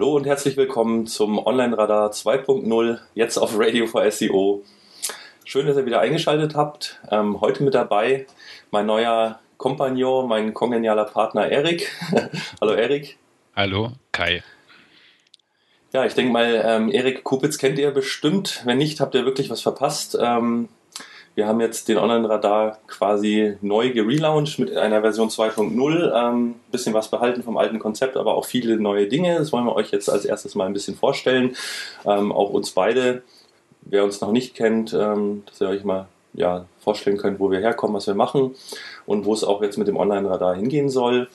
Hallo und herzlich willkommen zum Online-Radar 2.0, jetzt auf Radio for SEO. Schön, dass ihr wieder eingeschaltet habt. Ähm, heute mit dabei mein neuer Kompagnon, mein kongenialer Partner Erik. Hallo Erik. Hallo Kai. Ja, ich denke mal, ähm, Erik Kupitz kennt ihr bestimmt. Wenn nicht, habt ihr wirklich was verpasst. Ähm, wir haben jetzt den Online-Radar quasi neu gelauncht mit einer Version 2.0. Ähm, bisschen was behalten vom alten Konzept, aber auch viele neue Dinge. Das wollen wir euch jetzt als erstes mal ein bisschen vorstellen. Ähm, auch uns beide. Wer uns noch nicht kennt, ähm, dass ihr euch mal ja, vorstellen könnt, wo wir herkommen, was wir machen und wo es auch jetzt mit dem Online-Radar hingehen soll.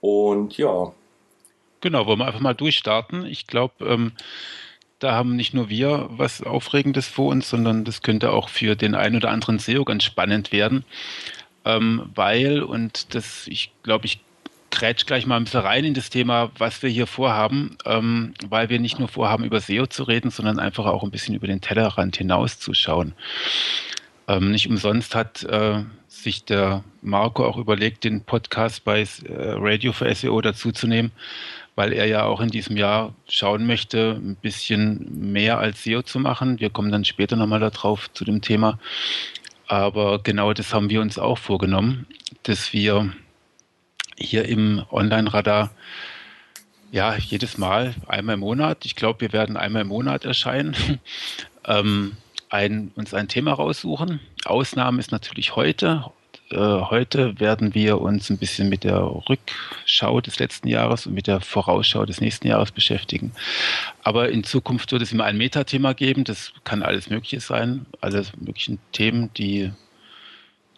Und ja. Genau, wollen wir einfach mal durchstarten. Ich glaube, ähm, da haben nicht nur wir was Aufregendes vor uns, sondern das könnte auch für den einen oder anderen SEO ganz spannend werden, ähm, weil, und das, ich glaube, ich grätsch gleich mal ein bisschen rein in das Thema, was wir hier vorhaben, ähm, weil wir nicht nur vorhaben, über SEO zu reden, sondern einfach auch ein bisschen über den Tellerrand hinauszuschauen. Ähm, nicht umsonst hat äh, sich der Marco auch überlegt, den Podcast bei äh, Radio für SEO dazuzunehmen, weil er ja auch in diesem Jahr schauen möchte, ein bisschen mehr als SEO zu machen. Wir kommen dann später nochmal darauf zu dem Thema. Aber genau das haben wir uns auch vorgenommen, dass wir hier im Online-Radar ja jedes Mal einmal im Monat, ich glaube, wir werden einmal im Monat erscheinen, ähm, ein, uns ein Thema raussuchen. Ausnahme ist natürlich heute. Äh, heute werden wir uns ein bisschen mit der Rückschau des letzten Jahres und mit der Vorausschau des nächsten Jahres beschäftigen. Aber in Zukunft wird es immer ein Metathema geben. Das kann alles Mögliche sein, alle möglichen Themen, die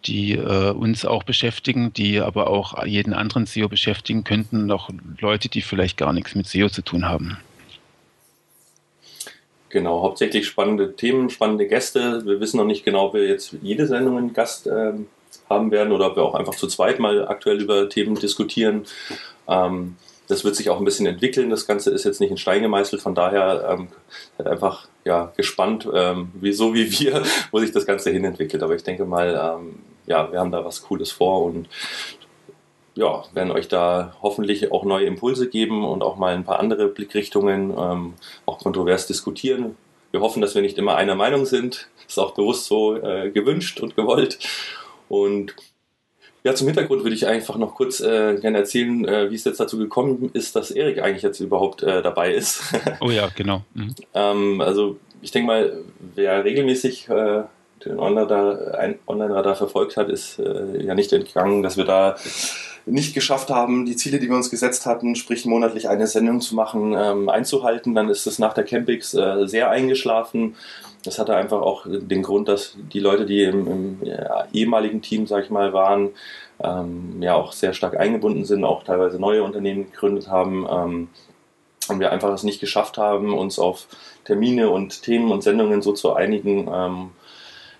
die äh, uns auch beschäftigen, die aber auch jeden anderen SEO beschäftigen könnten, noch Leute, die vielleicht gar nichts mit SEO zu tun haben. Genau, hauptsächlich spannende Themen, spannende Gäste. Wir wissen noch nicht genau, wir jetzt jede Sendung einen Gast ähm, haben werden oder ob wir auch einfach zu zweit mal aktuell über Themen diskutieren. Ähm, das wird sich auch ein bisschen entwickeln. Das Ganze ist jetzt nicht in Stein gemeißelt, von daher ähm, einfach ja, gespannt, ähm, wie, so wie wir, wo sich das Ganze hinentwickelt. Aber ich denke mal, ähm, ja, wir haben da was Cooles vor und ja, werden euch da hoffentlich auch neue Impulse geben und auch mal ein paar andere Blickrichtungen, ähm, auch kontrovers diskutieren. Wir hoffen, dass wir nicht immer einer Meinung sind. Ist auch bewusst so äh, gewünscht und gewollt. Und ja, zum Hintergrund würde ich einfach noch kurz äh, gerne erzählen, äh, wie es jetzt dazu gekommen ist, dass Erik eigentlich jetzt überhaupt äh, dabei ist. oh ja, genau. Mhm. ähm, also ich denke mal, wer regelmäßig äh, den Online-Radar Online verfolgt hat, ist äh, ja nicht entgangen, dass wir da nicht geschafft haben, die Ziele, die wir uns gesetzt hatten, sprich monatlich eine Sendung zu machen, ähm, einzuhalten. Dann ist es nach der Campix äh, sehr eingeschlafen. Das hatte einfach auch den Grund, dass die Leute, die im, im ehemaligen Team, sag ich mal, waren, ähm, ja auch sehr stark eingebunden sind, auch teilweise neue Unternehmen gegründet haben. Ähm, und wir einfach es nicht geschafft haben, uns auf Termine und Themen und Sendungen so zu einigen. Ähm,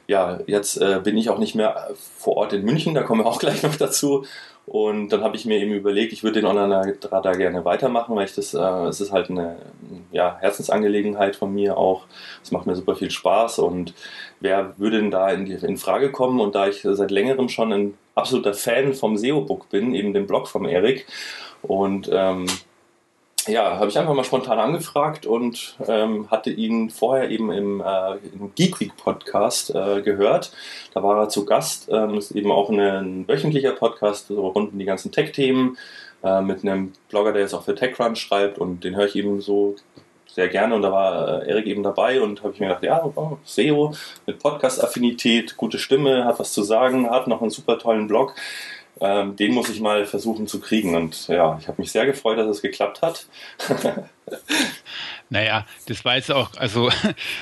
ja, jetzt äh, bin ich auch nicht mehr vor Ort in München, da kommen wir auch gleich noch dazu. Und dann habe ich mir eben überlegt, ich würde den Online-Radar gerne weitermachen, weil ich das, äh, es ist halt eine ja, Herzensangelegenheit von mir auch. Es macht mir super viel Spaß und wer würde denn da in, in Frage kommen? Und da ich seit längerem schon ein absoluter Fan vom SEO-Book bin, eben dem Blog vom Erik und ähm, ja, habe ich einfach mal spontan angefragt und ähm, hatte ihn vorher eben im, äh, im Geek Week Podcast äh, gehört. Da war er zu Gast. Ähm, ist eben auch ein wöchentlicher Podcast so rund um die ganzen Tech-Themen äh, mit einem Blogger, der jetzt auch für TechCrunch schreibt und den höre ich eben so sehr gerne und da war äh, Erik eben dabei und habe ich mir gedacht, ja, oh, SEO mit Podcast-Affinität, gute Stimme, hat was zu sagen, hat noch einen super tollen Blog ähm, den muss ich mal versuchen zu kriegen. Und ja, ich habe mich sehr gefreut, dass es geklappt hat. Naja, das war jetzt auch, also,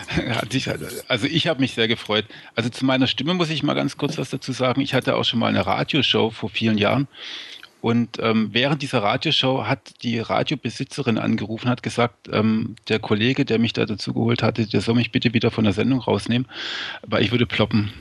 also ich habe mich sehr gefreut. Also zu meiner Stimme muss ich mal ganz kurz was dazu sagen. Ich hatte auch schon mal eine Radioshow vor vielen Jahren. Und ähm, während dieser Radioshow hat die Radiobesitzerin angerufen, hat gesagt, ähm, der Kollege, der mich da dazu geholt hatte, der soll mich bitte wieder von der Sendung rausnehmen, weil ich würde ploppen.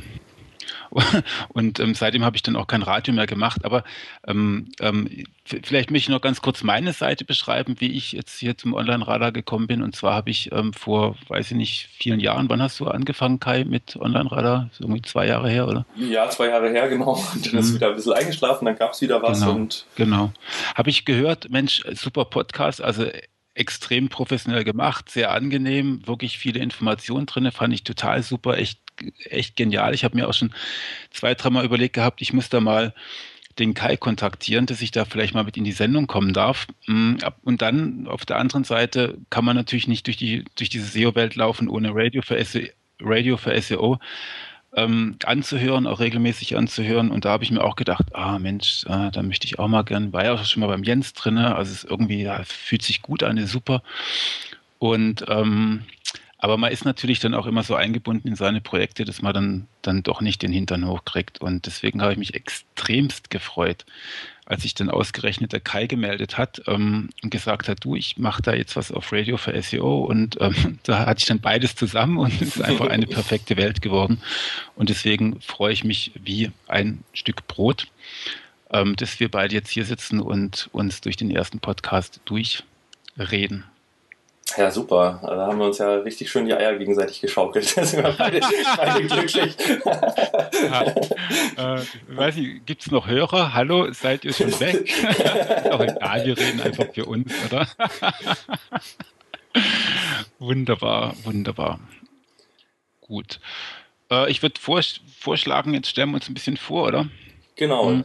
Und ähm, seitdem habe ich dann auch kein Radio mehr gemacht. Aber ähm, ähm, vielleicht möchte ich noch ganz kurz meine Seite beschreiben, wie ich jetzt hier zum Online-Radar gekommen bin. Und zwar habe ich ähm, vor, weiß ich nicht, vielen Jahren, wann hast du angefangen, Kai, mit Online-Radar? So irgendwie zwei Jahre her, oder? Ja, zwei Jahre her, genau. Und dann ist mhm. wieder ein bisschen eingeschlafen, dann gab es wieder was. Genau, und genau. Habe ich gehört, Mensch, super Podcast, also extrem professionell gemacht, sehr angenehm, wirklich viele Informationen drin, fand ich total super, echt, echt genial. Ich habe mir auch schon zwei, dreimal überlegt gehabt, ich muss da mal den Kai kontaktieren, dass ich da vielleicht mal mit in die Sendung kommen darf. Mm, und dann auf der anderen Seite kann man natürlich nicht durch, die, durch diese SEO-Welt laufen ohne Radio für, SEO, Radio für SEO ähm, anzuhören, auch regelmäßig anzuhören. Und da habe ich mir auch gedacht, ah Mensch, ah, da möchte ich auch mal gern. War ja auch schon mal beim Jens drin, also es irgendwie ja, fühlt sich gut an, ist super. Und ähm, aber man ist natürlich dann auch immer so eingebunden in seine Projekte, dass man dann, dann doch nicht den Hintern hochkriegt. Und deswegen habe ich mich extremst gefreut, als sich dann ausgerechnet der Kai gemeldet hat ähm, und gesagt hat, du, ich mache da jetzt was auf Radio für SEO. Und ähm, da hatte ich dann beides zusammen und es ist einfach eine perfekte Welt geworden. Und deswegen freue ich mich wie ein Stück Brot, ähm, dass wir beide jetzt hier sitzen und uns durch den ersten Podcast durchreden. Ja, super. Da haben wir uns ja richtig schön die Eier gegenseitig geschaukelt. Da sind wir beide, beide glücklich. ja. äh, weiß ich, gibt es noch Hörer? Hallo, seid ihr schon weg? Auch egal, wir reden einfach für uns, oder? wunderbar, wunderbar. Gut. Äh, ich würde vorschlagen, jetzt stellen wir uns ein bisschen vor, oder? Genau. Mhm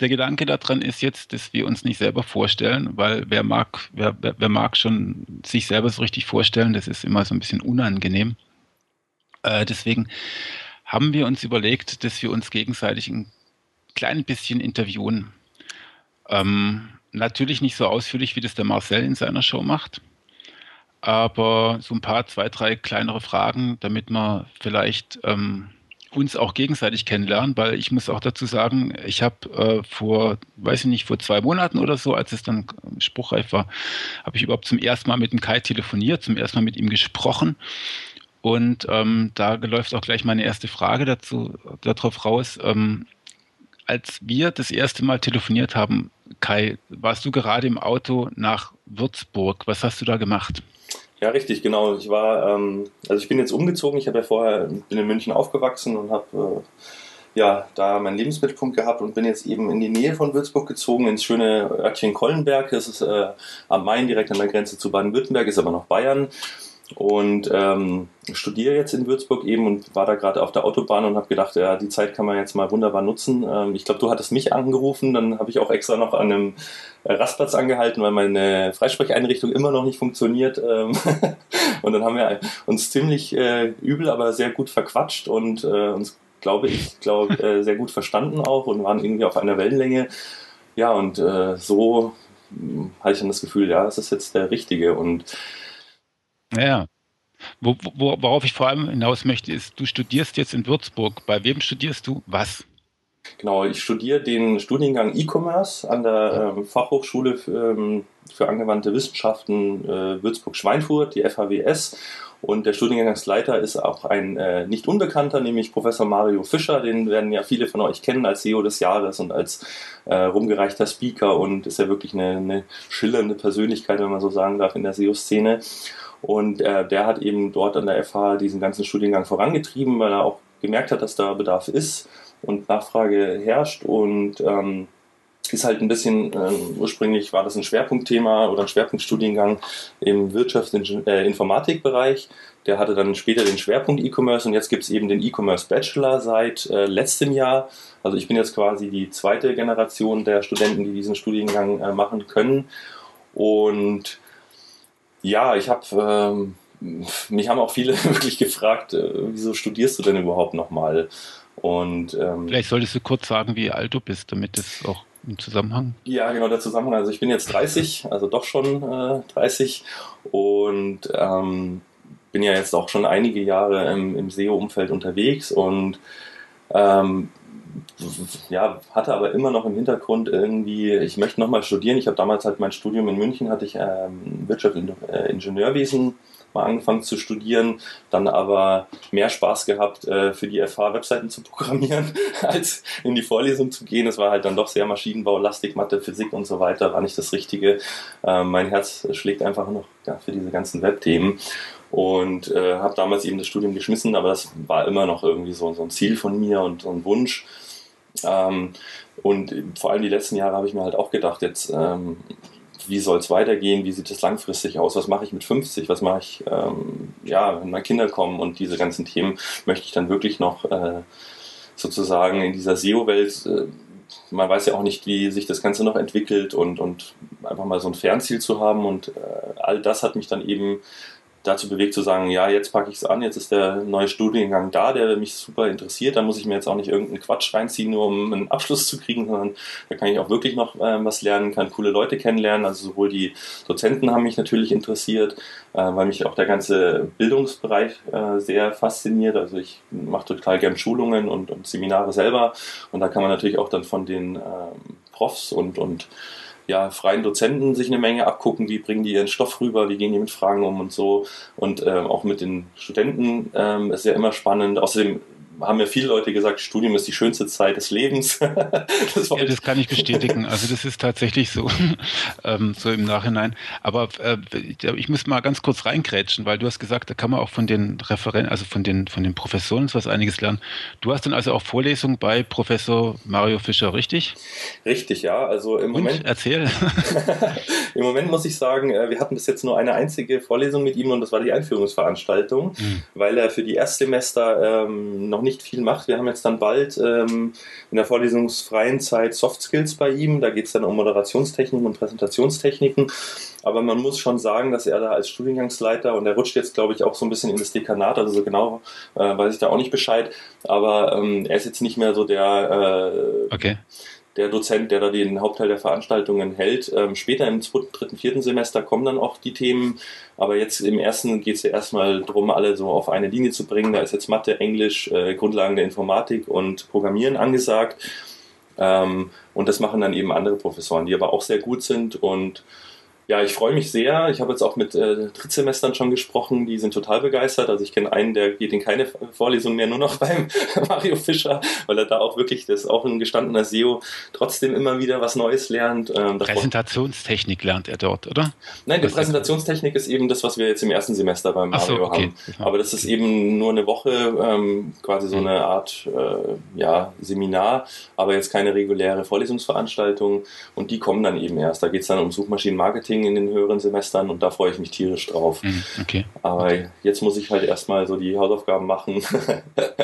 der Gedanke daran ist jetzt, dass wir uns nicht selber vorstellen, weil wer mag, wer, wer mag schon sich selber so richtig vorstellen, das ist immer so ein bisschen unangenehm. Äh, deswegen haben wir uns überlegt, dass wir uns gegenseitig ein klein bisschen interviewen. Ähm, natürlich nicht so ausführlich, wie das der Marcel in seiner Show macht, aber so ein paar, zwei, drei kleinere Fragen, damit man vielleicht ähm, uns auch gegenseitig kennenlernen, weil ich muss auch dazu sagen, ich habe äh, vor, weiß ich nicht, vor zwei Monaten oder so, als es dann spruchreif war, habe ich überhaupt zum ersten Mal mit dem Kai telefoniert, zum ersten Mal mit ihm gesprochen. Und ähm, da läuft auch gleich meine erste Frage dazu, darauf raus. Ähm, als wir das erste Mal telefoniert haben, Kai, warst du gerade im Auto nach Würzburg. Was hast du da gemacht? Ja, richtig, genau. Ich war, ähm, also ich bin jetzt umgezogen. Ich habe ja vorher bin in München aufgewachsen und habe äh, ja da meinen Lebensmittelpunkt gehabt und bin jetzt eben in die Nähe von Würzburg gezogen, ins schöne Örtchen Kollenberg. Das ist äh, am Main, direkt an der Grenze zu Baden-Württemberg, ist aber noch Bayern und ähm, studiere jetzt in Würzburg eben und war da gerade auf der Autobahn und habe gedacht, ja, die Zeit kann man jetzt mal wunderbar nutzen. Ähm, ich glaube, du hattest mich angerufen, dann habe ich auch extra noch an einem äh, Rastplatz angehalten, weil meine Freisprecheinrichtung immer noch nicht funktioniert. Ähm und dann haben wir uns ziemlich äh, übel, aber sehr gut verquatscht und äh, uns, glaube ich, glaube äh, sehr gut verstanden auch und waren irgendwie auf einer Wellenlänge. Ja, und äh, so hm, hatte ich dann das Gefühl, ja, es ist jetzt der Richtige und ja. Wo, wo, worauf ich vor allem hinaus möchte, ist, du studierst jetzt in Würzburg. Bei wem studierst du was? Genau, ich studiere den Studiengang E-Commerce an der ähm, Fachhochschule für, ähm, für angewandte Wissenschaften äh, Würzburg-Schweinfurt, die FHWS. Und der Studiengangsleiter ist auch ein äh, nicht unbekannter, nämlich Professor Mario Fischer. Den werden ja viele von euch kennen als CEO des Jahres und als äh, rumgereichter Speaker und ist ja wirklich eine, eine schillernde Persönlichkeit, wenn man so sagen darf, in der SEO-Szene. Und äh, der hat eben dort an der FH diesen ganzen Studiengang vorangetrieben, weil er auch gemerkt hat, dass da Bedarf ist und Nachfrage herrscht und ähm, ist halt ein bisschen, äh, ursprünglich war das ein Schwerpunktthema oder ein Schwerpunktstudiengang im Wirtschaftsinformatikbereich. Äh, der hatte dann später den Schwerpunkt E-Commerce und jetzt gibt es eben den E-Commerce Bachelor seit äh, letztem Jahr. Also ich bin jetzt quasi die zweite Generation der Studenten, die diesen Studiengang äh, machen können. Und ja, ich habe, ähm, mich haben auch viele wirklich gefragt, äh, wieso studierst du denn überhaupt nochmal? Und ähm, vielleicht solltest du kurz sagen, wie alt du bist, damit es auch im Zusammenhang. Ja, genau der Zusammenhang. Also ich bin jetzt 30, also doch schon äh, 30 und ähm, bin ja jetzt auch schon einige Jahre im, im SEO-Umfeld unterwegs und ähm, ja, hatte aber immer noch im Hintergrund irgendwie, ich möchte nochmal studieren. Ich habe damals halt mein Studium in München, hatte ich ähm, Wirtschaft und äh, Ingenieurwesen mal angefangen zu studieren, dann aber mehr Spaß gehabt, äh, für die FH Webseiten zu programmieren, als in die Vorlesung zu gehen. Es war halt dann doch sehr Maschinenbau, Lastik, Mathe, Physik und so weiter, war nicht das Richtige. Äh, mein Herz schlägt einfach noch für diese ganzen Webthemen und äh, habe damals eben das Studium geschmissen, aber das war immer noch irgendwie so, so ein Ziel von mir und so ein Wunsch. Ähm, und vor allem die letzten Jahre habe ich mir halt auch gedacht, jetzt ähm, wie soll es weitergehen, wie sieht es langfristig aus, was mache ich mit 50, was mache ich, ähm, ja, wenn meine Kinder kommen und diese ganzen Themen möchte ich dann wirklich noch äh, sozusagen in dieser SEO-Welt, äh, man weiß ja auch nicht, wie sich das Ganze noch entwickelt und, und einfach mal so ein Fernziel zu haben und äh, all das hat mich dann eben dazu bewegt zu sagen, ja, jetzt packe ich es an, jetzt ist der neue Studiengang da, der mich super interessiert, da muss ich mir jetzt auch nicht irgendeinen Quatsch reinziehen, nur um einen Abschluss zu kriegen, sondern da kann ich auch wirklich noch äh, was lernen, kann coole Leute kennenlernen, also sowohl die Dozenten haben mich natürlich interessiert, äh, weil mich auch der ganze Bildungsbereich äh, sehr fasziniert, also ich mache total gern Schulungen und, und, Seminare selber. Und da kann man natürlich auch dann von den ähm, Profs und, und ja, freien Dozenten sich eine Menge abgucken, wie bringen die ihren Stoff rüber, wie gehen die mit Fragen um und so. Und ähm, auch mit den Studenten ähm, ist ja immer spannend. Außerdem haben ja viele Leute gesagt, Studium ist die schönste Zeit des Lebens. das, ja, das kann ich bestätigen. Also das ist tatsächlich so, ähm, so im Nachhinein. Aber äh, ich muss mal ganz kurz reingrätschen, weil du hast gesagt, da kann man auch von den Referenten, also von den, von den Professoren was einiges lernen. Du hast dann also auch Vorlesungen bei Professor Mario Fischer, richtig? Richtig, ja. Also im Und, Moment. Erzähl. Im Moment muss ich sagen, äh, wir hatten bis jetzt nur eine einzige Vorlesung mit ihm und das war die Einführungsveranstaltung, mhm. weil er für die Erstsemester ähm, noch nicht nicht viel macht. Wir haben jetzt dann bald ähm, in der vorlesungsfreien Zeit Soft Skills bei ihm. Da geht es dann um Moderationstechniken und Präsentationstechniken. Aber man muss schon sagen, dass er da als Studiengangsleiter und er rutscht jetzt, glaube ich, auch so ein bisschen in das Dekanat, also so genau äh, weiß ich da auch nicht Bescheid. Aber ähm, er ist jetzt nicht mehr so der äh, okay der Dozent, der da den Hauptteil der Veranstaltungen hält. Ähm, später im zweiten, dritten, vierten Semester kommen dann auch die Themen, aber jetzt im ersten geht es ja erstmal darum, alle so auf eine Linie zu bringen. Da ist jetzt Mathe, Englisch, äh, Grundlagen der Informatik und Programmieren angesagt. Ähm, und das machen dann eben andere Professoren, die aber auch sehr gut sind und ja, ich freue mich sehr. Ich habe jetzt auch mit äh, Drittsemestern schon gesprochen, die sind total begeistert. Also ich kenne einen, der geht in keine Vorlesung mehr, nur noch beim Mario Fischer, weil er da auch wirklich, das ist auch ein gestandener SEO, trotzdem immer wieder was Neues lernt. Ähm, Präsentationstechnik lernt er dort, oder? Nein, die Präsentationstechnik ist eben das, was wir jetzt im ersten Semester beim Mario so, okay. haben. Aber das ist eben nur eine Woche, ähm, quasi so mhm. eine Art äh, ja, Seminar, aber jetzt keine reguläre Vorlesungsveranstaltung. Und die kommen dann eben erst. Da geht es dann um Suchmaschinenmarketing Marketing in den höheren Semestern und da freue ich mich tierisch drauf. Mhm, okay. Aber okay. jetzt muss ich halt erstmal so die Hausaufgaben machen.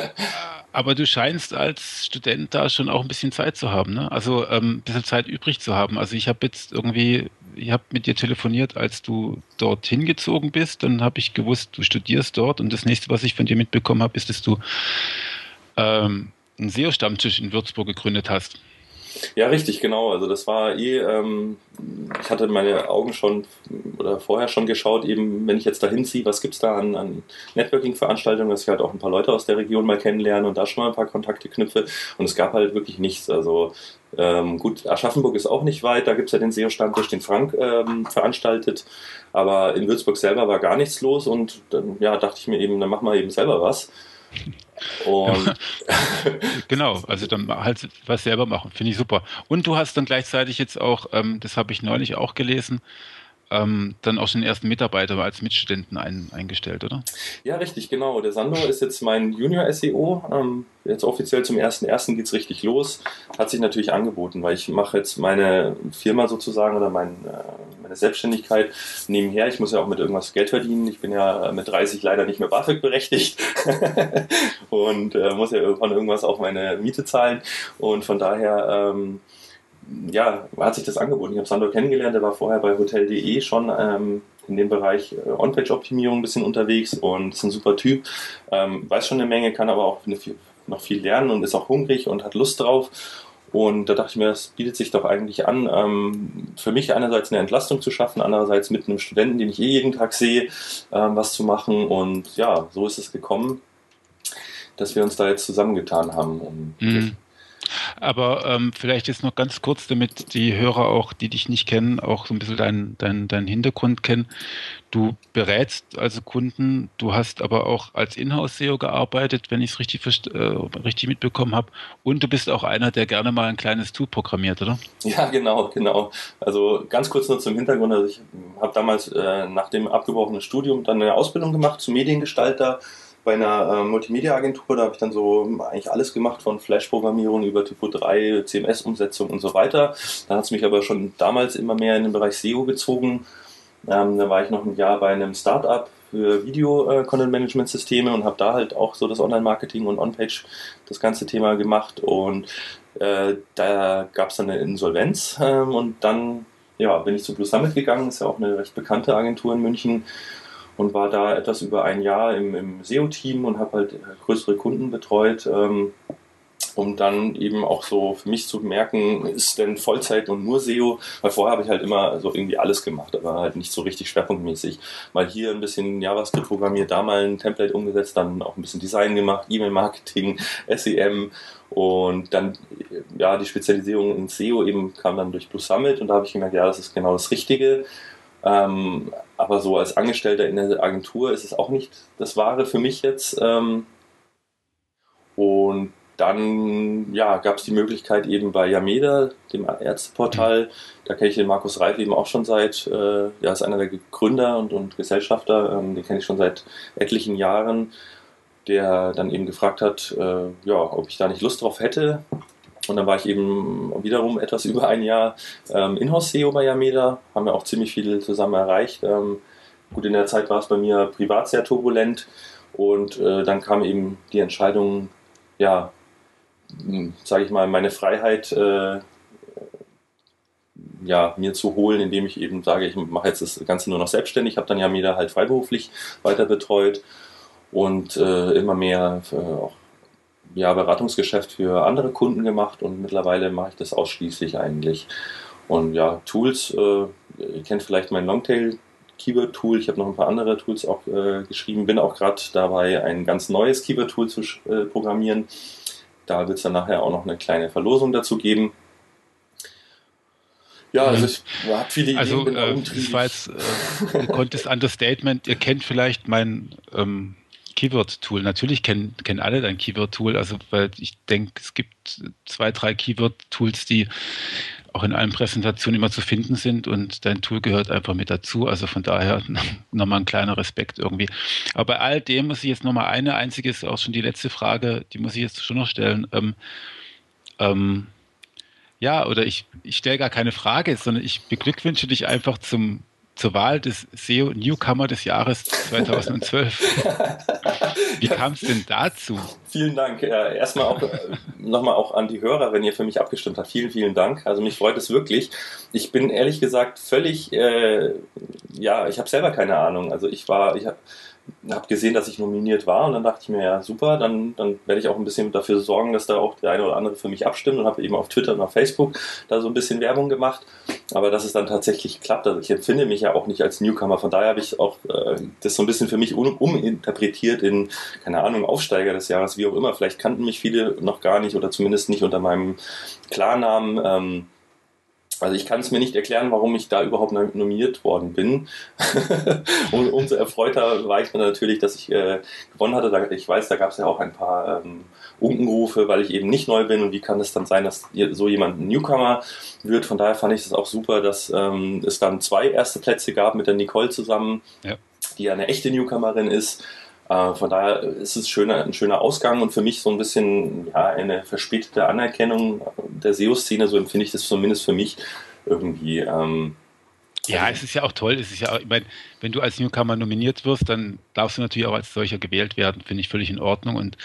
Aber du scheinst als Student da schon auch ein bisschen Zeit zu haben, ne? Also ähm, ein bisschen Zeit übrig zu haben. Also ich habe jetzt irgendwie, ich habe mit dir telefoniert, als du dort hingezogen bist. Dann habe ich gewusst, du studierst dort und das nächste, was ich von dir mitbekommen habe, ist, dass du ähm, einen SEO-Stammtisch in Würzburg gegründet hast. Ja, richtig, genau. Also das war eh, ähm, ich hatte meine Augen schon oder vorher schon geschaut, eben wenn ich jetzt dahin ziehe, was gibt's da an, an Networking-Veranstaltungen, dass ich halt auch ein paar Leute aus der Region mal kennenlerne und da schon mal ein paar Kontakte knüpfe. Und es gab halt wirklich nichts. Also ähm, gut, Aschaffenburg ist auch nicht weit, da gibt's ja den SEO-Stammtisch, den Frank ähm, veranstaltet. Aber in Würzburg selber war gar nichts los und dann ja, dachte ich mir eben, dann machen wir eben selber was. Und genau, also dann halt was selber machen, finde ich super. Und du hast dann gleichzeitig jetzt auch, ähm, das habe ich neulich auch gelesen, ähm, dann auch schon den ersten Mitarbeiter als Mitstudenten ein, eingestellt, oder? Ja, richtig, genau. Der Sandro ist jetzt mein Junior-SEO. Ähm, jetzt offiziell zum 1.1. geht es richtig los. Hat sich natürlich angeboten, weil ich mache jetzt meine Firma sozusagen oder mein, äh, Selbstständigkeit nebenher. Ich muss ja auch mit irgendwas Geld verdienen. Ich bin ja mit 30 leider nicht mehr BAföG berechtigt und äh, muss ja von irgendwas auch meine Miete zahlen. Und von daher... Ähm, ja, hat sich das angeboten. Ich habe Sandro kennengelernt, der war vorher bei Hotel.de schon ähm, in dem Bereich äh, On-Page-Optimierung ein bisschen unterwegs und ist ein super Typ. Ähm, weiß schon eine Menge, kann aber auch eine, noch viel lernen und ist auch hungrig und hat Lust drauf. Und da dachte ich mir, das bietet sich doch eigentlich an, ähm, für mich einerseits eine Entlastung zu schaffen, andererseits mit einem Studenten, den ich eh jeden Tag sehe, ähm, was zu machen. Und ja, so ist es gekommen, dass wir uns da jetzt zusammengetan haben. Und mhm. Aber ähm, vielleicht jetzt noch ganz kurz, damit die Hörer auch, die dich nicht kennen, auch so ein bisschen deinen dein, dein Hintergrund kennen. Du berätst also Kunden, du hast aber auch als Inhouse-SEO gearbeitet, wenn ich es richtig, äh, richtig mitbekommen habe. Und du bist auch einer, der gerne mal ein kleines Tool programmiert, oder? Ja, genau, genau. Also ganz kurz nur zum Hintergrund. Also ich habe damals äh, nach dem abgebrochenen Studium dann eine Ausbildung gemacht zum Mediengestalter bei einer äh, Multimedia-Agentur. Da habe ich dann so eigentlich alles gemacht, von Flash-Programmierung über Typo 3, CMS-Umsetzung und so weiter. Dann hat es mich aber schon damals immer mehr in den Bereich SEO gezogen. Ähm, da war ich noch ein Jahr bei einem Startup für Video-Content-Management-Systeme und habe da halt auch so das Online-Marketing und On-Page das ganze Thema gemacht. Und äh, da gab es dann eine Insolvenz ähm, und dann ja, bin ich zu Blue Summit gegangen, ist ja auch eine recht bekannte Agentur in München und war da etwas über ein Jahr im, im SEO-Team und habe halt größere Kunden betreut. Ähm, um dann eben auch so für mich zu merken, ist denn Vollzeit und nur SEO? Weil vorher habe ich halt immer so irgendwie alles gemacht, aber halt nicht so richtig schwerpunktmäßig. Mal hier ein bisschen JavaScript programmiert, da mal ein Template umgesetzt, dann auch ein bisschen Design gemacht, E-Mail-Marketing, SEM und dann ja die Spezialisierung in SEO eben kam dann durch Blue Summit und da habe ich gemerkt, ja, das ist genau das Richtige. Ähm, aber so als Angestellter in der Agentur ist es auch nicht das Wahre für mich jetzt. Ähm, und dann ja, gab es die Möglichkeit eben bei Yameda, dem Ärzteportal, da kenne ich den Markus Reif eben auch schon seit, äh, ja, ist einer der Gründer und, und Gesellschafter, ähm, den kenne ich schon seit etlichen Jahren, der dann eben gefragt hat, äh, ja, ob ich da nicht Lust drauf hätte. Und dann war ich eben wiederum etwas über ein Jahr ähm, Inhouse-SEO bei Yameda, haben wir auch ziemlich viel zusammen erreicht. Ähm, gut, in der Zeit war es bei mir privat sehr turbulent. Und äh, dann kam eben die Entscheidung, ja, sage ich mal, meine Freiheit äh, ja, mir zu holen, indem ich eben sage, ich mache jetzt das Ganze nur noch selbstständig, habe dann mir halt freiberuflich weiter betreut und äh, immer mehr äh, auch ja, Beratungsgeschäft für andere Kunden gemacht und mittlerweile mache ich das ausschließlich eigentlich. Und ja, Tools, äh, ihr kennt vielleicht mein Longtail Keyword Tool, ich habe noch ein paar andere Tools auch äh, geschrieben, bin auch gerade dabei, ein ganz neues Keyword Tool zu äh, programmieren da wird es dann nachher auch noch eine kleine Verlosung dazu geben. Ja, also ich habe viele Ideen. Also, äh, war jetzt äh, konntest Understatement. Ihr kennt vielleicht mein ähm, Keyword-Tool. Natürlich kennen, kennen alle dein Keyword-Tool. Also, weil ich denke, es gibt zwei, drei Keyword-Tools, die auch in allen Präsentationen immer zu finden sind und dein Tool gehört einfach mit dazu. Also von daher nochmal ein kleiner Respekt irgendwie. Aber bei all dem muss ich jetzt nochmal eine einzige, ist auch schon die letzte Frage, die muss ich jetzt schon noch stellen. Ähm, ähm, ja, oder ich, ich stelle gar keine Frage, sondern ich beglückwünsche dich einfach zum zur Wahl des SEO Newcomer des Jahres 2012. Wie kam es denn dazu? Vielen Dank. Erstmal auch äh, nochmal auch an die Hörer, wenn ihr für mich abgestimmt habt. Vielen, vielen Dank. Also mich freut es wirklich. Ich bin ehrlich gesagt völlig, äh, ja, ich habe selber keine Ahnung. Also ich war, ich habe habe gesehen, dass ich nominiert war und dann dachte ich mir, ja super, dann, dann werde ich auch ein bisschen dafür sorgen, dass da auch der eine oder andere für mich abstimmt und habe eben auf Twitter und auf Facebook da so ein bisschen Werbung gemacht. Aber dass es dann tatsächlich klappt, also ich empfinde mich ja auch nicht als Newcomer, von daher habe ich auch äh, das so ein bisschen für mich um, uminterpretiert in, keine Ahnung, Aufsteiger des Jahres, wie auch immer. Vielleicht kannten mich viele noch gar nicht oder zumindest nicht unter meinem Klarnamen. Ähm, also ich kann es mir nicht erklären, warum ich da überhaupt nominiert worden bin. und umso erfreuter war ich dann natürlich, dass ich äh, gewonnen hatte. Ich weiß, da gab es ja auch ein paar ähm, Unkenrufe, weil ich eben nicht neu bin und wie kann es dann sein, dass so jemand ein Newcomer wird. Von daher fand ich es auch super, dass ähm, es dann zwei erste Plätze gab mit der Nicole zusammen, ja. die eine echte Newcomerin ist. Äh, von daher ist es schöner, ein schöner Ausgang und für mich so ein bisschen ja, eine verspätete Anerkennung der SEO-Szene, so empfinde ich das zumindest für mich irgendwie. Ähm, ja, es ist ja auch toll. Es ist ja, ich meine, wenn du als Newcomer nominiert wirst, dann darfst du natürlich auch als solcher gewählt werden. Finde ich völlig in Ordnung. Und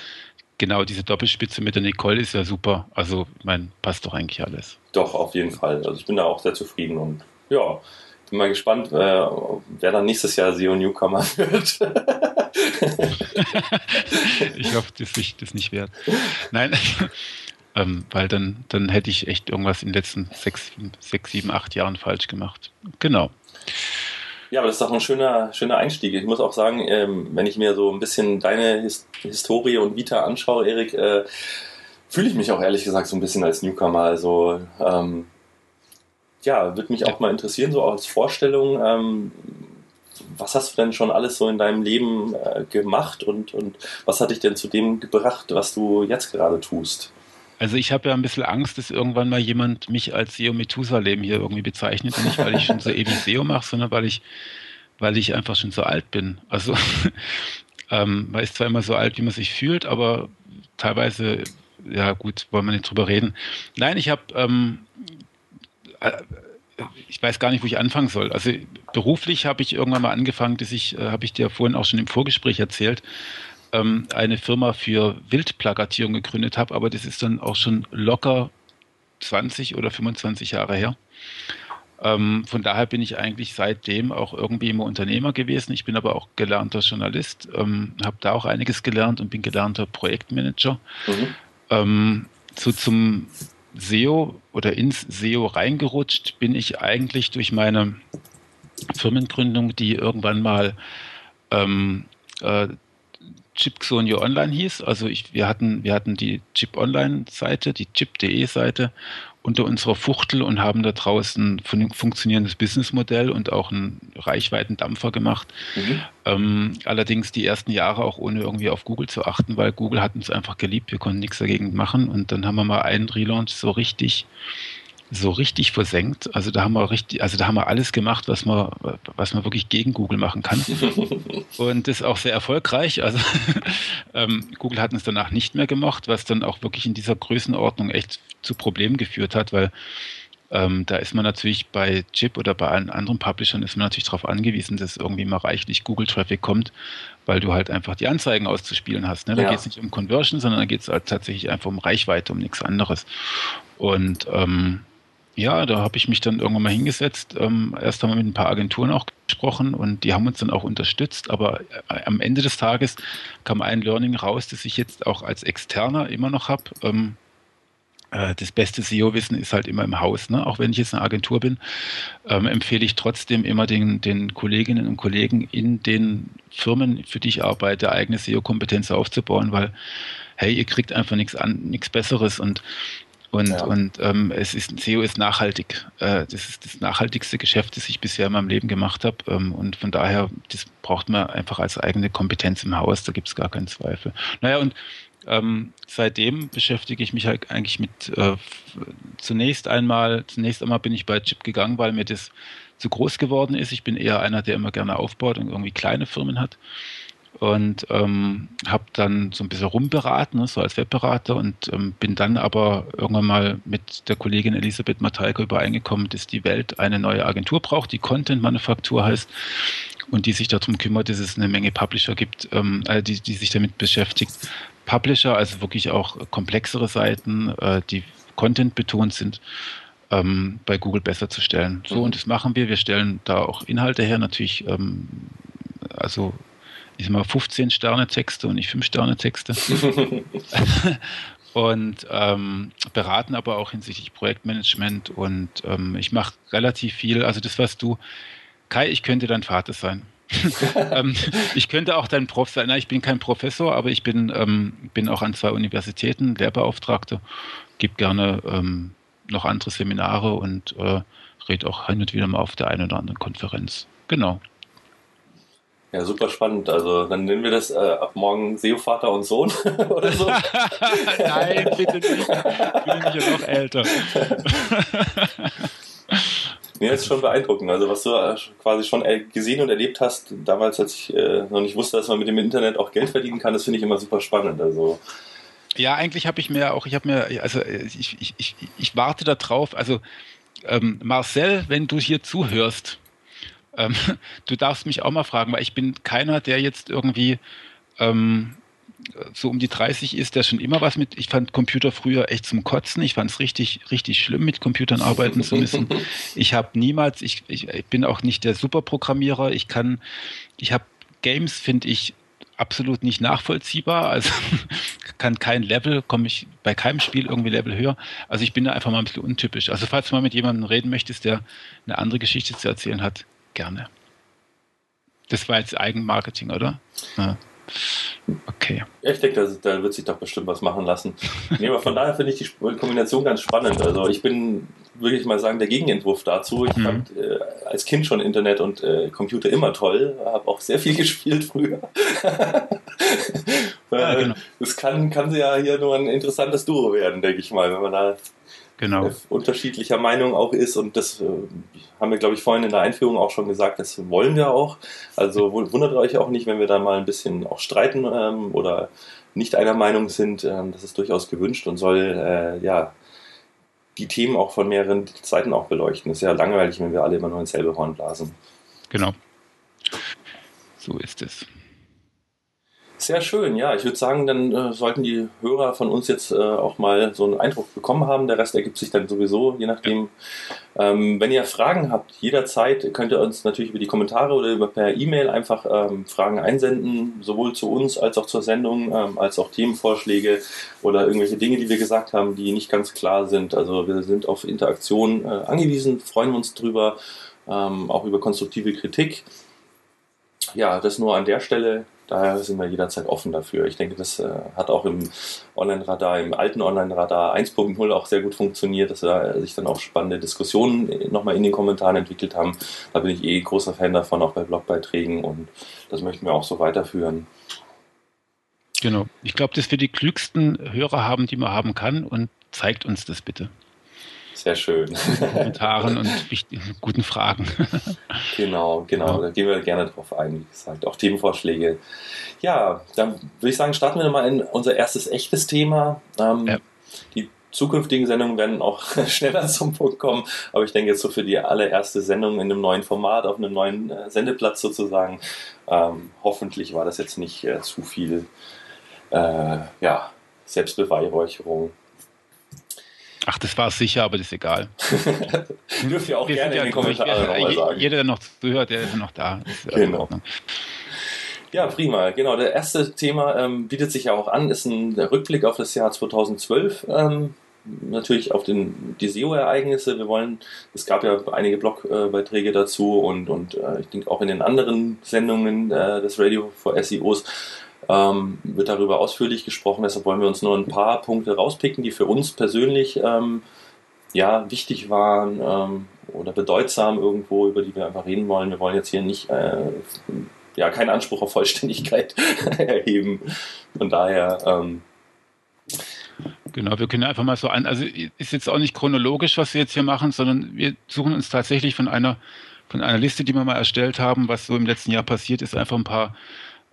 genau diese Doppelspitze mit der Nicole ist ja super. Also, ich meine, passt doch eigentlich alles. Doch, auf jeden Fall. Also, ich bin da auch sehr zufrieden und ja, bin mal gespannt, äh, wer dann nächstes Jahr SEO Newcomer wird. ich hoffe, das nicht werde. Nein, ähm, weil dann, dann hätte ich echt irgendwas in den letzten sechs, sechs, sieben, acht Jahren falsch gemacht. Genau. Ja, aber das ist doch ein schöner, schöner Einstieg. Ich muss auch sagen, ähm, wenn ich mir so ein bisschen deine His Historie und Vita anschaue, Erik, äh, fühle ich mich auch ehrlich gesagt so ein bisschen als Newcomer. Also ähm, ja, würde mich auch mal interessieren, so als Vorstellung, ähm, was hast du denn schon alles so in deinem Leben äh, gemacht und, und was hat dich denn zu dem gebracht, was du jetzt gerade tust? Also ich habe ja ein bisschen Angst, dass irgendwann mal jemand mich als SEO Methusalem hier irgendwie bezeichnet. nicht, weil ich schon so ewig SEO mache, sondern weil ich, weil ich einfach schon so alt bin. Also Ähm, man ist zwar immer so alt, wie man sich fühlt, aber teilweise, ja gut, wollen wir nicht drüber reden. Nein, ich habe, ähm, äh, ich weiß gar nicht, wo ich anfangen soll. Also beruflich habe ich irgendwann mal angefangen, dass ich, äh, habe ich dir vorhin auch schon im Vorgespräch erzählt, ähm, eine Firma für Wildplagatierung gegründet habe, aber das ist dann auch schon locker 20 oder 25 Jahre her. Ähm, von daher bin ich eigentlich seitdem auch irgendwie immer Unternehmer gewesen. Ich bin aber auch gelernter Journalist, ähm, habe da auch einiges gelernt und bin gelernter Projektmanager. Mhm. Ähm, so zum SEO oder ins SEO reingerutscht bin ich eigentlich durch meine Firmengründung, die irgendwann mal ähm, äh, Chipxonio Online hieß. Also ich, wir, hatten, wir hatten die Chip Online-Seite, die chip.de Seite unter unserer Fuchtel und haben da draußen ein funktionierendes Businessmodell und auch einen Reichweitendampfer gemacht. Mhm. Ähm, allerdings die ersten Jahre auch ohne irgendwie auf Google zu achten, weil Google hat uns einfach geliebt, wir konnten nichts dagegen machen und dann haben wir mal einen Relaunch so richtig so richtig versenkt. Also da haben wir richtig, also da haben wir alles gemacht, was man, was man wirklich gegen Google machen kann. Und das ist auch sehr erfolgreich. Also ähm, Google hat uns danach nicht mehr gemacht, was dann auch wirklich in dieser Größenordnung echt zu Problemen geführt hat, weil ähm, da ist man natürlich bei Chip oder bei allen anderen Publishern ist man natürlich darauf angewiesen, dass irgendwie mal reichlich Google-Traffic kommt, weil du halt einfach die Anzeigen auszuspielen hast. Ne? Da ja. geht es nicht um Conversion, sondern da geht es halt tatsächlich einfach um Reichweite, um nichts anderes. Und ähm, ja, da habe ich mich dann irgendwann mal hingesetzt. Ähm, erst haben wir mit ein paar Agenturen auch gesprochen und die haben uns dann auch unterstützt. Aber äh, am Ende des Tages kam ein Learning raus, das ich jetzt auch als Externer immer noch habe. Ähm, äh, das beste SEO-Wissen ist halt immer im Haus. Ne? Auch wenn ich jetzt eine Agentur bin, ähm, empfehle ich trotzdem immer den, den Kolleginnen und Kollegen in den Firmen, für die ich arbeite, eigene SEO-Kompetenz aufzubauen, weil hey, ihr kriegt einfach nichts an, nichts Besseres und und, ja. und ähm, es ist, SEO ist nachhaltig. Äh, das ist das nachhaltigste Geschäft, das ich bisher in meinem Leben gemacht habe. Ähm, und von daher, das braucht man einfach als eigene Kompetenz im Haus, da gibt es gar keinen Zweifel. Naja, und ähm, seitdem beschäftige ich mich halt eigentlich mit äh, zunächst einmal, zunächst einmal bin ich bei Chip gegangen, weil mir das zu groß geworden ist. Ich bin eher einer, der immer gerne aufbaut und irgendwie kleine Firmen hat und ähm, habe dann so ein bisschen rumberaten, ne, so als Webberater und ähm, bin dann aber irgendwann mal mit der Kollegin Elisabeth Matalka übereingekommen, dass die Welt eine neue Agentur braucht, die Content Manufaktur heißt und die sich darum kümmert, dass es eine Menge Publisher gibt, ähm, äh, die, die sich damit beschäftigt. Publisher, also wirklich auch komplexere Seiten, äh, die Content betont sind, ähm, bei Google besser zu stellen. So, mhm. und das machen wir. Wir stellen da auch Inhalte her, natürlich, ähm, also ich sag mal 15 Sterne Texte und nicht 5 Sterne Texte. und ähm, beraten aber auch hinsichtlich Projektmanagement und ähm, ich mache relativ viel, also das, was du, Kai, ich könnte dein Vater sein. ähm, ich könnte auch dein Prof sein. Nein, ich bin kein Professor, aber ich bin, ähm, bin auch an zwei Universitäten Lehrbeauftragter, gebe gerne ähm, noch andere Seminare und äh, rede auch hin und wieder mal auf der einen oder anderen Konferenz. Genau. Ja, super spannend. Also dann nennen wir das äh, ab morgen SEO-Vater und Sohn oder so. Nein, bitte nicht. Ich bin ja noch älter. nee, das ist schon beeindruckend. Also was du äh, quasi schon gesehen und erlebt hast, damals, als ich äh, noch nicht wusste, dass man mit dem Internet auch Geld verdienen kann, das finde ich immer super spannend. Also ja, eigentlich habe ich mir auch, ich habe mir, also ich, ich, ich, ich warte darauf, also ähm, Marcel, wenn du hier zuhörst, ähm, du darfst mich auch mal fragen, weil ich bin keiner, der jetzt irgendwie ähm, so um die 30 ist, der schon immer was mit. Ich fand Computer früher echt zum Kotzen. Ich fand es richtig, richtig schlimm, mit Computern arbeiten zu müssen. Ich habe niemals, ich, ich, ich, bin auch nicht der Superprogrammierer. Ich kann, ich habe Games, finde ich, absolut nicht nachvollziehbar. Also kann kein Level, komme ich bei keinem Spiel irgendwie Level höher. Also ich bin da einfach mal ein bisschen untypisch. Also falls du mal mit jemandem reden möchtest, der eine andere Geschichte zu erzählen hat, gerne. Das war jetzt Eigenmarketing, oder? Ja. Okay. Ja, ich denke, da, da, wird sich doch bestimmt was machen lassen. Nee, aber von daher finde ich die Kombination ganz spannend. Also ich bin, würde ich mal sagen, der Gegenentwurf dazu. Ich mhm. fand äh, als Kind schon Internet und äh, Computer immer toll, habe auch sehr viel gespielt früher. ja, genau. Das kann, kann ja hier nur ein interessantes Duo werden, denke ich mal, wenn man da genau. Äh, unterschiedlicher Meinung auch ist und das äh, haben wir, glaube ich, vorhin in der Einführung auch schon gesagt, das wollen wir auch. Also wundert euch auch nicht, wenn wir da mal ein bisschen auch streiten ähm, oder nicht einer Meinung sind. Ähm, das ist durchaus gewünscht und soll äh, ja die Themen auch von mehreren Seiten auch beleuchten. ist ja langweilig, wenn wir alle immer nur ins selbe Horn blasen. Genau. So ist es. Sehr schön, ja. Ich würde sagen, dann äh, sollten die Hörer von uns jetzt äh, auch mal so einen Eindruck bekommen haben. Der Rest ergibt sich dann sowieso, je nachdem. Ähm, wenn ihr Fragen habt, jederzeit könnt ihr uns natürlich über die Kommentare oder über per E-Mail einfach ähm, Fragen einsenden, sowohl zu uns als auch zur Sendung, ähm, als auch Themenvorschläge oder irgendwelche Dinge, die wir gesagt haben, die nicht ganz klar sind. Also wir sind auf Interaktion äh, angewiesen, freuen uns drüber, ähm, auch über konstruktive Kritik. Ja, das nur an der Stelle. Daher sind wir jederzeit offen dafür. Ich denke, das äh, hat auch im Online-Radar, im alten Online-Radar 1.0 auch sehr gut funktioniert, dass da sich dann auch spannende Diskussionen nochmal in den Kommentaren entwickelt haben. Da bin ich eh großer Fan davon, auch bei Blogbeiträgen und das möchten wir auch so weiterführen. Genau. Ich glaube, dass wir die klügsten Hörer haben, die man haben kann und zeigt uns das bitte. Sehr schön. Kommentaren und wichtigen, guten Fragen. Genau, genau. Ja. Da gehen wir gerne drauf ein, wie gesagt. Auch Themenvorschläge. Ja, dann würde ich sagen, starten wir mal in unser erstes echtes Thema. Ähm, ja. Die zukünftigen Sendungen werden auch schneller zum Punkt kommen, aber ich denke jetzt so für die allererste Sendung in einem neuen Format, auf einem neuen äh, Sendeplatz sozusagen, ähm, hoffentlich war das jetzt nicht äh, zu viel äh, ja, Selbstbeweihräucherung. Ach, das war es sicher, aber das ist egal. Dürft ihr auch Wir gerne in den Kommentaren nochmal sagen. Jeder, der noch zuhört, der ist noch da. Ist genau. Ja, prima. Genau, der erste Thema ähm, bietet sich ja auch an, ist ein der Rückblick auf das Jahr 2012. Ähm, natürlich auf den, die SEO-Ereignisse. Wir wollen, es gab ja einige Blogbeiträge dazu und, und äh, ich denke auch in den anderen Sendungen äh, des Radio for SEOs ähm, wird darüber ausführlich gesprochen. Deshalb wollen wir uns nur ein paar Punkte rauspicken, die für uns persönlich ähm, ja, wichtig waren ähm, oder bedeutsam irgendwo, über die wir einfach reden wollen. Wir wollen jetzt hier nicht äh, ja, keinen Anspruch auf Vollständigkeit erheben. Von daher ähm, Genau, wir können einfach mal so an, also ist jetzt auch nicht chronologisch, was wir jetzt hier machen, sondern wir suchen uns tatsächlich von einer, von einer Liste, die wir mal erstellt haben, was so im letzten Jahr passiert ist, einfach ein paar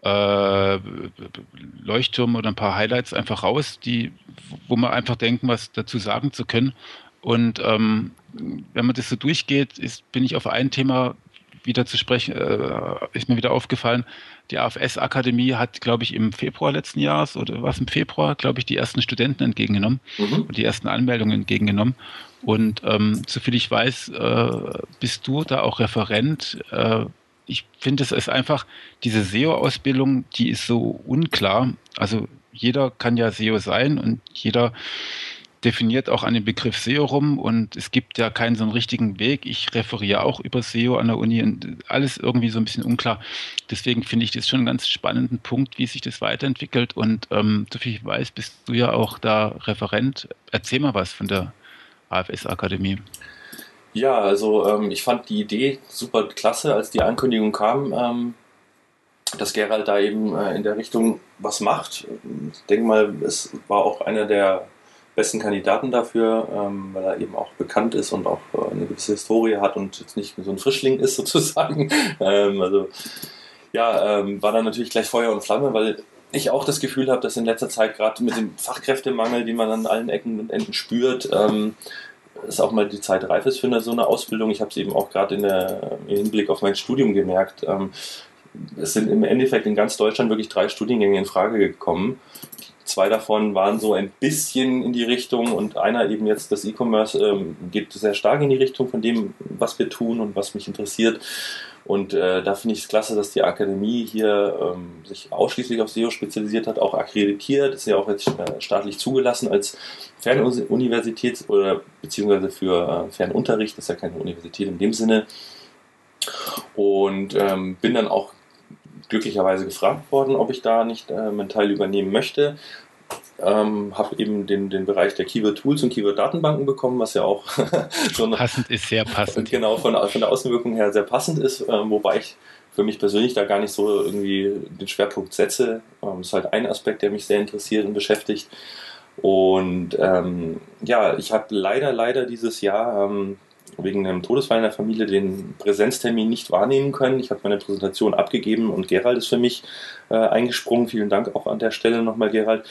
äh, Leuchttürme oder ein paar Highlights einfach raus, die, wo wir einfach denken, was dazu sagen zu können. Und ähm, wenn man das so durchgeht, ist, bin ich auf ein Thema wieder zu sprechen, äh, ist mir wieder aufgefallen. Die AFS-Akademie hat, glaube ich, im Februar letzten Jahres oder was im Februar, glaube ich, die ersten Studenten entgegengenommen mhm. und die ersten Anmeldungen entgegengenommen. Und ähm, soviel ich weiß, äh, bist du da auch Referent. Äh, ich finde, es ist einfach, diese SEO-Ausbildung, die ist so unklar. Also jeder kann ja SEO sein und jeder definiert auch an dem Begriff SEO rum und es gibt ja keinen so einen richtigen Weg. Ich referiere auch über SEO an der Uni und alles irgendwie so ein bisschen unklar. Deswegen finde ich das schon einen ganz spannenden Punkt, wie sich das weiterentwickelt und ähm, so viel ich weiß, bist du ja auch da Referent. Erzähl mal was von der AFS Akademie. Ja, also ähm, ich fand die Idee super klasse, als die Ankündigung kam, ähm, dass Gerald da eben äh, in der Richtung was macht. Ich denke mal, es war auch einer der besten Kandidaten dafür, ähm, weil er eben auch bekannt ist und auch äh, eine gewisse Historie hat und jetzt nicht so ein Frischling ist sozusagen. Ähm, also ja, ähm, war dann natürlich gleich Feuer und Flamme, weil ich auch das Gefühl habe, dass in letzter Zeit gerade mit dem Fachkräftemangel, den man an allen Ecken und Enden spürt, ähm, ist auch mal die Zeit reif ist für so eine Ausbildung. Ich habe es eben auch gerade im Hinblick auf mein Studium gemerkt. Ähm, es sind im Endeffekt in ganz Deutschland wirklich drei Studiengänge in Frage gekommen. Zwei davon waren so ein bisschen in die Richtung und einer eben jetzt das E-Commerce ähm, geht sehr stark in die Richtung von dem, was wir tun und was mich interessiert. Und äh, da finde ich es klasse, dass die Akademie hier ähm, sich ausschließlich auf SEO spezialisiert hat, auch akkreditiert, ist ja auch jetzt äh, staatlich zugelassen als Fernuniversität oder beziehungsweise für äh, Fernunterricht, das ist ja keine Universität in dem Sinne. Und ähm, bin dann auch glücklicherweise gefragt worden, ob ich da nicht äh, Teil übernehmen möchte ähm, habe eben den, den Bereich der Keyword Tools und Keyword Datenbanken bekommen, was ja auch schon passend ist, sehr passend. Genau, von, von der Außenwirkung her sehr passend ist, äh, wobei ich für mich persönlich da gar nicht so irgendwie den Schwerpunkt setze. Ähm, ist halt ein Aspekt, der mich sehr interessiert und beschäftigt. Und ähm, ja, ich habe leider, leider dieses Jahr ähm, wegen einem Todesfall in der Familie den Präsenztermin nicht wahrnehmen können. Ich habe meine Präsentation abgegeben und Gerald ist für mich äh, eingesprungen. Vielen Dank auch an der Stelle nochmal, Gerald.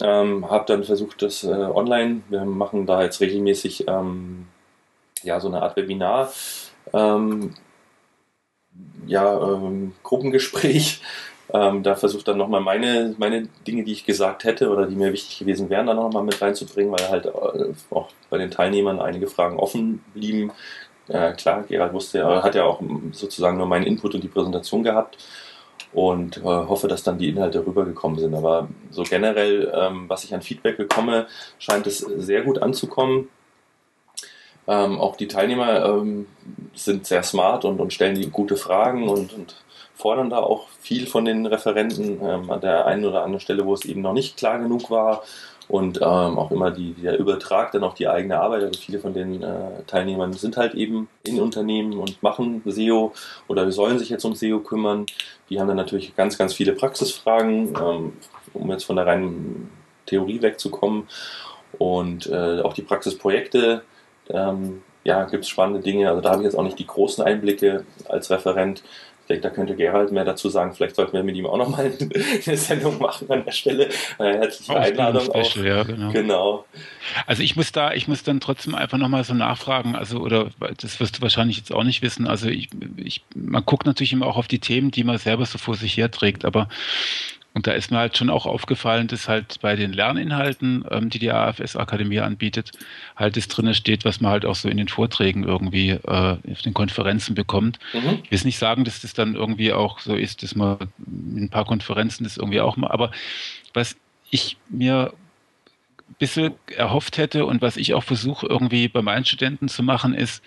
Ähm, habe dann versucht, das äh, online, wir machen da jetzt regelmäßig ähm, ja, so eine Art Webinar, ähm, ja, ähm, Gruppengespräch. Ähm, da versucht dann nochmal meine, meine Dinge, die ich gesagt hätte oder die mir wichtig gewesen wären, dann nochmal mit reinzubringen, weil halt äh, auch bei den Teilnehmern einige Fragen offen blieben. Äh, klar, Gerald wusste hat ja auch sozusagen nur meinen Input und die Präsentation gehabt und äh, hoffe, dass dann die Inhalte rübergekommen sind. Aber so generell, ähm, was ich an Feedback bekomme, scheint es sehr gut anzukommen. Ähm, auch die Teilnehmer ähm, sind sehr smart und, und stellen die gute Fragen und, und fordern da auch viel von den Referenten ähm, an der einen oder anderen Stelle, wo es eben noch nicht klar genug war. Und ähm, auch immer die, der Übertrag dann auf die eigene Arbeit. Also viele von den äh, Teilnehmern sind halt eben in Unternehmen und machen SEO oder sollen sich jetzt um SEO kümmern. Die haben dann natürlich ganz, ganz viele Praxisfragen, ähm, um jetzt von der reinen Theorie wegzukommen. Und äh, auch die Praxisprojekte, ähm, ja, gibt es spannende Dinge. Also da habe ich jetzt auch nicht die großen Einblicke als Referent denke, da könnte Gerald mehr dazu sagen. Vielleicht sollten wir mit ihm auch nochmal eine Sendung machen an der Stelle. Äh, herzliche Einladung. Special, ja, genau. genau. Also ich muss da, ich muss dann trotzdem einfach nochmal so nachfragen, also oder das wirst du wahrscheinlich jetzt auch nicht wissen. Also ich, ich man guckt natürlich immer auch auf die Themen, die man selber so vor sich herträgt, aber und da ist mir halt schon auch aufgefallen, dass halt bei den Lerninhalten, ähm, die die AFS Akademie anbietet, halt das drinne steht, was man halt auch so in den Vorträgen irgendwie äh, auf den Konferenzen bekommt. Mhm. Ich will nicht sagen, dass das dann irgendwie auch so ist, dass man in ein paar Konferenzen das irgendwie auch mal, aber was ich mir ein bisschen erhofft hätte und was ich auch versuche irgendwie bei meinen Studenten zu machen, ist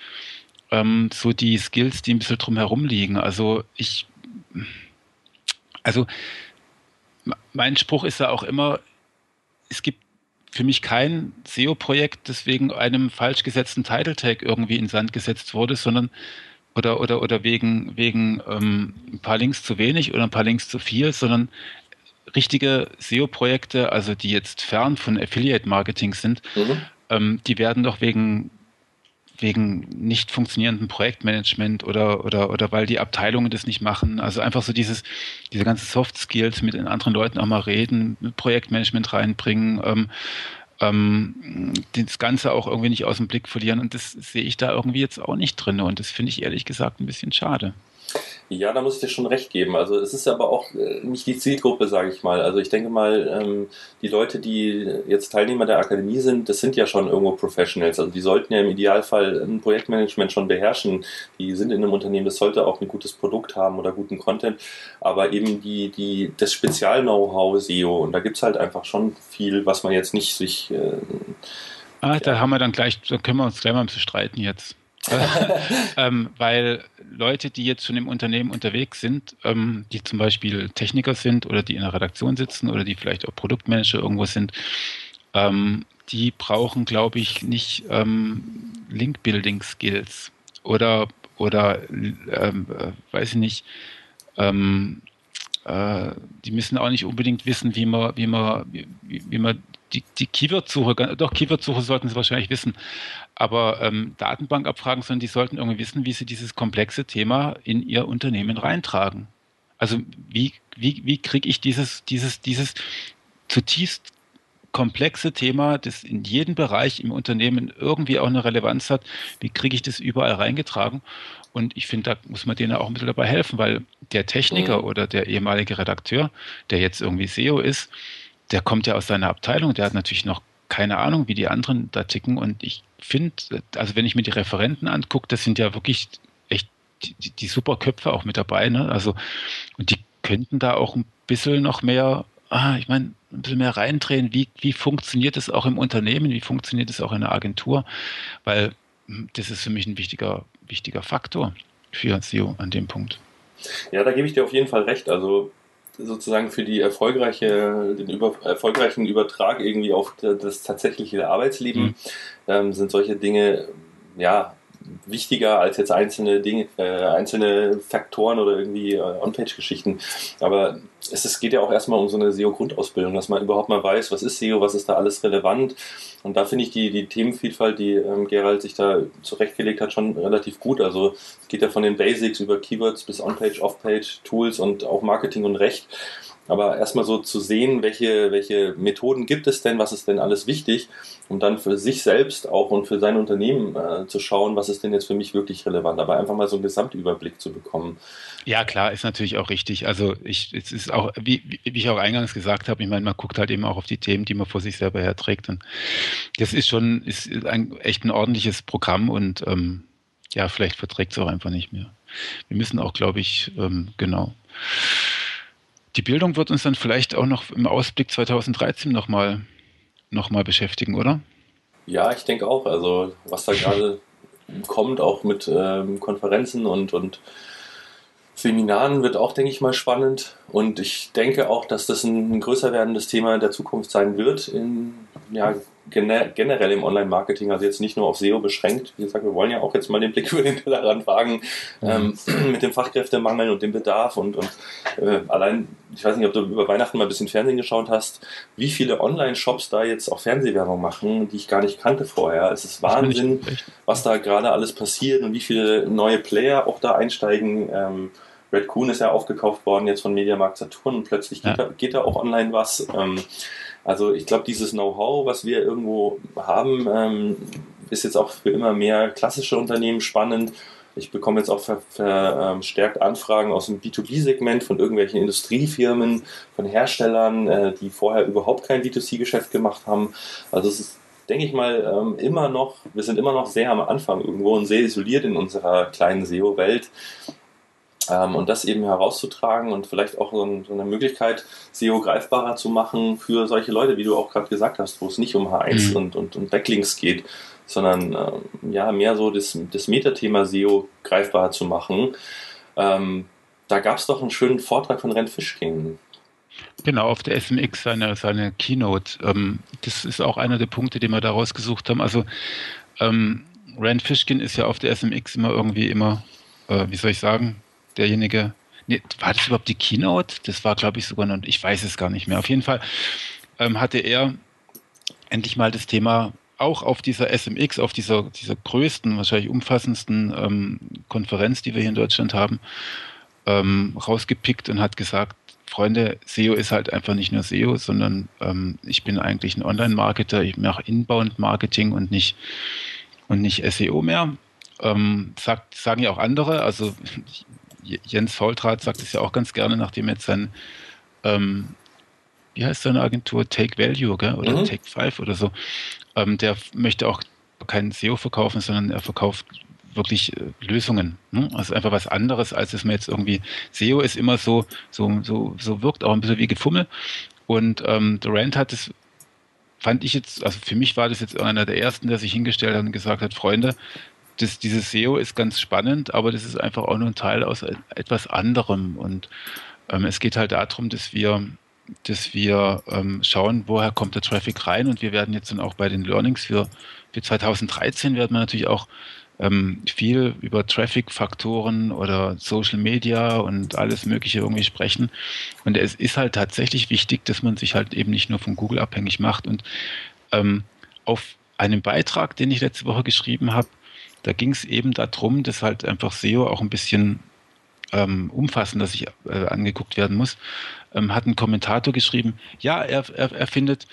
ähm, so die Skills, die ein bisschen drumherum liegen. Also ich, also mein Spruch ist ja auch immer, es gibt für mich kein SEO-Projekt, das wegen einem falsch gesetzten Title Tag irgendwie in Sand gesetzt wurde, sondern oder oder oder wegen wegen ähm, ein paar Links zu wenig oder ein paar Links zu viel, sondern richtige SEO-Projekte, also die jetzt fern von Affiliate-Marketing sind, mhm. ähm, die werden doch wegen wegen nicht funktionierendem Projektmanagement oder, oder, oder weil die Abteilungen das nicht machen. Also einfach so dieses, diese ganzen Soft Skills mit den anderen Leuten auch mal reden, Projektmanagement reinbringen, ähm, ähm, das Ganze auch irgendwie nicht aus dem Blick verlieren. Und das sehe ich da irgendwie jetzt auch nicht drin. Und das finde ich ehrlich gesagt ein bisschen schade. Ja, da muss ich dir schon recht geben. Also es ist aber auch äh, nicht die Zielgruppe, sage ich mal. Also ich denke mal, ähm, die Leute, die jetzt Teilnehmer der Akademie sind, das sind ja schon irgendwo Professionals. Also die sollten ja im Idealfall ein Projektmanagement schon beherrschen. Die sind in einem Unternehmen, das sollte auch ein gutes Produkt haben oder guten Content. Aber eben die, die, das Spezial-Know-how SEO. Und da gibt es halt einfach schon viel, was man jetzt nicht sich... Äh, ah, da haben wir dann gleich, da können wir uns gleich mal ein streiten jetzt. ähm, weil Leute, die jetzt schon im Unternehmen unterwegs sind, ähm, die zum Beispiel Techniker sind oder die in der Redaktion sitzen oder die vielleicht auch Produktmanager irgendwo sind, ähm, die brauchen, glaube ich, nicht ähm, Link-Building-Skills oder, oder ähm, äh, weiß ich nicht, ähm, äh, die müssen auch nicht unbedingt wissen, wie man, wie man, wie, wie man die, die Keyword-Suche, doch Keyword-Suche sollten sie wahrscheinlich wissen, aber ähm, Datenbankabfragen, sondern die sollten irgendwie wissen, wie sie dieses komplexe Thema in ihr Unternehmen reintragen. Also wie, wie, wie kriege ich dieses, dieses, dieses zutiefst komplexe Thema, das in jedem Bereich im Unternehmen irgendwie auch eine Relevanz hat, wie kriege ich das überall reingetragen? Und ich finde, da muss man denen auch ein bisschen dabei helfen, weil der Techniker mhm. oder der ehemalige Redakteur, der jetzt irgendwie SEO ist, der kommt ja aus seiner Abteilung, der hat natürlich noch keine Ahnung, wie die anderen da ticken. Und ich finde, also wenn ich mir die Referenten angucke, das sind ja wirklich echt die, die super Köpfe auch mit dabei. Ne? Also, und die könnten da auch ein bisschen noch mehr, ah, ich meine, ein bisschen mehr reindrehen, wie, wie funktioniert es auch im Unternehmen, wie funktioniert es auch in der Agentur, weil hm, das ist für mich ein wichtiger, wichtiger Faktor für SEO an dem Punkt. Ja, da gebe ich dir auf jeden Fall recht. Also sozusagen für die erfolgreiche, den über, erfolgreichen Übertrag irgendwie auf das tatsächliche Arbeitsleben mhm. ähm, sind solche Dinge ja wichtiger als jetzt einzelne Dinge, äh, einzelne Faktoren oder irgendwie äh, On-Page-Geschichten. Aber es, es geht ja auch erstmal um so eine SEO-Grundausbildung, dass man überhaupt mal weiß, was ist SEO, was ist da alles relevant. Und da finde ich die, die Themenvielfalt, die ähm, Gerald sich da zurechtgelegt hat, schon relativ gut. Also es geht ja von den Basics über Keywords bis On-Page, Off-Page, Tools und auch Marketing und Recht. Aber erstmal so zu sehen, welche, welche Methoden gibt es denn, was ist denn alles wichtig, um dann für sich selbst auch und für sein Unternehmen äh, zu schauen, was ist denn jetzt für mich wirklich relevant, aber einfach mal so einen Gesamtüberblick zu bekommen. Ja, klar, ist natürlich auch richtig. Also ich, es ist auch, wie, wie ich auch eingangs gesagt habe, ich meine, man guckt halt eben auch auf die Themen, die man vor sich selber herträgt. Und das ist schon, ist ein, echt ein ordentliches Programm und ähm, ja, vielleicht verträgt es auch einfach nicht mehr. Wir müssen auch, glaube ich, ähm, genau die Bildung wird uns dann vielleicht auch noch im Ausblick 2013 nochmal noch mal beschäftigen, oder? Ja, ich denke auch. Also was da gerade kommt, auch mit ähm, Konferenzen und, und Seminaren wird auch, denke ich mal, spannend. Und ich denke auch, dass das ein, ein größer werdendes Thema der Zukunft sein wird, in, ja, generell im Online-Marketing, also jetzt nicht nur auf SEO beschränkt. Wie gesagt, wir wollen ja auch jetzt mal den Blick über den Tellerrand wagen ähm, mit dem Fachkräftemangel und dem Bedarf und, und äh, allein, ich weiß nicht, ob du über Weihnachten mal ein bisschen Fernsehen geschaut hast, wie viele Online-Shops da jetzt auch Fernsehwerbung machen, die ich gar nicht kannte vorher. Es ist Wahnsinn, was da gerade alles passiert und wie viele neue Player auch da einsteigen. Ähm, Red Coon ist ja aufgekauft worden jetzt von Mediamarkt Saturn und plötzlich geht, ja. da, geht da auch online was. Ähm, also ich glaube, dieses Know-how, was wir irgendwo haben, ähm, ist jetzt auch für immer mehr klassische Unternehmen spannend. Ich bekomme jetzt auch verstärkt Anfragen aus dem B2B-Segment von irgendwelchen Industriefirmen, von Herstellern, äh, die vorher überhaupt kein B2C-Geschäft gemacht haben. Also es ist, denke ich mal, ähm, immer noch, wir sind immer noch sehr am Anfang irgendwo und sehr isoliert in unserer kleinen SEO-Welt. Ähm, und das eben herauszutragen und vielleicht auch so, ein, so, eine Möglichkeit, SEO greifbarer zu machen für solche Leute, wie du auch gerade gesagt hast, wo es nicht um H1 mhm. und, und, und Backlinks geht, sondern ähm, ja mehr so das, das Metathema SEO greifbarer zu machen. Ähm, da gab es doch einen schönen Vortrag von Ren Fischking. Genau, auf der SMX seine, seine Keynote. Ähm, das ist auch einer der Punkte, den wir da rausgesucht haben. Also ähm, Rand Fishkin ist ja auf der SMX immer irgendwie immer, äh, wie soll ich sagen, derjenige, nee, war das überhaupt die Keynote? Das war, glaube ich, sogar noch, ich weiß es gar nicht mehr. Auf jeden Fall ähm, hatte er endlich mal das Thema auch auf dieser SMX, auf dieser, dieser größten, wahrscheinlich umfassendsten ähm, Konferenz, die wir hier in Deutschland haben, ähm, rausgepickt und hat gesagt, Freunde, SEO ist halt einfach nicht nur SEO, sondern ähm, ich bin eigentlich ein Online-Marketer, ich mache Inbound-Marketing und nicht, und nicht SEO mehr. Ähm, sagt, sagen ja auch andere, also Jens Faultrat sagt es ja auch ganz gerne, nachdem jetzt sein, ähm, wie heißt seine Agentur, Take Value, gell? oder mhm. Take Five oder so, ähm, der möchte auch kein SEO verkaufen, sondern er verkauft wirklich äh, Lösungen. Ne? Also einfach was anderes, als es mir jetzt irgendwie, SEO ist immer so, so, so, so wirkt auch ein bisschen wie Gefummel. Und ähm, Durant hat es fand ich jetzt, also für mich war das jetzt einer der ersten, der sich hingestellt hat und gesagt hat, Freunde, das, dieses SEO ist ganz spannend, aber das ist einfach auch nur ein Teil aus etwas anderem. Und ähm, es geht halt darum, dass wir, dass wir ähm, schauen, woher kommt der Traffic rein. Und wir werden jetzt dann auch bei den Learnings für, für 2013 werden wir natürlich auch ähm, viel über Traffic-Faktoren oder Social Media und alles Mögliche irgendwie sprechen. Und es ist halt tatsächlich wichtig, dass man sich halt eben nicht nur von Google abhängig macht. Und ähm, auf einem Beitrag, den ich letzte Woche geschrieben habe, da ging es eben darum, dass halt einfach SEO auch ein bisschen ähm, umfassender sich äh, angeguckt werden muss. Ähm, hat ein Kommentator geschrieben, ja, er, er, er findet,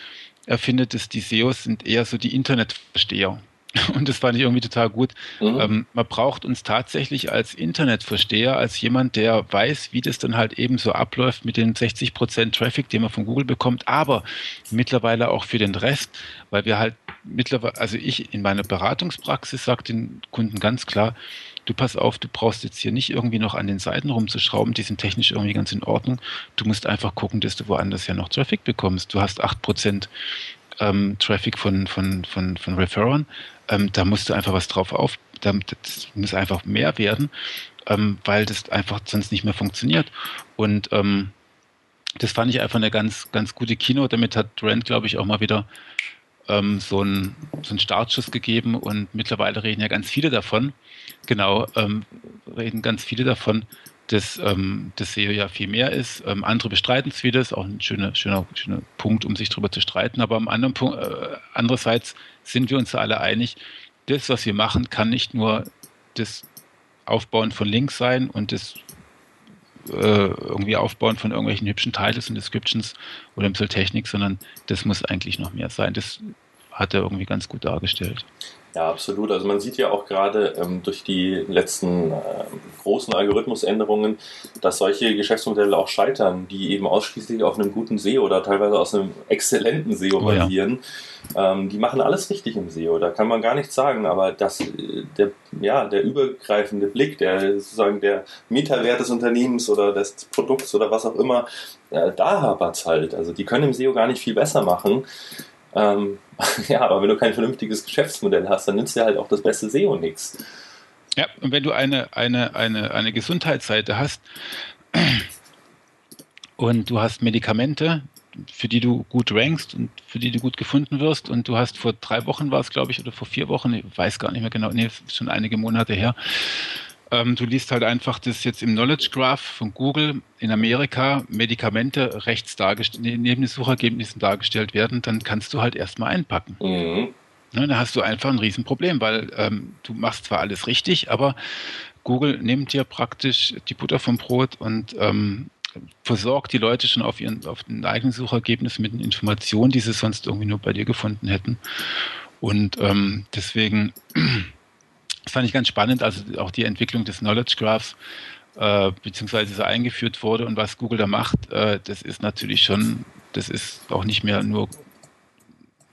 er findet, dass die SEOs sind eher so die Internetversteher. Und das fand ich irgendwie total gut. Mhm. Ähm, man braucht uns tatsächlich als Internetversteher, als jemand, der weiß, wie das dann halt eben so abläuft mit den 60 Prozent Traffic, den man von Google bekommt, aber mittlerweile auch für den Rest, weil wir halt mittlerweile, also ich in meiner Beratungspraxis sage den Kunden ganz klar, du pass auf, du brauchst jetzt hier nicht irgendwie noch an den Seiten rumzuschrauben, die sind technisch irgendwie ganz in Ordnung. Du musst einfach gucken, dass du woanders ja noch Traffic bekommst. Du hast 8% ähm, Traffic von, von, von, von Referrern ähm, da musst du einfach was drauf auf, das muss einfach mehr werden, ähm, weil das einfach sonst nicht mehr funktioniert. Und ähm, das fand ich einfach eine ganz, ganz gute Kino. Damit hat Durant, glaube ich, auch mal wieder ähm, so, einen, so einen Startschuss gegeben und mittlerweile reden ja ganz viele davon. Genau, ähm, reden ganz viele davon, dass ähm, das SEO ja viel mehr ist. Ähm, andere bestreiten es wieder, ist auch ein schöner, schöner, schöner Punkt, um sich darüber zu streiten. Aber am anderen Punkt, äh, andererseits sind wir uns alle einig, das, was wir machen, kann nicht nur das Aufbauen von Links sein und das irgendwie Aufbauen von irgendwelchen hübschen Titles und Descriptions oder ein bisschen Technik, sondern das muss eigentlich noch mehr sein. Das hat er irgendwie ganz gut dargestellt. Ja, absolut. Also man sieht ja auch gerade ähm, durch die letzten äh, großen Algorithmusänderungen, dass solche Geschäftsmodelle auch scheitern, die eben ausschließlich auf einem guten SEO oder teilweise aus einem exzellenten SEO oh, basieren. Ja. Ähm, die machen alles richtig im SEO, da kann man gar nichts sagen, aber das, äh, der, ja, der übergreifende Blick, der sozusagen der Meterwert des Unternehmens oder des Produkts oder was auch immer, äh, da hapert es halt. Also die können im SEO gar nicht viel besser machen. Ähm, ja, aber wenn du kein vernünftiges Geschäftsmodell hast, dann nützt dir halt auch das beste SEO nichts. Ja, und wenn du eine, eine, eine, eine Gesundheitsseite hast und du hast Medikamente, für die du gut rankst und für die du gut gefunden wirst und du hast vor drei Wochen war es, glaube ich, oder vor vier Wochen, ich weiß gar nicht mehr genau, nee, schon einige Monate her, ähm, du liest halt einfach, dass jetzt im Knowledge Graph von Google in Amerika Medikamente rechts dargestellt, ne, neben den Suchergebnissen dargestellt werden, dann kannst du halt erstmal einpacken. Mhm. Da hast du einfach ein Riesenproblem, weil ähm, du machst zwar alles richtig, aber Google nimmt dir praktisch die Butter vom Brot und ähm, versorgt die Leute schon auf ihren auf den eigenen Suchergebnis mit den Informationen, die sie sonst irgendwie nur bei dir gefunden hätten. Und ähm, deswegen das fand ich ganz spannend, also auch die Entwicklung des Knowledge Graphs, äh, beziehungsweise so eingeführt wurde und was Google da macht, äh, das ist natürlich schon, das ist auch nicht mehr nur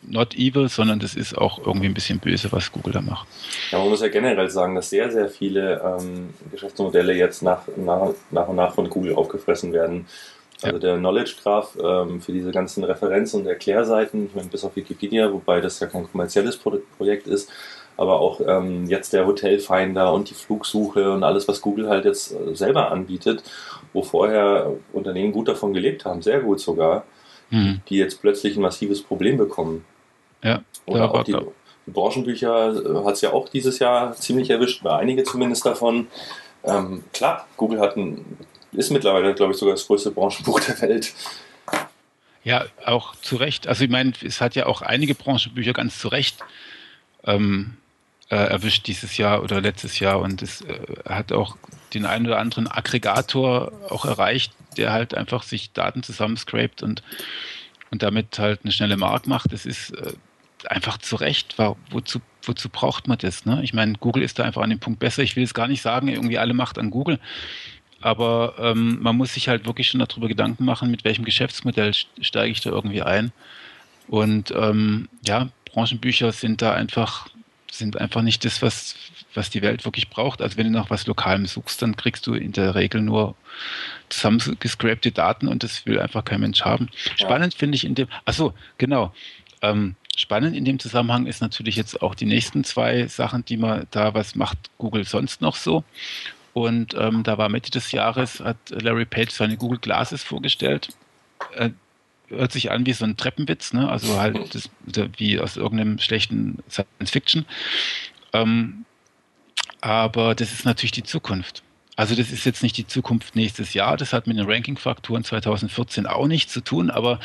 not evil, sondern das ist auch irgendwie ein bisschen böse, was Google da macht. Ja, man muss ja generell sagen, dass sehr, sehr viele ähm, Geschäftsmodelle jetzt nach, nach, nach und nach von Google aufgefressen werden. Also ja. der Knowledge Graph ähm, für diese ganzen Referenzen und Erklärseiten, ich meine, bis auf Wikipedia, wobei das ja kein kommerzielles Pro Projekt ist, aber auch ähm, jetzt der Hotelfinder und die Flugsuche und alles, was Google halt jetzt äh, selber anbietet, wo vorher Unternehmen gut davon gelebt haben, sehr gut sogar, mhm. die jetzt plötzlich ein massives Problem bekommen. Ja, oder auch die, die, Branchenbücher äh, hat es ja auch dieses Jahr ziemlich erwischt, bei einige zumindest davon. Ähm, klar, Google hat ein, ist mittlerweile, glaube ich, sogar das größte Branchenbuch der Welt. Ja, auch zu Recht. Also ich meine, es hat ja auch einige Branchenbücher ganz zu Recht ähm, äh, erwischt dieses Jahr oder letztes Jahr und es äh, hat auch den einen oder anderen Aggregator auch erreicht, der halt einfach sich Daten zusammenscrapt und, und damit halt eine schnelle Mark macht. Das ist äh, einfach zu Recht. Wozu, wozu braucht man das? Ne? Ich meine, Google ist da einfach an dem Punkt besser. Ich will es gar nicht sagen, irgendwie alle Macht an Google. Aber ähm, man muss sich halt wirklich schon darüber Gedanken machen, mit welchem Geschäftsmodell steige ich da irgendwie ein. Und ähm, ja, Branchenbücher sind da einfach sind einfach nicht das, was, was die Welt wirklich braucht. Also wenn du nach was Lokalem suchst, dann kriegst du in der Regel nur zusammengescrapte Daten und das will einfach kein Mensch haben. Spannend ja. finde ich in dem, achso, genau. Ähm, spannend in dem Zusammenhang ist natürlich jetzt auch die nächsten zwei Sachen, die man da, was macht Google sonst noch so? Und ähm, da war Mitte des Jahres, hat Larry Page seine Google Glasses vorgestellt. Äh, hört sich an wie so ein Treppenwitz, ne? also halt das, wie aus irgendeinem schlechten Science Fiction. Ähm, aber das ist natürlich die Zukunft. Also das ist jetzt nicht die Zukunft nächstes Jahr, das hat mit den Ranking-Faktoren 2014 auch nichts zu tun, aber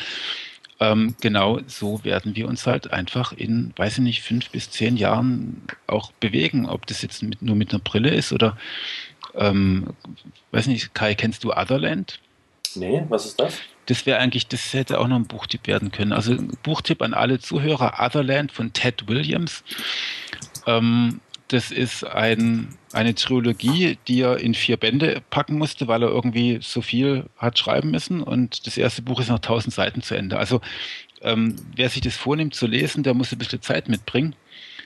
ähm, genau so werden wir uns halt einfach in, weiß ich nicht, fünf bis zehn Jahren auch bewegen. Ob das jetzt mit, nur mit einer Brille ist oder, ähm, weiß nicht, Kai, kennst du Otherland? Nee, was ist das? Das wäre eigentlich, das hätte auch noch ein Buchtipp werden können. Also Buchtipp an alle Zuhörer, Otherland von Ted Williams. Ähm, das ist ein, eine Trilogie, die er in vier Bände packen musste, weil er irgendwie so viel hat schreiben müssen. Und das erste Buch ist noch 1000 Seiten zu Ende. Also ähm, wer sich das vornimmt zu lesen, der muss ein bisschen Zeit mitbringen.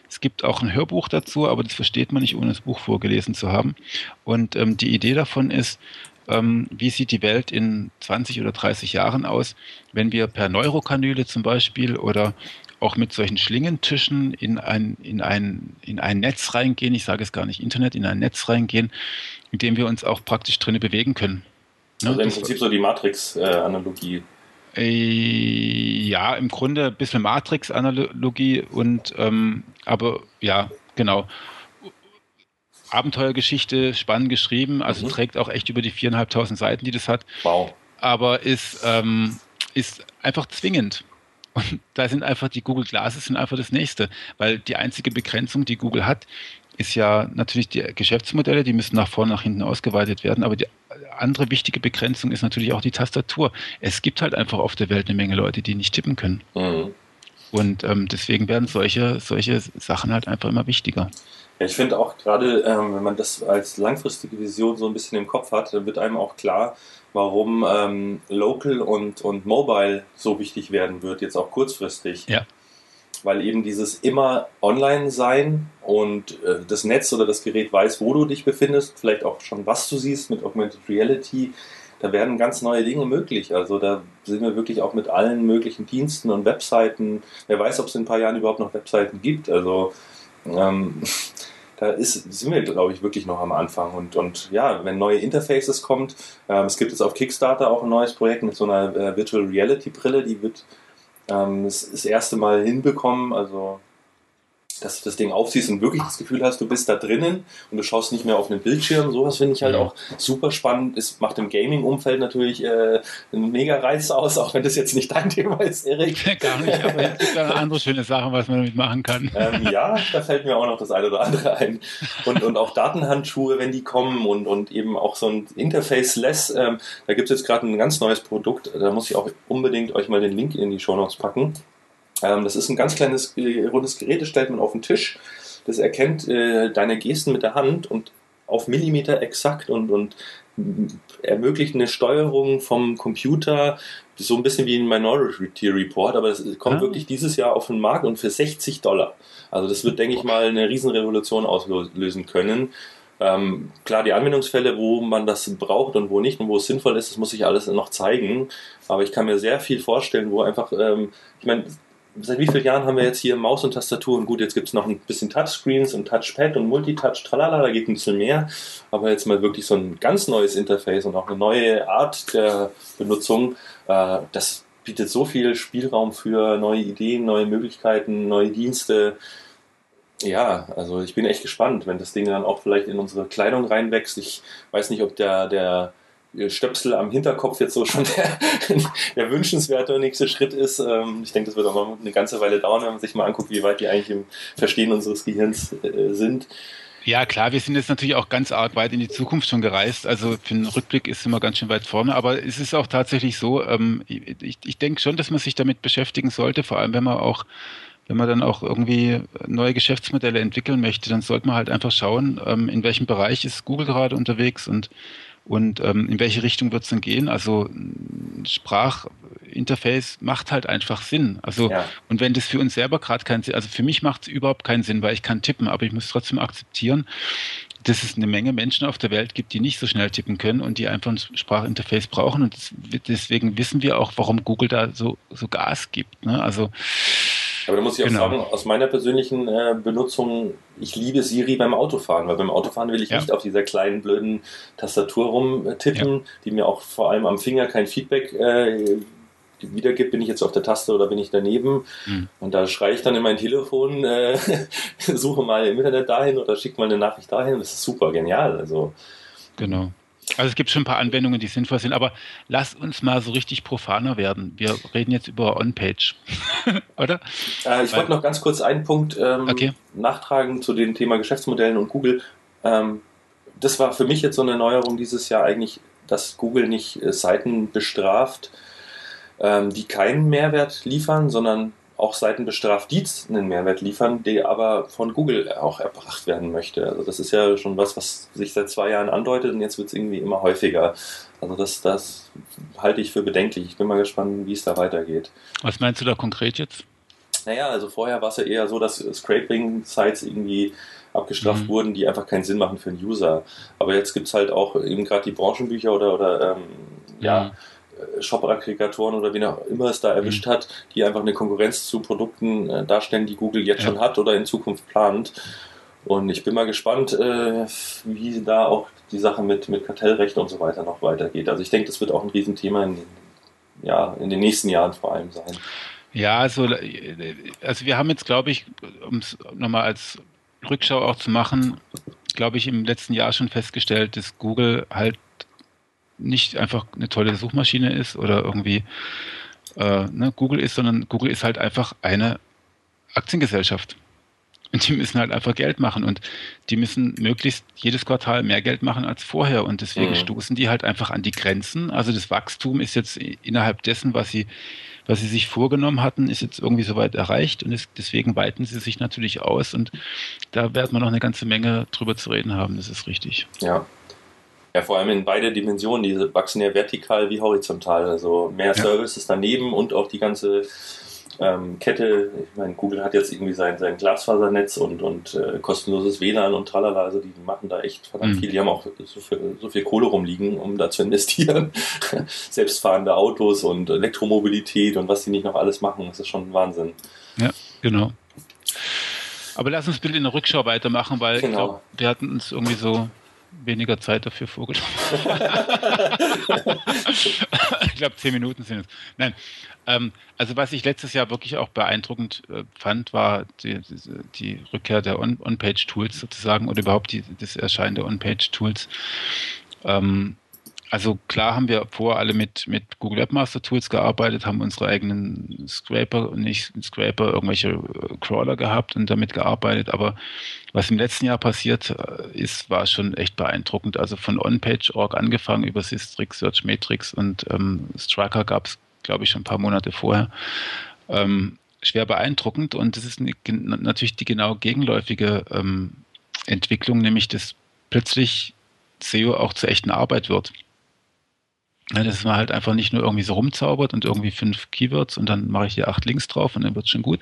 Es gibt auch ein Hörbuch dazu, aber das versteht man nicht, ohne das Buch vorgelesen zu haben. Und ähm, die Idee davon ist, ähm, wie sieht die Welt in 20 oder 30 Jahren aus, wenn wir per Neurokanüle zum Beispiel oder auch mit solchen Schlingentischen in ein, in, ein, in ein Netz reingehen, ich sage es gar nicht Internet, in ein Netz reingehen, in dem wir uns auch praktisch drinnen bewegen können. Ne? Also im Prinzip so die Matrix-Analogie. Äh, ja, im Grunde ein bisschen Matrix-Analogie und ähm, aber ja, genau. Abenteuergeschichte, spannend geschrieben, also mhm. trägt auch echt über die viereinhalbtausend Seiten, die das hat. Wow. Aber ist, ähm, ist einfach zwingend. Und da sind einfach die Google Glasses sind einfach das nächste, weil die einzige Begrenzung, die Google hat, ist ja natürlich die Geschäftsmodelle, die müssen nach vorne, nach hinten ausgeweitet werden, aber die andere wichtige Begrenzung ist natürlich auch die Tastatur. Es gibt halt einfach auf der Welt eine Menge Leute, die nicht tippen können. Mhm. Und ähm, deswegen werden solche, solche Sachen halt einfach immer wichtiger. Ja, ich finde auch gerade, ähm, wenn man das als langfristige Vision so ein bisschen im Kopf hat, dann wird einem auch klar, warum ähm, Local und, und Mobile so wichtig werden wird, jetzt auch kurzfristig. Ja. Weil eben dieses immer online sein und äh, das Netz oder das Gerät weiß, wo du dich befindest, vielleicht auch schon was du siehst mit Augmented Reality, da werden ganz neue Dinge möglich. Also da sind wir wirklich auch mit allen möglichen Diensten und Webseiten. Wer weiß, ob es in ein paar Jahren überhaupt noch Webseiten gibt. Also ähm, da ist, sind wir, glaube ich, wirklich noch am Anfang. Und, und ja, wenn neue Interfaces kommt, ähm, es gibt jetzt auf Kickstarter auch ein neues Projekt mit so einer äh, Virtual Reality Brille, die wird ähm, das, das erste Mal hinbekommen. Also dass du das Ding aufziehst und wirklich das Gefühl hast, du bist da drinnen und du schaust nicht mehr auf einen Bildschirm. Sowas finde ich halt auch super spannend. Es macht im Gaming-Umfeld natürlich äh, einen mega Reiz aus, auch wenn das jetzt nicht dein Thema ist, Erik. Gar nicht, aber es gibt da andere schöne Sachen, was man damit machen kann. Ähm, ja, da fällt mir auch noch das eine oder andere ein. Und, und auch Datenhandschuhe, wenn die kommen und, und eben auch so ein Interface-less. Ähm, da gibt es jetzt gerade ein ganz neues Produkt. Da muss ich auch unbedingt euch mal den Link in die Show Notes packen. Ähm, das ist ein ganz kleines rundes Gerät, das stellt man auf den Tisch. Das erkennt äh, deine Gesten mit der Hand und auf Millimeter exakt und, und ermöglicht eine Steuerung vom Computer, so ein bisschen wie ein Minority Report, aber es kommt ah. wirklich dieses Jahr auf den Markt und für 60 Dollar. Also das wird, denke ich mal, eine Riesenrevolution auslösen können. Ähm, klar, die Anwendungsfälle, wo man das braucht und wo nicht und wo es sinnvoll ist, das muss sich alles noch zeigen. Aber ich kann mir sehr viel vorstellen, wo einfach, ähm, ich meine, seit wie vielen Jahren haben wir jetzt hier Maus und Tastatur und gut, jetzt gibt es noch ein bisschen Touchscreens und Touchpad und Multitouch, tralala, da geht ein bisschen mehr, aber jetzt mal wirklich so ein ganz neues Interface und auch eine neue Art der Benutzung, äh, das bietet so viel Spielraum für neue Ideen, neue Möglichkeiten, neue Dienste. Ja, also ich bin echt gespannt, wenn das Ding dann auch vielleicht in unsere Kleidung reinwächst. Ich weiß nicht, ob der, der Stöpsel am Hinterkopf jetzt so schon der, der wünschenswerte nächste Schritt ist. Ähm, ich denke, das wird auch noch eine ganze Weile dauern, wenn man sich mal anguckt, wie weit die eigentlich im Verstehen unseres Gehirns äh, sind. Ja, klar, wir sind jetzt natürlich auch ganz arg weit in die Zukunft schon gereist. Also für den Rückblick ist immer ganz schön weit vorne. Aber es ist auch tatsächlich so, ähm, ich, ich denke schon, dass man sich damit beschäftigen sollte, vor allem wenn man auch wenn man dann auch irgendwie neue Geschäftsmodelle entwickeln möchte, dann sollte man halt einfach schauen, ähm, in welchem Bereich ist Google gerade unterwegs und und ähm, in welche Richtung wird es denn gehen? Also Sprachinterface macht halt einfach Sinn. Also ja. und wenn das für uns selber gerade keinen Sinn, also für mich macht es überhaupt keinen Sinn, weil ich kann tippen, aber ich muss trotzdem akzeptieren, dass es eine Menge Menschen auf der Welt gibt, die nicht so schnell tippen können und die einfach ein Sprachinterface brauchen. Und deswegen wissen wir auch, warum Google da so, so Gas gibt. Ne? Also aber da muss ich auch genau. sagen, aus meiner persönlichen äh, Benutzung, ich liebe Siri beim Autofahren, weil beim Autofahren will ich ja. nicht auf dieser kleinen blöden Tastatur rumtippen, ja. die mir auch vor allem am Finger kein Feedback äh, wiedergibt, bin ich jetzt auf der Taste oder bin ich daneben. Mhm. Und da schreie ich dann in mein Telefon, äh, suche mal im Internet dahin oder schicke mal eine Nachricht dahin. Das ist super genial. Also Genau. Also es gibt schon ein paar Anwendungen, die sinnvoll sind, aber lass uns mal so richtig profaner werden. Wir reden jetzt über On-Page, oder? Äh, ich wollte noch ganz kurz einen Punkt ähm, okay. nachtragen zu dem Thema Geschäftsmodellen und Google. Ähm, das war für mich jetzt so eine Neuerung dieses Jahr eigentlich, dass Google nicht äh, Seiten bestraft, ähm, die keinen Mehrwert liefern, sondern auch Seiten bestraft, die einen Mehrwert liefern, der aber von Google auch erbracht werden möchte. Also das ist ja schon was, was sich seit zwei Jahren andeutet und jetzt wird es irgendwie immer häufiger. Also das, das halte ich für bedenklich. Ich bin mal gespannt, wie es da weitergeht. Was meinst du da konkret jetzt? Naja, also vorher war es ja eher so, dass Scraping-Sites irgendwie abgestraft mhm. wurden, die einfach keinen Sinn machen für einen User. Aber jetzt gibt es halt auch eben gerade die Branchenbücher oder, oder ähm, ja, mhm äh, Shop-Aggregatoren oder wen auch immer es da erwischt mhm. hat, die einfach eine Konkurrenz zu Produkten äh, darstellen, die Google jetzt ja. schon hat oder in Zukunft plant. Und ich bin mal gespannt, äh, wie da auch die Sache mit, mit Kartellrecht und so weiter noch weitergeht. Also ich denke, das wird auch ein Riesenthema in, ja, in den nächsten Jahren vor allem sein. Ja, also, also wir haben jetzt, glaube ich, um es nochmal als Rückschau auch zu machen, glaube ich, im letzten Jahr schon festgestellt, dass Google halt nicht einfach eine tolle Suchmaschine ist oder irgendwie äh, ne, Google ist, sondern Google ist halt einfach eine Aktiengesellschaft. Und die müssen halt einfach Geld machen und die müssen möglichst jedes Quartal mehr Geld machen als vorher. Und deswegen mhm. stoßen die halt einfach an die Grenzen. Also das Wachstum ist jetzt innerhalb dessen, was sie, was sie sich vorgenommen hatten, ist jetzt irgendwie soweit erreicht. Und es, deswegen weiten sie sich natürlich aus. Und da werden wir noch eine ganze Menge drüber zu reden haben. Das ist richtig. Ja, ja, vor allem in beide Dimensionen. Diese wachsen ja vertikal wie horizontal. Also mehr ja. Services daneben und auch die ganze ähm, Kette. Ich meine, Google hat jetzt irgendwie sein, sein Glasfasernetz und, und äh, kostenloses WLAN und tralala. Also die machen da echt verdammt mhm. viel. Die haben auch so viel, so viel Kohle rumliegen, um da zu investieren. Selbstfahrende Autos und Elektromobilität und was die nicht noch alles machen. Das ist schon Wahnsinn. Ja, genau. Aber lass uns bitte in der Rückschau weitermachen, weil genau. ich glaube, wir hatten uns irgendwie so weniger Zeit dafür vorgenommen. ich glaube, zehn Minuten sind es. Nein. Ähm, also was ich letztes Jahr wirklich auch beeindruckend äh, fand, war die, die, die Rückkehr der On-Page-Tools On sozusagen oder überhaupt die, das Erscheinen der On-Page-Tools. Ähm, also klar haben wir vorher alle mit, mit Google Webmaster Tools gearbeitet, haben unsere eigenen Scraper, nicht Scraper, irgendwelche äh, Crawler gehabt und damit gearbeitet. Aber was im letzten Jahr passiert äh, ist, war schon echt beeindruckend. Also von OnPage.org angefangen über Systrix, Searchmetrics und ähm, Striker gab es, glaube ich, schon ein paar Monate vorher. Ähm, schwer beeindruckend und das ist eine, natürlich die genau gegenläufige ähm, Entwicklung, nämlich dass plötzlich SEO auch zur echten Arbeit wird. Ja, dass man halt einfach nicht nur irgendwie so rumzaubert und irgendwie fünf Keywords und dann mache ich hier acht Links drauf und dann wird schon gut,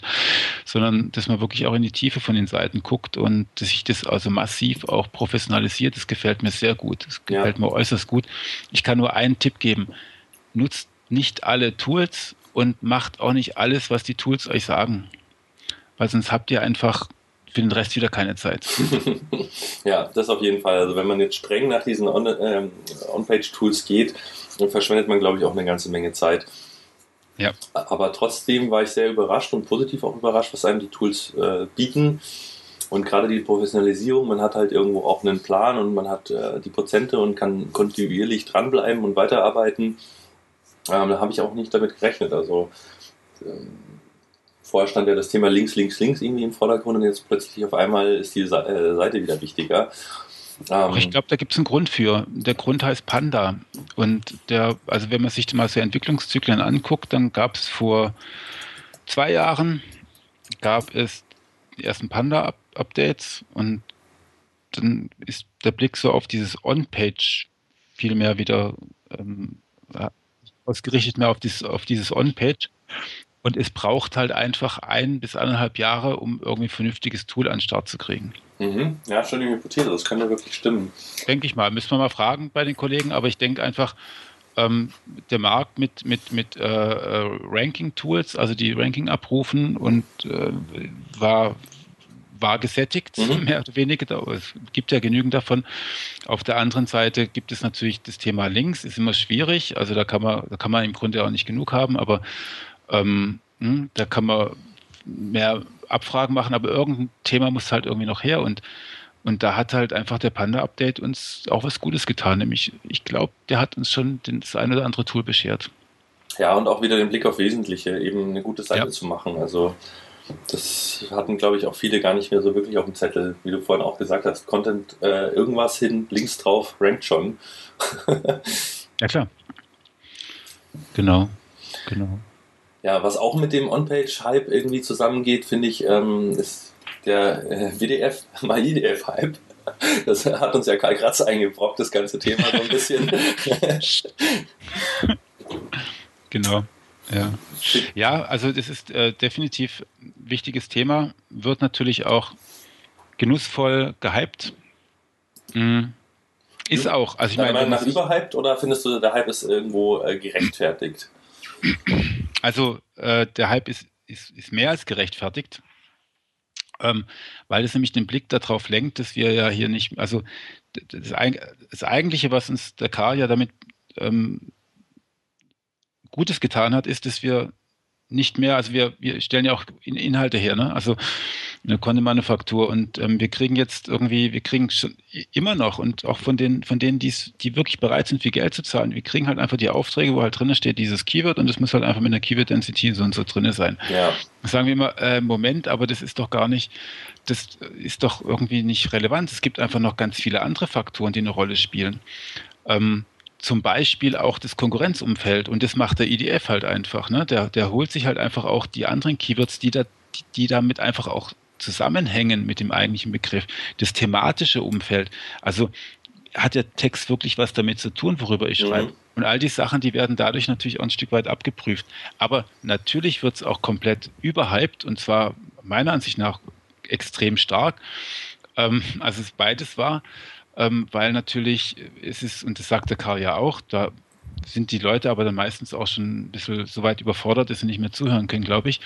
sondern dass man wirklich auch in die Tiefe von den Seiten guckt und dass sich das also massiv auch professionalisiert. Das gefällt mir sehr gut. Das gefällt ja. mir äußerst gut. Ich kann nur einen Tipp geben. Nutzt nicht alle Tools und macht auch nicht alles, was die Tools euch sagen. Weil sonst habt ihr einfach für den Rest wieder keine Zeit. ja, das auf jeden Fall. Also wenn man jetzt streng nach diesen ähm, On-Page-Tools geht, dann verschwendet man, glaube ich, auch eine ganze Menge Zeit. Ja. Aber trotzdem war ich sehr überrascht und positiv auch überrascht, was einem die Tools äh, bieten. Und gerade die Professionalisierung, man hat halt irgendwo auch einen Plan und man hat äh, die Prozente und kann kontinuierlich dranbleiben und weiterarbeiten. Ähm, da habe ich auch nicht damit gerechnet. Also ähm, vorher stand ja das Thema links, links, links irgendwie im Vordergrund und jetzt plötzlich auf einmal ist die äh, Seite wieder wichtiger. Ähm, ich glaube, da gibt es einen Grund für. Der Grund heißt Panda. Und der, also wenn man sich mal so Entwicklungszyklen anguckt, dann gab es vor zwei Jahren gab es die ersten Panda-Updates und dann ist der Blick so auf dieses On-Page viel mehr wieder ähm, ausgerichtet mehr auf dieses, auf dieses On-Page. Und es braucht halt einfach ein bis anderthalb Jahre, um irgendwie ein vernünftiges Tool an den Start zu kriegen. Mhm. Ja, schon die Hypothese, das kann ja wirklich stimmen. Denke ich mal. Müssen wir mal fragen bei den Kollegen, aber ich denke einfach, ähm, der Markt mit, mit, mit äh, äh Ranking-Tools, also die Ranking abrufen und äh, war, war gesättigt, mhm. mehr oder weniger. Es gibt ja genügend davon. Auf der anderen Seite gibt es natürlich das Thema Links, ist immer schwierig. Also da kann man, da kann man im Grunde auch nicht genug haben, aber ähm, hm, da kann man mehr Abfragen machen, aber irgendein Thema muss halt irgendwie noch her und und da hat halt einfach der Panda-Update uns auch was Gutes getan. Nämlich, ich glaube, der hat uns schon das ein oder andere Tool beschert. Ja, und auch wieder den Blick auf Wesentliche, eben eine gute Seite ja. zu machen. Also, das hatten, glaube ich, auch viele gar nicht mehr so wirklich auf dem Zettel, wie du vorhin auch gesagt hast. Content äh, irgendwas hin, links drauf, rankt schon. ja, klar. Genau, genau. Ja, was auch mit dem On-Page-Hype irgendwie zusammengeht, finde ich, ähm, ist der äh, WDF, MyIDF-Hype. Das hat uns ja Karl Kratz eingebrockt, das ganze Thema so ein bisschen. genau. Ja. ja, also das ist äh, definitiv ein wichtiges Thema, wird natürlich auch genussvoll gehypt. Mhm. Ist auch. Also ich meine, nach überhyped oder findest du, der Hype ist irgendwo äh, gerechtfertigt? Also äh, der Hype ist, ist, ist mehr als gerechtfertigt. Ähm, weil es nämlich den Blick darauf lenkt, dass wir ja hier nicht, also das, das Eigentliche, was uns der Karl ja damit ähm, Gutes getan hat, ist, dass wir nicht mehr, also wir, wir stellen ja auch Inhalte her, ne? Also eine Kontemanufaktur und ähm, wir kriegen jetzt irgendwie, wir kriegen schon immer noch und auch von den, von denen, die's, die wirklich bereit sind, viel Geld zu zahlen, wir kriegen halt einfach die Aufträge, wo halt drin steht, dieses Keyword und es muss halt einfach mit einer Keyword-Density so und so drin sein. Ja. Sagen wir immer, äh, Moment, aber das ist doch gar nicht, das ist doch irgendwie nicht relevant. Es gibt einfach noch ganz viele andere Faktoren, die eine Rolle spielen. Ähm, zum Beispiel auch das Konkurrenzumfeld und das macht der IDF halt einfach. Ne? Der, der holt sich halt einfach auch die anderen Keywords, die, da, die, die damit einfach auch zusammenhängen mit dem eigentlichen Begriff. Das thematische Umfeld. Also hat der Text wirklich was damit zu tun, worüber ich mhm. schreibe? Und all die Sachen, die werden dadurch natürlich auch ein Stück weit abgeprüft. Aber natürlich wird es auch komplett überhyped und zwar meiner Ansicht nach extrem stark. Ähm, also es beides war, ähm, weil natürlich ist es, und das sagt der Karl ja auch, da sind die Leute aber dann meistens auch schon ein bisschen so weit überfordert, dass sie nicht mehr zuhören können, glaube ich.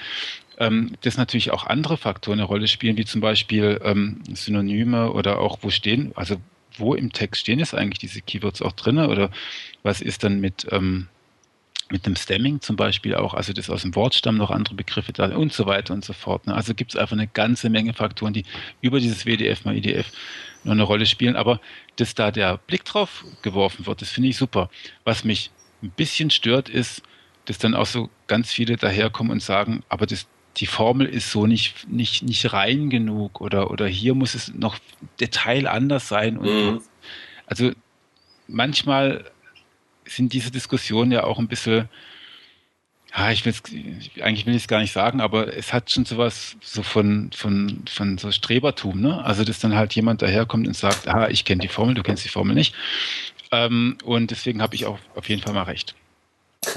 Ähm, dass natürlich auch andere Faktoren eine Rolle spielen, wie zum Beispiel ähm, Synonyme oder auch wo stehen, also wo im Text stehen jetzt eigentlich diese Keywords auch drin oder was ist dann mit, ähm, mit dem Stemming zum Beispiel auch, also das aus dem Wortstamm noch andere Begriffe da und so weiter und so fort. Ne? Also gibt es einfach eine ganze Menge Faktoren, die über dieses WDF mal IDF noch eine Rolle spielen. Aber dass da der Blick drauf geworfen wird, das finde ich super. Was mich ein bisschen stört, ist, dass dann auch so ganz viele daherkommen und sagen, aber das, die Formel ist so nicht, nicht, nicht rein genug oder, oder hier muss es noch Detail anders sein. Und mhm. Also manchmal sind diese Diskussionen ja auch ein bisschen, ja, ich will eigentlich will ich es gar nicht sagen, aber es hat schon sowas so von, von, von so Strebertum, ne? Also, dass dann halt jemand daherkommt und sagt, ah, ich kenne die Formel, du kennst die Formel nicht. Ähm, und deswegen habe ich auch auf jeden Fall mal recht.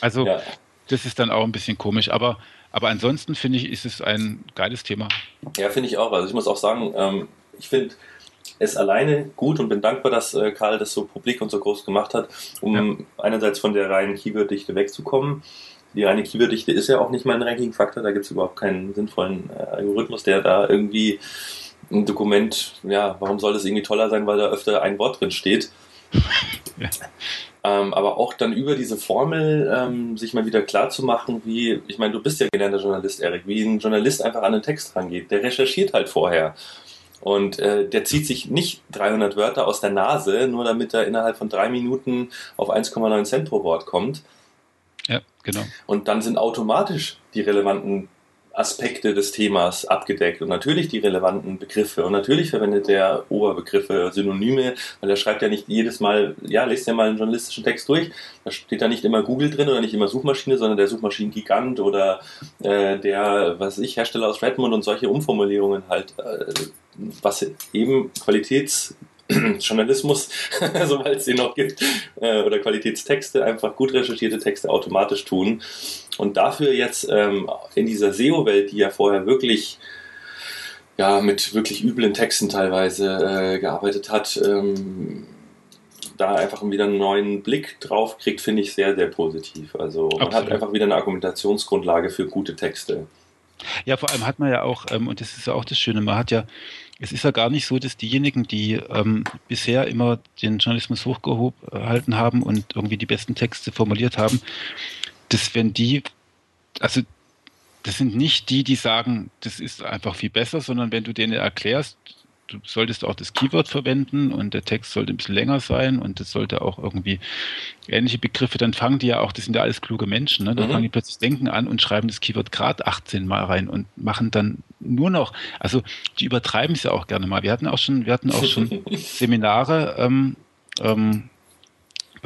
also, ja. das ist dann auch ein bisschen komisch, aber, aber ansonsten finde ich, ist es ein geiles Thema. Ja, finde ich auch. Also ich muss auch sagen, ähm, ich finde, es alleine gut und bin dankbar, dass äh, Karl das so publik und so groß gemacht hat, um ja. einerseits von der reinen Keyword-Dichte wegzukommen. Die reine Keyword-Dichte ist ja auch nicht mal ein Ranking-Faktor, da gibt es überhaupt keinen sinnvollen äh, Algorithmus, der da irgendwie ein Dokument, ja, warum soll das irgendwie toller sein, weil da öfter ein Wort drin steht. Ja. Ähm, aber auch dann über diese Formel ähm, sich mal wieder klar zu machen, wie, ich meine, du bist ja gelernter Journalist, Erik, wie ein Journalist einfach an den Text rangeht. Der recherchiert halt vorher. Und äh, der zieht sich nicht 300 Wörter aus der Nase, nur damit er innerhalb von drei Minuten auf 1,9 Cent pro Wort kommt. Ja, genau. Und dann sind automatisch die relevanten Aspekte des Themas abgedeckt und natürlich die relevanten Begriffe. Und natürlich verwendet er Oberbegriffe, Synonyme, weil er schreibt ja nicht jedes Mal, ja, lest ja mal einen journalistischen Text durch. Da steht da nicht immer Google drin oder nicht immer Suchmaschine, sondern der Suchmaschinengigant oder äh, der, was ich, Hersteller aus Redmond und solche Umformulierungen halt, äh, was eben Qualitäts Journalismus, sobald es den noch gibt, äh, oder Qualitätstexte, einfach gut recherchierte Texte automatisch tun. Und dafür jetzt ähm, in dieser SEO-Welt, die ja vorher wirklich ja, mit wirklich üblen Texten teilweise äh, gearbeitet hat, ähm, da einfach wieder einen neuen Blick drauf kriegt, finde ich sehr, sehr positiv. Also man Absolut. hat einfach wieder eine Argumentationsgrundlage für gute Texte. Ja, vor allem hat man ja auch, ähm, und das ist ja auch das Schöne, man hat ja es ist ja gar nicht so, dass diejenigen, die ähm, bisher immer den Journalismus hochgehalten haben und irgendwie die besten Texte formuliert haben, dass wenn die, also das sind nicht die, die sagen, das ist einfach viel besser, sondern wenn du denen erklärst, du solltest auch das Keyword verwenden und der Text sollte ein bisschen länger sein und es sollte auch irgendwie ähnliche Begriffe, dann fangen die ja auch, das sind ja alles kluge Menschen, ne? dann mhm. fangen die plötzlich denken an und schreiben das Keyword gerade 18 Mal rein und machen dann nur noch, also die übertreiben es ja auch gerne mal. Wir hatten auch schon, wir hatten auch schon Seminare, ähm, ähm,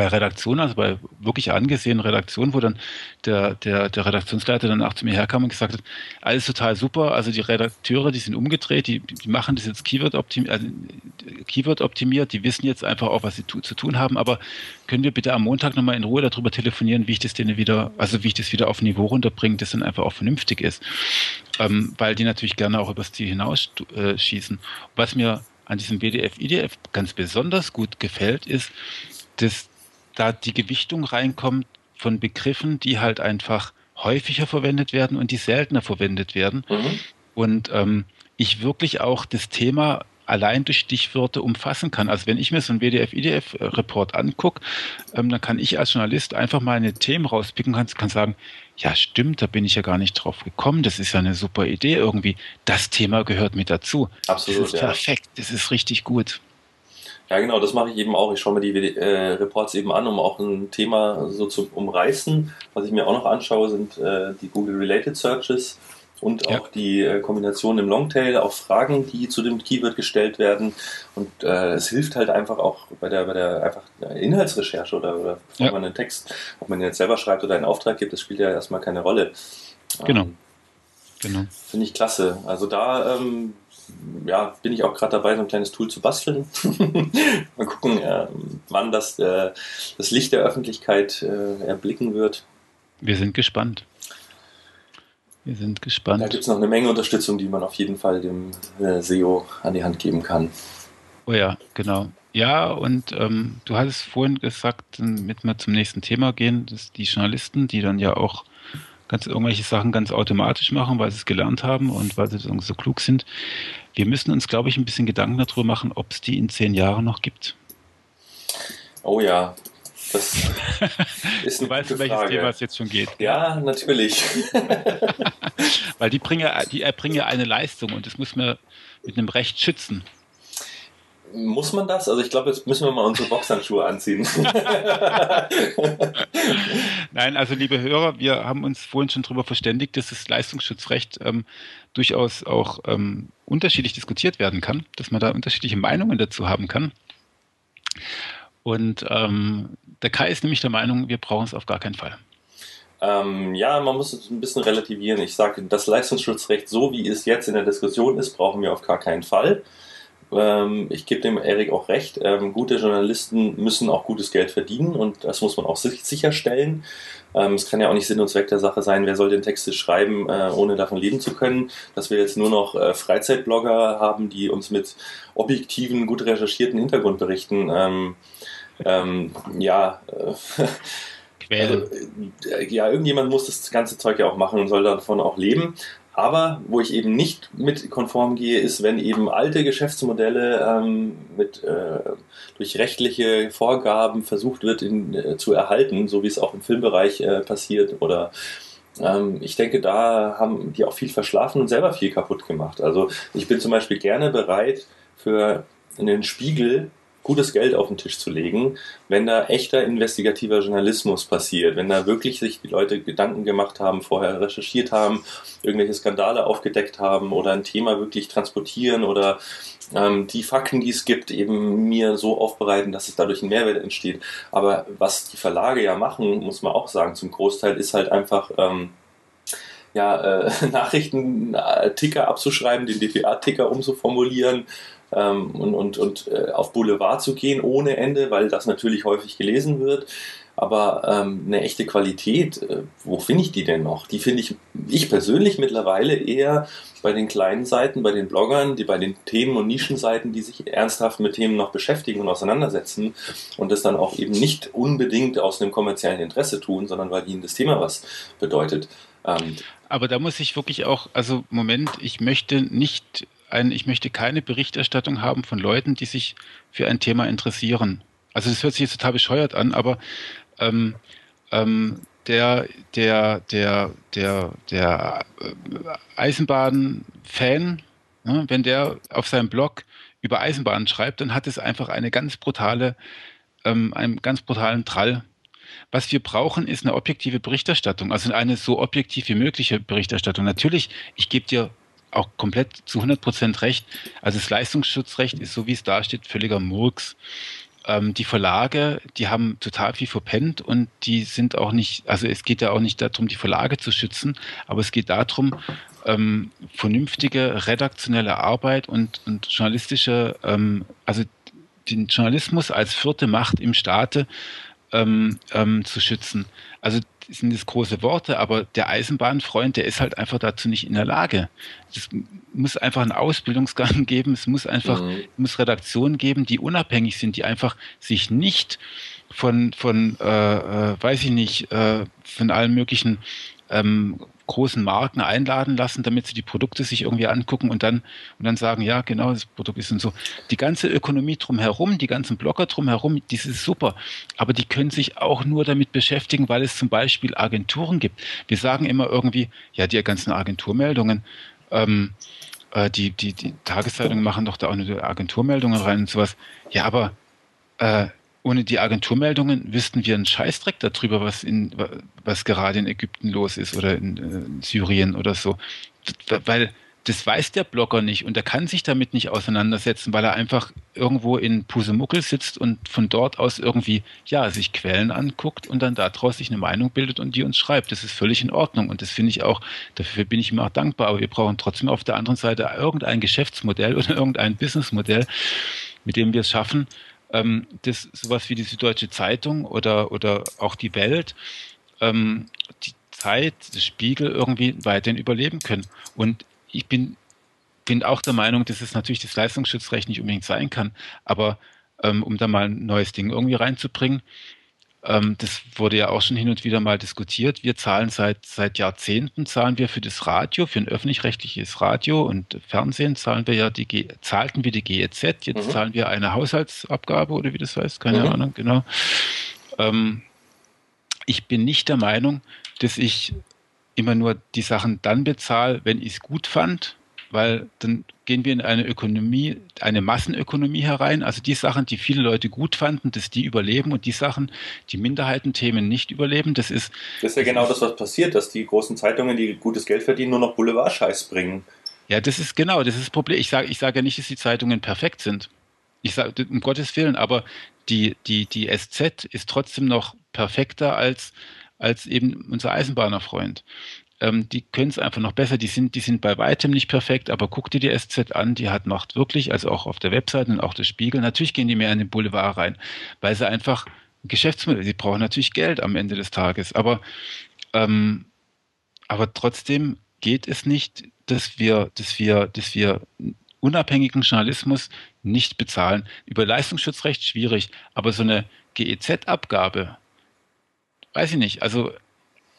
bei Redaktionen, also bei wirklich angesehenen Redaktionen, wo dann der, der, der Redaktionsleiter dann auch zu mir herkam und gesagt hat, alles total super, also die Redakteure, die sind umgedreht, die, die machen das jetzt Keyword, optimiert, also Keyword optimiert, die wissen jetzt einfach auch, was sie tu, zu tun haben, aber können wir bitte am Montag nochmal in Ruhe darüber telefonieren, wie ich das denen wieder, also wie ich das wieder auf Niveau runterbringe, das dann einfach auch vernünftig ist, ähm, weil die natürlich gerne auch übers Ziel hinausschießen. Äh, was mir an diesem BDF, IDF ganz besonders gut gefällt, ist, dass da die Gewichtung reinkommt von Begriffen, die halt einfach häufiger verwendet werden und die seltener verwendet werden. Mhm. Und ähm, ich wirklich auch das Thema allein durch Stichwörter umfassen kann. Also wenn ich mir so einen WDF-IDF-Report angucke, ähm, dann kann ich als Journalist einfach mal eine Themen rauspicken und kann, kann sagen, ja stimmt, da bin ich ja gar nicht drauf gekommen, das ist ja eine super Idee irgendwie. Das Thema gehört mit dazu. Absolut. Das ist ja. perfekt, das ist richtig gut. Ja, genau, das mache ich eben auch. Ich schaue mir die äh, Reports eben an, um auch ein Thema so zu umreißen. Was ich mir auch noch anschaue, sind äh, die Google-Related Searches und auch ja. die äh, Kombination im Longtail, auch Fragen, die zu dem Keyword gestellt werden. Und äh, es hilft halt einfach auch bei der, bei der einfach Inhaltsrecherche oder, oder ja. man einen Text, ob man den jetzt selber schreibt oder einen Auftrag gibt, das spielt ja erstmal keine Rolle. Genau. Ähm, genau. Finde ich klasse. Also da ähm, ja, bin ich auch gerade dabei, so ein kleines Tool zu basteln. Mal gucken, äh, wann das, äh, das Licht der Öffentlichkeit äh, erblicken wird. Wir sind gespannt. Wir sind gespannt. Da gibt es noch eine Menge Unterstützung, die man auf jeden Fall dem äh, SEO an die Hand geben kann. Oh ja, genau. Ja, und ähm, du hattest vorhin gesagt, damit wir zum nächsten Thema gehen, dass die Journalisten, die dann ja auch ganz irgendwelche Sachen ganz automatisch machen, weil sie es gelernt haben und weil sie so klug sind. Wir müssen uns, glaube ich, ein bisschen Gedanken darüber machen, ob es die in zehn Jahren noch gibt. Oh ja, das ist eine du weißt, welches Frage. Thema es jetzt schon geht. Ja, natürlich. weil die bringen, die erbringen eine Leistung und das muss man mit einem Recht schützen. Muss man das? Also ich glaube, jetzt müssen wir mal unsere Boxhandschuhe anziehen. Nein, also liebe Hörer, wir haben uns vorhin schon darüber verständigt, dass das Leistungsschutzrecht ähm, durchaus auch ähm, unterschiedlich diskutiert werden kann, dass man da unterschiedliche Meinungen dazu haben kann. Und ähm, der Kai ist nämlich der Meinung, wir brauchen es auf gar keinen Fall. Ähm, ja, man muss es ein bisschen relativieren. Ich sage, das Leistungsschutzrecht, so wie es jetzt in der Diskussion ist, brauchen wir auf gar keinen Fall. Ähm, ich gebe dem Erik auch recht. Ähm, gute Journalisten müssen auch gutes Geld verdienen und das muss man auch sicherstellen. Ähm, es kann ja auch nicht Sinn und Zweck der Sache sein, wer soll den Text schreiben, äh, ohne davon leben zu können. Dass wir jetzt nur noch äh, Freizeitblogger haben, die uns mit objektiven, gut recherchierten Hintergrundberichten, ähm, ja, äh, also, äh, ja, irgendjemand muss das ganze Zeug ja auch machen und soll davon auch leben. Aber wo ich eben nicht mit konform gehe, ist, wenn eben alte Geschäftsmodelle ähm, mit, äh, durch rechtliche Vorgaben versucht wird in, äh, zu erhalten, so wie es auch im Filmbereich äh, passiert. Oder ähm, ich denke, da haben die auch viel verschlafen und selber viel kaputt gemacht. Also ich bin zum Beispiel gerne bereit, für einen Spiegel gutes Geld auf den Tisch zu legen, wenn da echter investigativer Journalismus passiert, wenn da wirklich sich die Leute Gedanken gemacht haben, vorher recherchiert haben, irgendwelche Skandale aufgedeckt haben oder ein Thema wirklich transportieren oder ähm, die Fakten, die es gibt, eben mir so aufbereiten, dass es dadurch ein Mehrwert entsteht. Aber was die Verlage ja machen, muss man auch sagen, zum Großteil ist halt einfach ähm, ja, äh, Nachrichten-Ticker abzuschreiben, den DPA-Ticker umzuformulieren, ähm, und, und, und äh, auf Boulevard zu gehen ohne Ende, weil das natürlich häufig gelesen wird. Aber ähm, eine echte Qualität, äh, wo finde ich die denn noch? Die finde ich, ich persönlich mittlerweile eher bei den kleinen Seiten, bei den Bloggern, die bei den Themen- und Nischenseiten, die sich ernsthaft mit Themen noch beschäftigen und auseinandersetzen und das dann auch eben nicht unbedingt aus einem kommerziellen Interesse tun, sondern weil ihnen das Thema was bedeutet. Ähm, aber da muss ich wirklich auch, also Moment, ich möchte nicht ein, ich möchte keine Berichterstattung haben von Leuten, die sich für ein Thema interessieren. Also das hört sich jetzt total bescheuert an, aber ähm, ähm, der, der, der, der, der äh, Eisenbahn-Fan, ne, wenn der auf seinem Blog über Eisenbahnen schreibt, dann hat es einfach eine ganz brutale, ähm, einen ganz brutalen Trall. Was wir brauchen, ist eine objektive Berichterstattung, also eine so objektiv wie mögliche Berichterstattung. Natürlich, ich gebe dir auch komplett zu 100 Prozent recht. Also das Leistungsschutzrecht ist so, wie es da steht, völliger Murks. Ähm, die Verlage, die haben total viel verpennt und die sind auch nicht, also es geht ja auch nicht darum, die Verlage zu schützen, aber es geht darum, ähm, vernünftige redaktionelle Arbeit und, und journalistische, ähm, also den Journalismus als vierte Macht im Staate ähm, ähm, zu schützen. Also sind das große Worte, aber der Eisenbahnfreund, der ist halt einfach dazu nicht in der Lage. Es muss einfach einen Ausbildungsgang geben, es muss einfach, mhm. muss Redaktionen geben, die unabhängig sind, die einfach sich nicht von, von äh, äh, weiß ich nicht, äh, von allen möglichen ähm, großen Marken einladen lassen, damit sie die Produkte sich irgendwie angucken und dann, und dann sagen, ja, genau, das Produkt ist und so. Die ganze Ökonomie drumherum, die ganzen Blogger drumherum, die ist super. Aber die können sich auch nur damit beschäftigen, weil es zum Beispiel Agenturen gibt. Wir sagen immer irgendwie, ja, die ganzen Agenturmeldungen, ähm, äh, die, die, die Tageszeitungen machen doch da auch nur Agenturmeldungen rein und sowas. Ja, aber äh, ohne die Agenturmeldungen wüssten wir einen Scheißdreck darüber, was, in, was gerade in Ägypten los ist oder in, in Syrien oder so. Weil das weiß der Blogger nicht und er kann sich damit nicht auseinandersetzen, weil er einfach irgendwo in Pusemuckel sitzt und von dort aus irgendwie, ja, sich Quellen anguckt und dann daraus sich eine Meinung bildet und die uns schreibt. Das ist völlig in Ordnung und das finde ich auch, dafür bin ich ihm auch dankbar, aber wir brauchen trotzdem auf der anderen Seite irgendein Geschäftsmodell oder irgendein Businessmodell, mit dem wir es schaffen, ähm, das sowas wie die Süddeutsche Zeitung oder, oder auch die Welt, ähm, die Zeit, das Spiegel irgendwie weiterhin überleben können. Und ich bin, bin auch der Meinung, dass es natürlich das Leistungsschutzrecht nicht unbedingt sein kann, aber ähm, um da mal ein neues Ding irgendwie reinzubringen, ähm, das wurde ja auch schon hin und wieder mal diskutiert. Wir zahlen seit, seit Jahrzehnten, zahlen wir für das Radio, für ein öffentlich-rechtliches Radio und Fernsehen zahlen wir ja die, G zahlten wir die GEZ, jetzt mhm. zahlen wir eine Haushaltsabgabe oder wie das heißt, keine mhm. Ahnung, genau. Ähm, ich bin nicht der Meinung, dass ich immer nur die Sachen dann bezahle, wenn ich es gut fand weil dann gehen wir in eine Ökonomie, eine Massenökonomie herein. Also die Sachen, die viele Leute gut fanden, dass die überleben und die Sachen, die Minderheitenthemen nicht überleben, das ist. Das ist ja genau das, was passiert, dass die großen Zeitungen, die gutes Geld verdienen, nur noch Boulevardscheiß bringen. Ja, das ist genau, das ist das Problem. Ich sage ich sage ja nicht, dass die Zeitungen perfekt sind. Ich sage, um Gottes Willen, aber die, die, die SZ ist trotzdem noch perfekter als, als eben unser Eisenbahnerfreund ähm, die können es einfach noch besser. Die sind, die sind bei weitem nicht perfekt, aber guck dir die SZ an, die hat macht wirklich, also auch auf der Webseite und auch der Spiegel, natürlich gehen die mehr in den Boulevard rein, weil sie einfach Geschäftsmodell, sie brauchen natürlich Geld am Ende des Tages, aber, ähm, aber trotzdem geht es nicht, dass wir, dass wir, dass wir unabhängigen Journalismus nicht bezahlen. Über Leistungsschutzrecht schwierig, aber so eine GEZ-Abgabe, weiß ich nicht. Also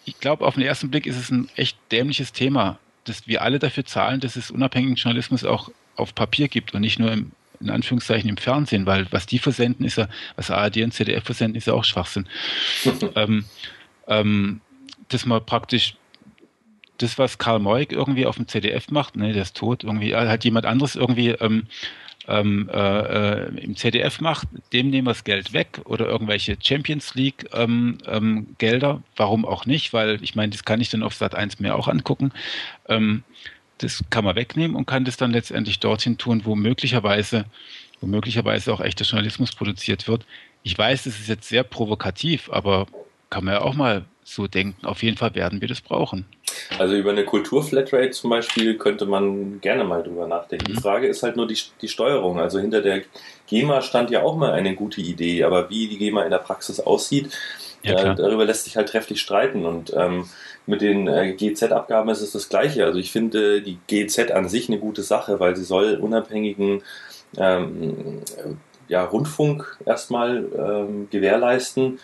ich glaube, auf den ersten Blick ist es ein echt dämliches Thema, dass wir alle dafür zahlen, dass es unabhängigen Journalismus auch auf Papier gibt und nicht nur im, in Anführungszeichen im Fernsehen, weil was die versenden, ist ja, was ARD und ZDF versenden, ist ja auch Schwachsinn. ähm, ähm, dass man praktisch das, was Karl Moik irgendwie auf dem ZDF macht, ne, der ist tot, irgendwie hat jemand anderes irgendwie ähm, ähm, äh, äh, im ZDF macht, dem nehmen wir das Geld weg oder irgendwelche Champions League ähm, ähm, Gelder. Warum auch nicht? Weil ich meine, das kann ich dann auf Sat 1 mehr auch angucken. Ähm, das kann man wegnehmen und kann das dann letztendlich dorthin tun, wo möglicherweise, wo möglicherweise auch echter Journalismus produziert wird. Ich weiß, das ist jetzt sehr provokativ, aber kann man ja auch mal so denken. Auf jeden Fall werden wir das brauchen. Also über eine Kulturflatrate zum Beispiel könnte man gerne mal drüber nachdenken. Mhm. Die Frage ist halt nur die, die Steuerung. Also hinter der GEMA stand ja auch mal eine gute Idee, aber wie die GEMA in der Praxis aussieht, ja, äh, darüber lässt sich halt trefflich streiten. Und ähm, mit den äh, GZ-Abgaben ist es das Gleiche. Also ich finde die GZ an sich eine gute Sache, weil sie soll unabhängigen ähm, ja, Rundfunk erstmal ähm, gewährleisten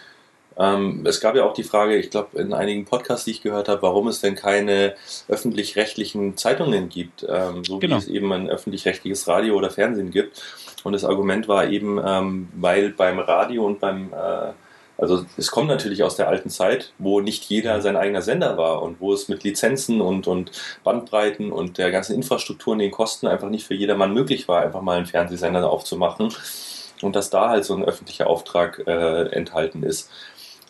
ähm, es gab ja auch die Frage, ich glaube, in einigen Podcasts, die ich gehört habe, warum es denn keine öffentlich-rechtlichen Zeitungen gibt, ähm, so genau. wie es eben ein öffentlich-rechtliches Radio oder Fernsehen gibt. Und das Argument war eben, ähm, weil beim Radio und beim äh, also es kommt natürlich aus der alten Zeit, wo nicht jeder sein eigener Sender war und wo es mit Lizenzen und, und Bandbreiten und der ganzen Infrastruktur und den Kosten einfach nicht für jedermann möglich war, einfach mal einen Fernsehsender aufzumachen und dass da halt so ein öffentlicher Auftrag äh, enthalten ist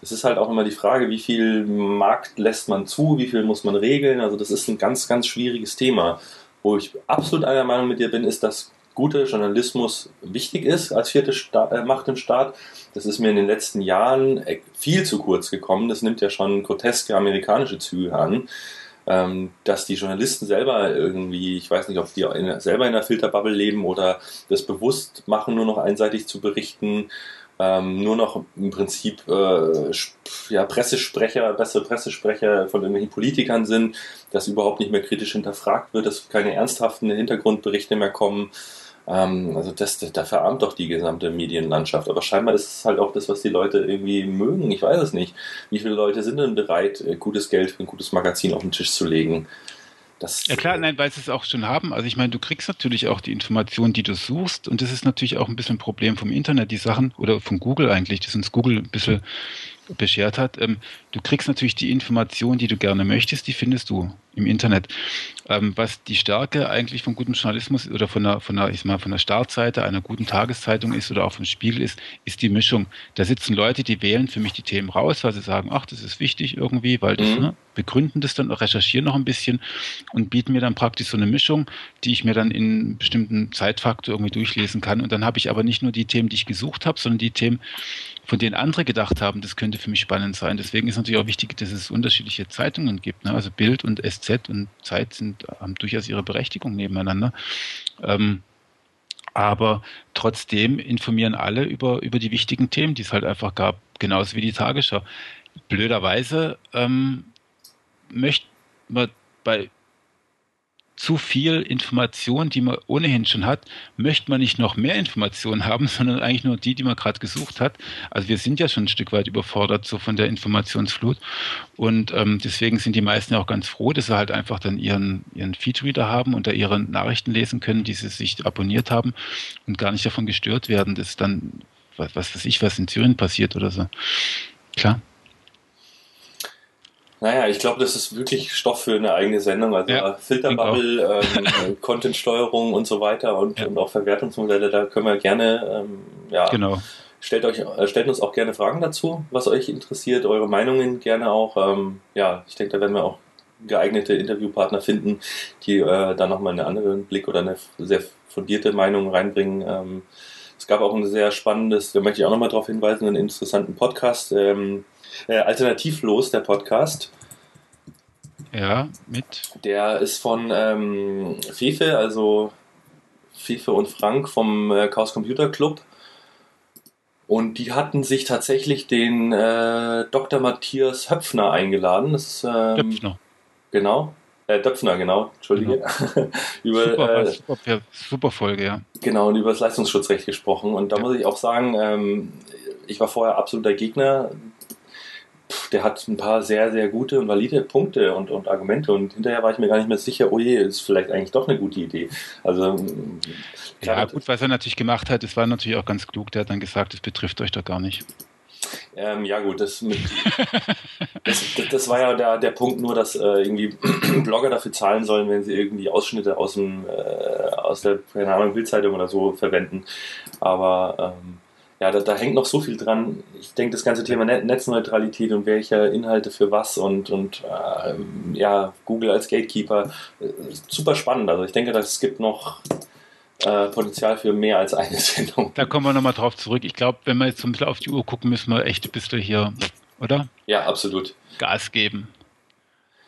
es ist halt auch immer die Frage, wie viel Markt lässt man zu, wie viel muss man regeln. Also das ist ein ganz, ganz schwieriges Thema. Wo ich absolut einer Meinung mit dir bin, ist, dass guter Journalismus wichtig ist als vierte äh, Macht im Staat. Das ist mir in den letzten Jahren äh, viel zu kurz gekommen. Das nimmt ja schon groteske amerikanische Züge an. Ähm, dass die Journalisten selber irgendwie, ich weiß nicht, ob die selber in einer Filterbubble leben oder das bewusst machen, nur noch einseitig zu berichten ähm, nur noch im Prinzip äh, ja, Pressesprecher, bessere Pressesprecher von irgendwelchen Politikern sind, dass überhaupt nicht mehr kritisch hinterfragt wird, dass keine ernsthaften Hintergrundberichte mehr kommen. Ähm, also das, da verarmt doch die gesamte Medienlandschaft. Aber scheinbar ist es halt auch das, was die Leute irgendwie mögen. Ich weiß es nicht. Wie viele Leute sind denn bereit, äh, gutes Geld für ein gutes Magazin auf den Tisch zu legen? Das, ja klar, nein, weil sie es auch schon haben. Also ich meine, du kriegst natürlich auch die Informationen, die du suchst und das ist natürlich auch ein bisschen ein Problem vom Internet, die Sachen, oder von Google eigentlich, das uns Google ein bisschen beschert hat. Ähm, du kriegst natürlich die Informationen, die du gerne möchtest, die findest du im Internet. Ähm, was die Stärke eigentlich von gutem Journalismus oder von der, von der, ich mal, von der Startseite einer guten Tageszeitung ist oder auch vom Spiegel ist, ist die Mischung. Da sitzen Leute, die wählen für mich die Themen raus, weil sie sagen, ach, das ist wichtig irgendwie, weil das, mhm. ne, begründen das dann, recherchieren noch ein bisschen und bieten mir dann praktisch so eine Mischung, die ich mir dann in einem bestimmten Zeitfaktor irgendwie durchlesen kann. Und dann habe ich aber nicht nur die Themen, die ich gesucht habe, sondern die Themen, von denen andere gedacht haben, das könnte für mich spannend sein. Deswegen ist natürlich auch wichtig, dass es unterschiedliche Zeitungen gibt. Ne? Also Bild und SZ und Zeit sind, haben durchaus ihre Berechtigung nebeneinander. Ähm, aber trotzdem informieren alle über, über die wichtigen Themen, die es halt einfach gab, genauso wie die Tagesschau. Blöderweise ähm, möchte man bei zu viel Information, die man ohnehin schon hat, möchte man nicht noch mehr Informationen haben, sondern eigentlich nur die, die man gerade gesucht hat. Also wir sind ja schon ein Stück weit überfordert so von der Informationsflut und ähm, deswegen sind die meisten ja auch ganz froh, dass sie halt einfach dann ihren, ihren Feedreader haben und da ihre Nachrichten lesen können, die sie sich abonniert haben und gar nicht davon gestört werden, dass dann, was, was weiß ich, was in Syrien passiert oder so. Klar. Naja, ich glaube, das ist wirklich Stoff für eine eigene Sendung. Also ja, Filterbubble, ähm, Contentsteuerung und so weiter und, ja. und auch Verwertungsmodelle, da können wir gerne, ähm, ja, genau. stellt, euch, äh, stellt uns auch gerne Fragen dazu, was euch interessiert, eure Meinungen gerne auch. Ähm, ja, ich denke, da werden wir auch geeignete Interviewpartner finden, die äh, da nochmal einen anderen Blick oder eine sehr fundierte Meinung reinbringen. Ähm, es gab auch ein sehr spannendes, da möchte ich auch nochmal darauf hinweisen, einen interessanten Podcast. Ähm, äh, Alternativlos, der Podcast. Ja, mit. Der ist von ähm, Fefe, also Fefe und Frank vom äh, Chaos Computer Club. Und die hatten sich tatsächlich den äh, Dr. Matthias Höpfner eingeladen. Das ist, ähm, Döpfner. Genau. Äh, Döpfner, genau. Entschuldige. Genau. über, super, äh, super, super, Folge, ja. Genau, und über das Leistungsschutzrecht gesprochen. Und da ja. muss ich auch sagen, ähm, ich war vorher absoluter Gegner der hat ein paar sehr, sehr gute und valide Punkte und, und Argumente und hinterher war ich mir gar nicht mehr sicher, oh je, ist vielleicht eigentlich doch eine gute Idee. Also ja, gut, was er natürlich gemacht hat, das war natürlich auch ganz klug, der hat dann gesagt, das betrifft euch doch gar nicht. Ähm, ja gut, das, mit, das, das, war ja der, der Punkt nur, dass äh, irgendwie Blogger dafür zahlen sollen, wenn sie irgendwie Ausschnitte aus dem äh, aus der keine Ahnung, Bildzeitung oder so verwenden. Aber ähm, ja, da, da, hängt noch so viel dran. Ich denke, das ganze Thema Netzneutralität und welche Inhalte für was und, und äh, ja, Google als Gatekeeper, äh, super spannend. Also ich denke, das gibt noch äh, Potenzial für mehr als eine Sendung. Da kommen wir nochmal drauf zurück. Ich glaube, wenn wir jetzt so ein bisschen auf die Uhr gucken, müssen wir echt ein bisschen hier, oder? Ja, absolut. Gas geben.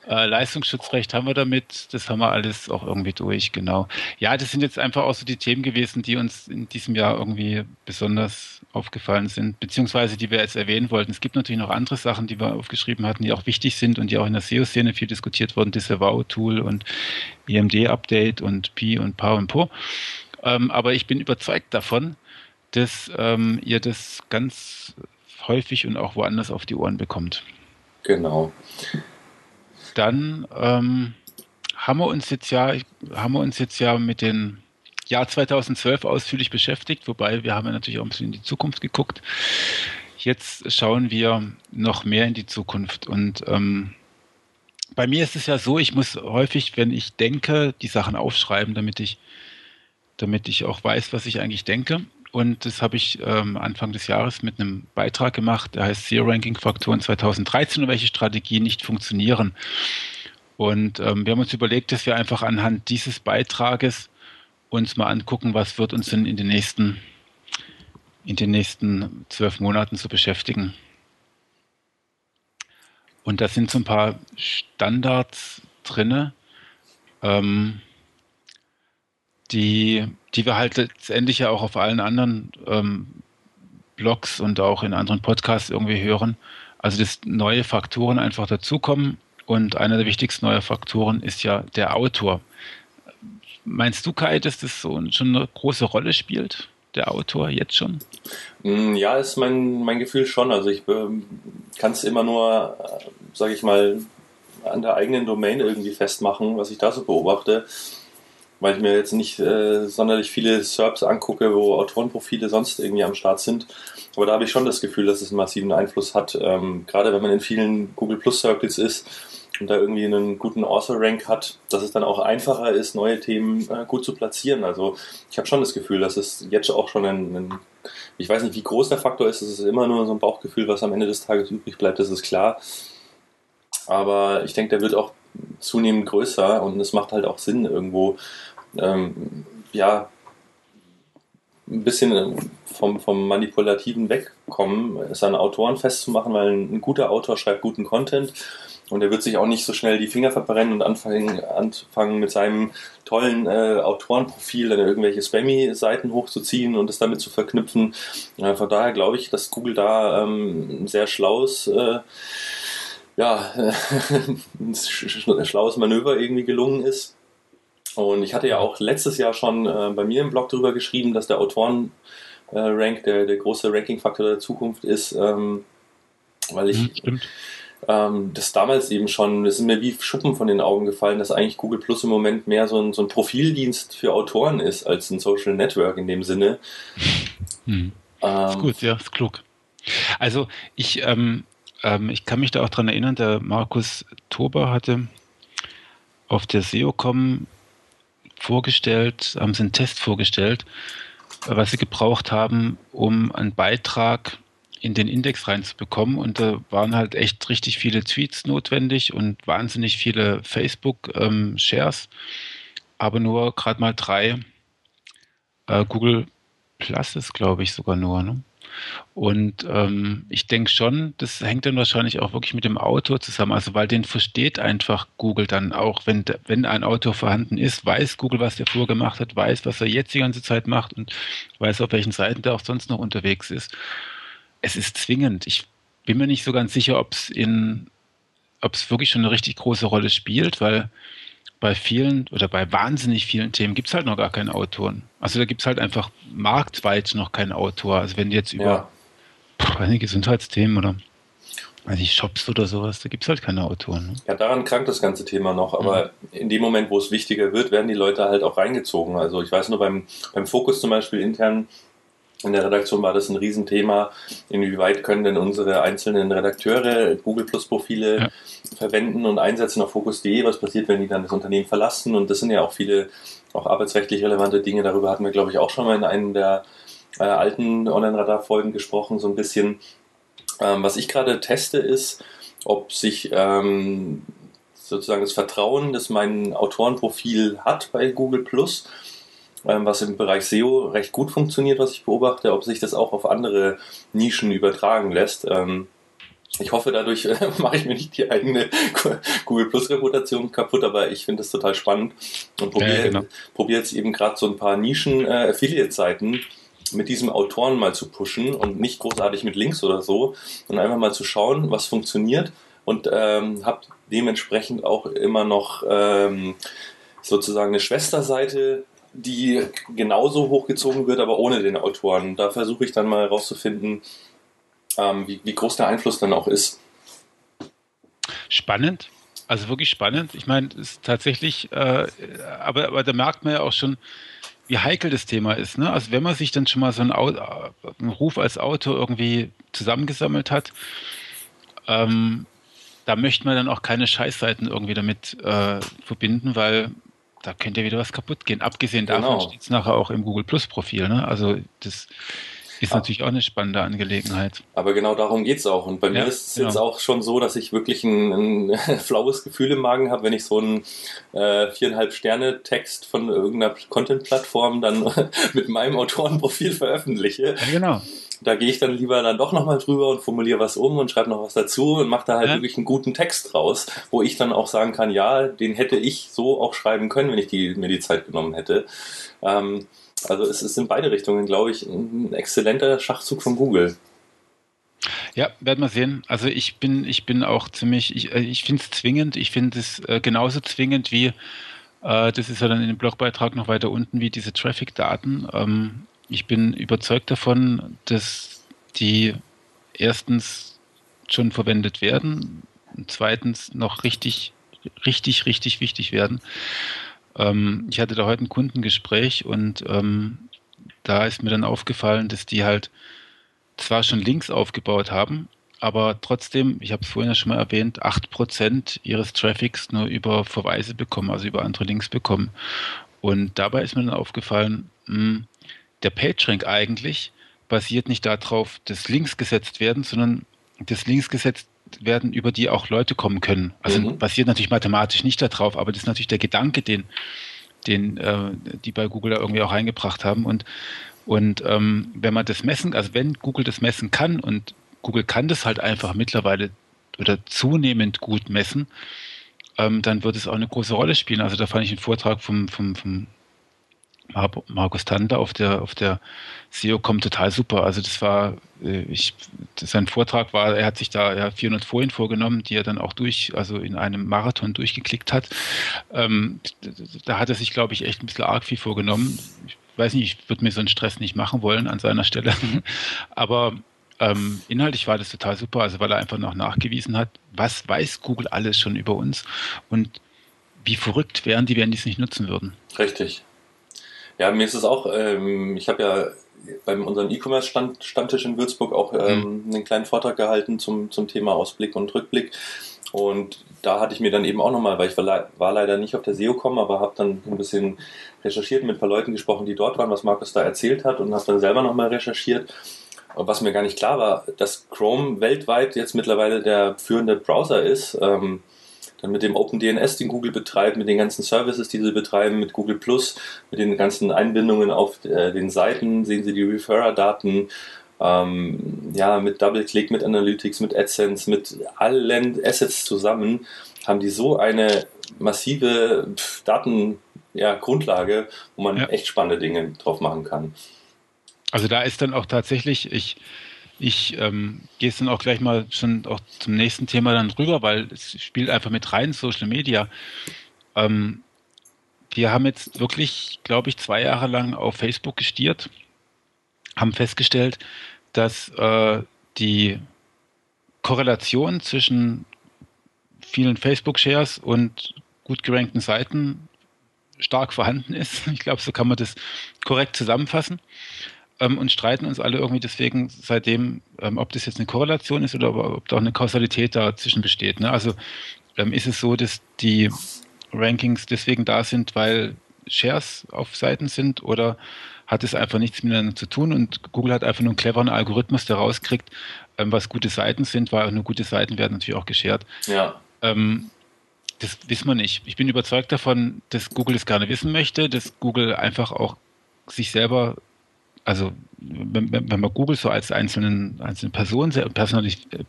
Äh, Leistungsschutzrecht haben wir damit, das haben wir alles auch irgendwie durch, genau. Ja, das sind jetzt einfach auch so die Themen gewesen, die uns in diesem Jahr irgendwie besonders aufgefallen sind, beziehungsweise die wir jetzt erwähnen wollten. Es gibt natürlich noch andere Sachen, die wir aufgeschrieben hatten, die auch wichtig sind und die auch in der SEO-Szene viel diskutiert wurden, Disavow-Tool und EMD-Update und Pi und Pa und Po. Ähm, aber ich bin überzeugt davon, dass ähm, ihr das ganz häufig und auch woanders auf die Ohren bekommt. Genau dann ähm, haben wir uns jetzt ja, haben wir uns jetzt ja mit dem Jahr 2012 ausführlich beschäftigt, wobei wir haben ja natürlich auch ein bisschen in die Zukunft geguckt. Jetzt schauen wir noch mehr in die Zukunft und ähm, bei mir ist es ja so, ich muss häufig, wenn ich denke, die Sachen aufschreiben, damit ich, damit ich auch weiß, was ich eigentlich denke. Und das habe ich ähm, Anfang des Jahres mit einem Beitrag gemacht, der heißt Zero Ranking Faktoren 2013 und welche Strategien nicht funktionieren. Und ähm, wir haben uns überlegt, dass wir einfach anhand dieses Beitrages uns mal angucken, was wird uns denn in den nächsten, in den nächsten zwölf Monaten so beschäftigen. Und da sind so ein paar Standards drinne. Ähm, die, die wir halt letztendlich ja auch auf allen anderen ähm, Blogs und auch in anderen Podcasts irgendwie hören. Also dass neue Faktoren einfach dazukommen und einer der wichtigsten neuen Faktoren ist ja der Autor. Meinst du, Kai, dass das so schon eine große Rolle spielt, der Autor jetzt schon? Mm, ja, ist mein, mein Gefühl schon. Also ich ähm, kann es immer nur, äh, sage ich mal, an der eigenen Domain irgendwie festmachen, was ich da so beobachte weil ich mir jetzt nicht äh, sonderlich viele SERPs angucke, wo Autorenprofile sonst irgendwie am Start sind. Aber da habe ich schon das Gefühl, dass es einen massiven Einfluss hat, ähm, gerade wenn man in vielen Google Plus Circles ist und da irgendwie einen guten Author-Rank hat, dass es dann auch einfacher ist, neue Themen äh, gut zu platzieren. Also ich habe schon das Gefühl, dass es jetzt auch schon ein, ein, ich weiß nicht, wie groß der Faktor ist, es ist immer nur so ein Bauchgefühl, was am Ende des Tages übrig bleibt, das ist klar. Aber ich denke, der wird auch zunehmend größer und es macht halt auch Sinn, irgendwo ähm, ja, ein bisschen äh, vom, vom Manipulativen wegkommen, seine Autoren festzumachen, weil ein, guter Autor schreibt guten Content und er wird sich auch nicht so schnell die Finger verbrennen und anfangen, anfangen mit seinem tollen äh, Autorenprofil dann irgendwelche Spammy-Seiten hochzuziehen und es damit zu verknüpfen. Äh, von daher glaube ich, dass Google da ähm, sehr schlaues äh, ja, ein schlaues Manöver irgendwie gelungen ist und ich hatte ja auch letztes Jahr schon äh, bei mir im Blog darüber geschrieben, dass der Autoren-Rank äh, der, der große Ranking-Faktor der Zukunft ist, ähm, weil ich mhm, ähm, das damals eben schon, das ist mir wie Schuppen von den Augen gefallen, dass eigentlich Google Plus im Moment mehr so ein, so ein Profildienst für Autoren ist als ein Social Network in dem Sinne. Mhm. Ähm, ist gut, ja, ist klug. Also ich, ähm, ähm, ich kann mich da auch dran erinnern, der Markus Tober hatte auf der SEO-Com vorgestellt, haben sie einen Test vorgestellt, was sie gebraucht haben, um einen Beitrag in den Index reinzubekommen. Und da waren halt echt richtig viele Tweets notwendig und wahnsinnig viele Facebook-Shares, ähm, aber nur gerade mal drei äh, Google Plus glaube ich, sogar nur. Ne? Und ähm, ich denke schon, das hängt dann wahrscheinlich auch wirklich mit dem Autor zusammen. Also weil den versteht einfach Google dann auch, wenn, wenn ein Autor vorhanden ist, weiß Google, was der vorgemacht hat, weiß, was er jetzt die ganze Zeit macht und weiß, auf welchen Seiten der auch sonst noch unterwegs ist. Es ist zwingend. Ich bin mir nicht so ganz sicher, ob es in ob es wirklich schon eine richtig große Rolle spielt, weil bei vielen oder bei wahnsinnig vielen Themen gibt es halt noch gar keinen Autoren. Also da gibt es halt einfach marktweit noch keinen Autor. Also wenn jetzt über ja. nicht, Gesundheitsthemen oder weiß ich, Shops oder sowas, da gibt es halt keine Autoren. Ne? Ja, daran krankt das ganze Thema noch, aber mhm. in dem Moment, wo es wichtiger wird, werden die Leute halt auch reingezogen. Also ich weiß nur beim, beim Fokus zum Beispiel intern in der Redaktion war das ein Riesenthema. Inwieweit können denn unsere einzelnen Redakteure Google Plus Profile ja. verwenden und einsetzen auf Focus.de? Was passiert, wenn die dann das Unternehmen verlassen? Und das sind ja auch viele auch arbeitsrechtlich relevante Dinge. Darüber hatten wir, glaube ich, auch schon mal in einem der äh, alten Online-Radar-Folgen gesprochen, so ein bisschen. Ähm, was ich gerade teste, ist, ob sich ähm, sozusagen das Vertrauen, das mein Autorenprofil hat bei Google Plus, was im Bereich SEO recht gut funktioniert, was ich beobachte, ob sich das auch auf andere Nischen übertragen lässt. Ähm, ich hoffe, dadurch äh, mache ich mir nicht die eigene Google Plus Reputation kaputt, aber ich finde das total spannend und probiere ja, genau. probier jetzt eben gerade so ein paar Nischen-Affiliate-Seiten mit diesem Autoren mal zu pushen und nicht großartig mit Links oder so, sondern einfach mal zu schauen, was funktioniert und ähm, habe dementsprechend auch immer noch ähm, sozusagen eine Schwesterseite die genauso hochgezogen wird, aber ohne den Autoren. Da versuche ich dann mal herauszufinden, ähm, wie, wie groß der Einfluss dann auch ist. Spannend. Also wirklich spannend. Ich meine, es ist tatsächlich, äh, aber, aber da merkt man ja auch schon, wie heikel das Thema ist. Ne? Also wenn man sich dann schon mal so einen, einen Ruf als Autor irgendwie zusammengesammelt hat, ähm, da möchte man dann auch keine Scheißseiten irgendwie damit äh, verbinden, weil da könnte ja wieder was kaputt gehen. Abgesehen genau. davon steht es nachher auch im Google Plus Profil. Ne? Also das ist natürlich auch eine spannende Angelegenheit. Aber genau darum geht es auch. Und bei ja, mir ist es genau. jetzt auch schon so, dass ich wirklich ein, ein flaues Gefühl im Magen habe, wenn ich so einen äh, viereinhalb Sterne Text von irgendeiner Content-Plattform dann mit meinem Autorenprofil veröffentliche. Ja, genau da gehe ich dann lieber dann doch nochmal drüber und formuliere was um und schreibe noch was dazu und mache da halt ja. wirklich einen guten Text draus, wo ich dann auch sagen kann, ja, den hätte ich so auch schreiben können, wenn ich die, mir die Zeit genommen hätte. Ähm, also es ist in beide Richtungen, glaube ich, ein exzellenter Schachzug von Google. Ja, werden wir sehen. Also ich bin, ich bin auch ziemlich, ich, äh, ich finde es zwingend, ich finde es äh, genauso zwingend wie Äh, das ist ja dann in dem Blogbeitrag noch weiter unten, wie diese Traffic-Daten. Ähm, ich bin überzeugt davon, dass die erstens schon verwendet werden und zweitens noch richtig, richtig, richtig wichtig werden. Ähm, ich hatte da heute ein Kundengespräch und ähm, da ist mir dann aufgefallen, dass die halt zwar schon Links aufgebaut haben, aber trotzdem, ich habe es vorhin ja schon mal erwähnt, 8% ihres Traffics nur über Verweise bekommen, also über andere Links bekommen. Und dabei ist mir dann aufgefallen, mh, hm, der PageRank eigentlich basiert nicht darauf, dass Links gesetzt werden, sondern dass Links gesetzt werden, über die auch Leute kommen können. Also mhm. basiert natürlich mathematisch nicht darauf, aber das ist natürlich der Gedanke, den, den äh, die bei Google da irgendwie auch eingebracht haben. Und, und ähm, wenn man das messen, also wenn Google das messen kann und Google kann das halt einfach mittlerweile oder zunehmend gut messen, ähm, dann wird es auch eine große Rolle spielen. Also da fand ich einen Vortrag vom, vom, vom Markus Tander auf der, auf der SEO-Com total super. Also das war, äh, ich, sein Vortrag war, er hat sich da ja, 400 Folien vorgenommen, die er dann auch durch, also in einem Marathon durchgeklickt hat. Ähm, da hat er sich, glaube ich, echt ein bisschen arg viel vorgenommen. Ich weiß nicht, ich würde mir so einen Stress nicht machen wollen an seiner Stelle. Aber ähm, inhaltlich war das total super, also weil er einfach noch nachgewiesen hat, was weiß Google alles schon über uns und wie verrückt wären die, wenn die es nicht nutzen würden. Richtig. Ja, mir ist es auch, ähm, ich habe ja beim unserem E-Commerce-Stammtisch in Würzburg auch ähm, mhm. einen kleinen Vortrag gehalten zum, zum Thema Ausblick und Rückblick. Und da hatte ich mir dann eben auch nochmal, weil ich war, war, leider nicht auf der SEO-Com, aber habe dann ein bisschen recherchiert, mit ein paar Leuten gesprochen, die dort waren, was Markus da erzählt hat und habe dann selber nochmal recherchiert. Und was mir gar nicht klar war, dass Chrome weltweit jetzt mittlerweile der führende Browser ist. Ähm, dann mit dem OpenDNS, den Google betreibt, mit den ganzen Services, die sie betreiben, mit Google Plus, mit den ganzen Einbindungen auf äh, den Seiten, sehen Sie die Referrer-Daten, ähm, ja, mit DoubleClick, mit Analytics, mit AdSense, mit allen Assets zusammen, haben die so eine massive Datengrundlage, ja, wo man ja. echt spannende Dinge drauf machen kann. Also da ist dann auch tatsächlich, ich ich ähm, gehe jetzt dann auch gleich mal schon auch zum nächsten Thema dann rüber, weil es spielt einfach mit rein, Social Media. Ähm, wir haben jetzt wirklich, glaube ich, zwei Jahre lang auf Facebook gestiert, haben festgestellt, dass äh, die Korrelation zwischen vielen Facebook-Shares und gut gerankten Seiten stark vorhanden ist. Ich glaube, so kann man das korrekt zusammenfassen ähm, und streiten uns alle irgendwie deswegen seitdem, ähm, ob das jetzt eine Korrelation ist oder ob da auch eine Kausalität dazwischen besteht. Ne? Also ähm, ist es so, dass die Rankings deswegen da sind, weil Shares auf Seiten sind oder hat es einfach nichts miteinander zu tun und Google hat einfach nur einen cleveren Algorithmus, der rauskriegt, ähm, was gute Seiten sind, weil nur gute Seiten werden natürlich auch geshared. Ja. Ähm, das wissen wir nicht. Ich bin überzeugt davon, dass Google das gerne wissen möchte, dass Google einfach auch sich selber also wenn, wenn, man Google so als einzelnen, einzelne Person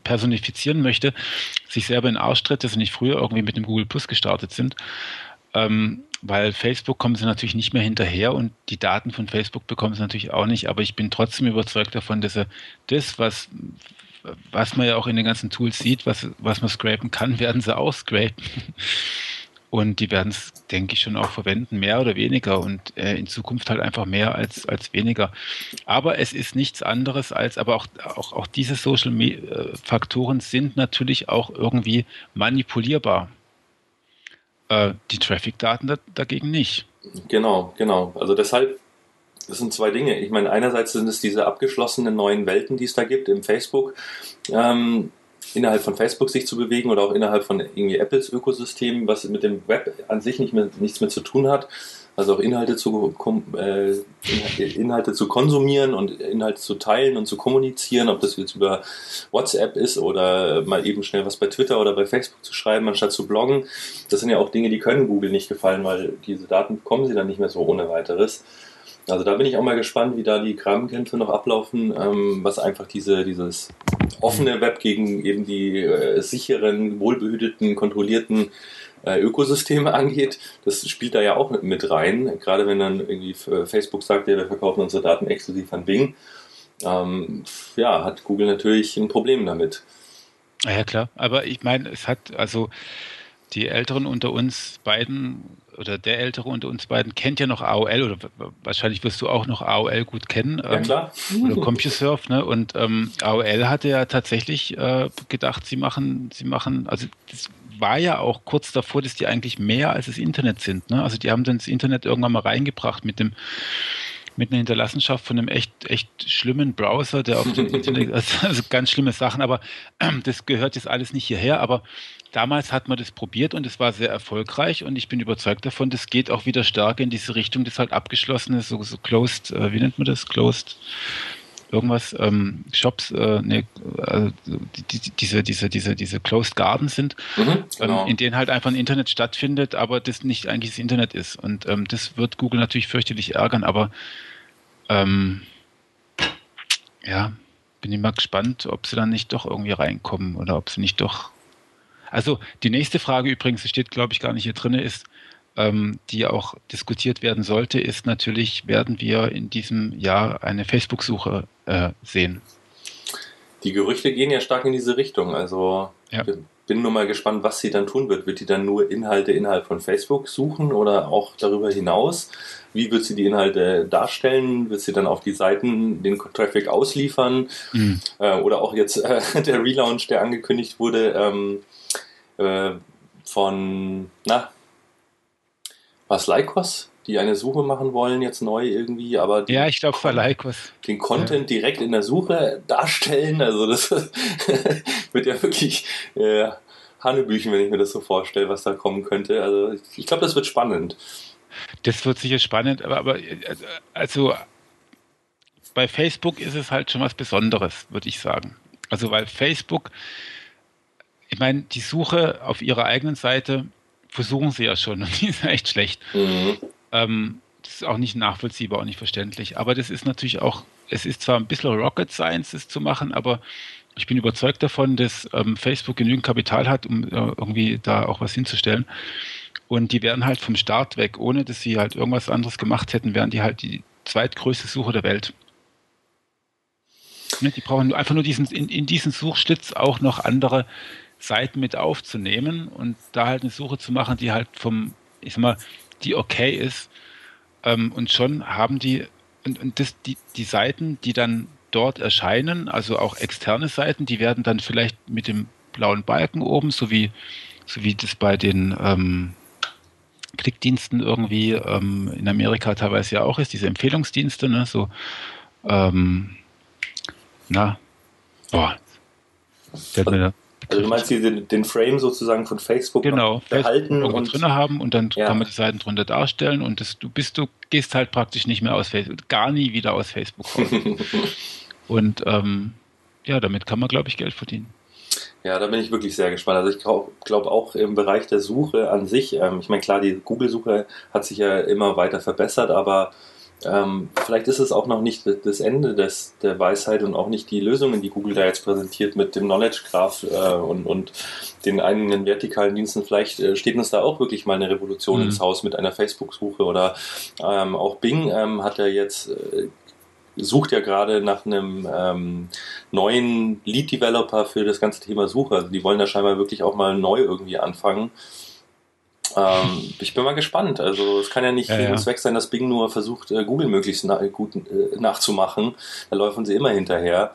personifizieren möchte, sich selber in Arsch dass sie nicht früher irgendwie mit dem Google Plus gestartet sind. Ähm, weil Facebook kommen sie natürlich nicht mehr hinterher und die Daten von Facebook bekommen sie natürlich auch nicht, aber ich bin trotzdem überzeugt davon, dass er das, was, was man ja auch in den ganzen Tools sieht, was, was man scrapen kann, werden sie auch scrapen. Und die werden es, denke ich, schon auch verwenden, mehr oder weniger und äh, in Zukunft halt einfach mehr als, als weniger. Aber es ist nichts anderes als, aber auch, auch, auch diese Social äh, Faktoren sind natürlich auch irgendwie manipulierbar. Äh, die Traffic-Daten da, dagegen nicht. Genau, genau. Also deshalb, das sind zwei Dinge. Ich meine, einerseits sind es diese abgeschlossenen neuen Welten, die es da gibt im Facebook. Ähm, innerhalb von Facebook sich zu bewegen oder auch innerhalb von irgendwie Apples Ökosystem, was mit dem Web an sich nicht mehr, nichts mehr zu tun hat. Also auch Inhalte zu, äh, Inhalte zu konsumieren und Inhalte zu teilen und zu kommunizieren, ob das jetzt über WhatsApp ist oder mal eben schnell was bei Twitter oder bei Facebook zu schreiben, anstatt zu bloggen. Das sind ja auch Dinge, die können Google nicht gefallen, weil diese Daten bekommen sie dann nicht mehr so ohne weiteres. Also da bin ich auch mal gespannt, wie da die Grabenkämpfe noch ablaufen, ähm, was einfach diese, dieses offene Web gegen eben die äh, sicheren, wohlbehüteten, kontrollierten äh, Ökosysteme angeht. Das spielt da ja auch mit rein, gerade wenn dann irgendwie Facebook sagt, ja, wir verkaufen unsere Daten exklusiv an Bing. Ähm, ja, hat Google natürlich ein Problem damit. Ja, klar. Aber ich meine, es hat also die Älteren unter uns beiden oder der Ältere unter uns beiden kennt ja noch AOL oder wahrscheinlich wirst du auch noch AOL gut kennen. Ja, ähm, klar. Oder CompuServe, ne? Und ähm, AOL hatte ja tatsächlich äh, gedacht, sie machen, sie machen, also das war ja auch kurz davor, dass die eigentlich mehr als das Internet sind. Ne? Also die haben dann das Internet irgendwann mal reingebracht mit dem mit einer Hinterlassenschaft von einem echt, echt schlimmen Browser, der auf dem Internet, also, also, ganz schlimme Sachen, aber äh, das gehört jetzt alles nicht hierher, aber damals hat man das probiert und es war sehr erfolgreich und ich bin überzeugt davon, das geht auch wieder stärker in diese Richtung, das halt abgeschlossene, so, so closed, äh, wie nennt man das, closed, irgendwas, ähm, Shops, äh, ne, äh, die, die, diese, diese, diese, diese Closed Gardens sind, mhm, ähm, genau. ähm, in denen halt einfach ein Internet stattfindet, aber das nicht eigentlich das Internet ist. Und ähm, das wird Google natürlich fürchterlich ärgern, aber ähm, ja, bin ich mal gespannt, ob sie dann nicht doch irgendwie reinkommen oder ob sie nicht doch. Also die nächste Frage übrigens, die steht glaube ich gar nicht hier drin, ist, ähm, die auch diskutiert werden sollte, ist natürlich, werden wir in diesem Jahr eine Facebook-Suche äh, sehen? Die Gerüchte gehen ja stark in diese Richtung. Also ja. bin nur mal gespannt, was sie dann tun wird. Wird die dann nur Inhalte innerhalb von Facebook suchen oder auch darüber hinaus? Wie wird sie die Inhalte darstellen? Wird sie dann auf die Seiten den Traffic ausliefern? Mhm. Äh, oder auch jetzt äh, der Relaunch, der angekündigt wurde ähm, äh, von, na, was Lycos, die eine Suche machen wollen, jetzt neu irgendwie, aber ja, ich glaube für Lycos. Den Content ja. direkt in der Suche darstellen, also das wird ja wirklich äh, Hanebüchen, wenn ich mir das so vorstelle, was da kommen könnte. Also ich glaube, das wird spannend. Das wird sicher spannend, aber, aber also bei Facebook ist es halt schon was Besonderes, würde ich sagen. Also weil Facebook, ich meine, die Suche auf ihrer eigenen Seite versuchen sie ja schon und die ist echt schlecht. Mhm. Ähm, das ist auch nicht nachvollziehbar, auch nicht verständlich. Aber das ist natürlich auch, es ist zwar ein bisschen Rocket Science, das zu machen, aber ich bin überzeugt davon, dass ähm, Facebook genügend Kapital hat, um äh, irgendwie da auch was hinzustellen. Und die werden halt vom Start weg, ohne dass sie halt irgendwas anderes gemacht hätten, wären die halt die zweitgrößte Suche der Welt. Ne, die brauchen einfach nur diesen, in, in diesen Suchschlitz auch noch andere Seiten mit aufzunehmen und da halt eine Suche zu machen, die halt vom, ich sag mal, die okay ist. Ähm, und schon haben die, und, und das, die, die Seiten, die dann dort erscheinen, also auch externe Seiten, die werden dann vielleicht mit dem blauen Balken oben, so wie, so wie das bei den ähm, Klickdiensten irgendwie ähm, in Amerika teilweise ja auch ist, diese Empfehlungsdienste, ne, so, ähm, na, boah, fällt mir da also du meinst den, den Frame sozusagen von Facebook genau, behalten und drin haben und dann ja. kann man die Seiten drunter darstellen und das, du bist, du gehst halt praktisch nicht mehr aus Facebook, gar nie wieder aus Facebook raus. und ähm, ja, damit kann man, glaube ich, Geld verdienen. Ja, da bin ich wirklich sehr gespannt. Also ich glaube auch im Bereich der Suche an sich, ähm, ich meine klar, die Google-Suche hat sich ja immer weiter verbessert, aber ähm, vielleicht ist es auch noch nicht das Ende des, der Weisheit und auch nicht die Lösungen, die Google da jetzt präsentiert mit dem Knowledge Graph äh, und, und den eigenen vertikalen Diensten. Vielleicht äh, steht uns da auch wirklich mal eine Revolution mhm. ins Haus mit einer Facebook-Suche oder ähm, auch Bing ähm, hat ja jetzt äh, sucht ja gerade nach einem ähm, neuen Lead-Developer für das ganze Thema Suche. Also die wollen da scheinbar wirklich auch mal neu irgendwie anfangen. Ähm, ich bin mal gespannt. Also es kann ja nicht ja, ja. Zweck sein, dass Bing nur versucht, äh, Google möglichst na gut äh, nachzumachen. Da laufen sie immer hinterher.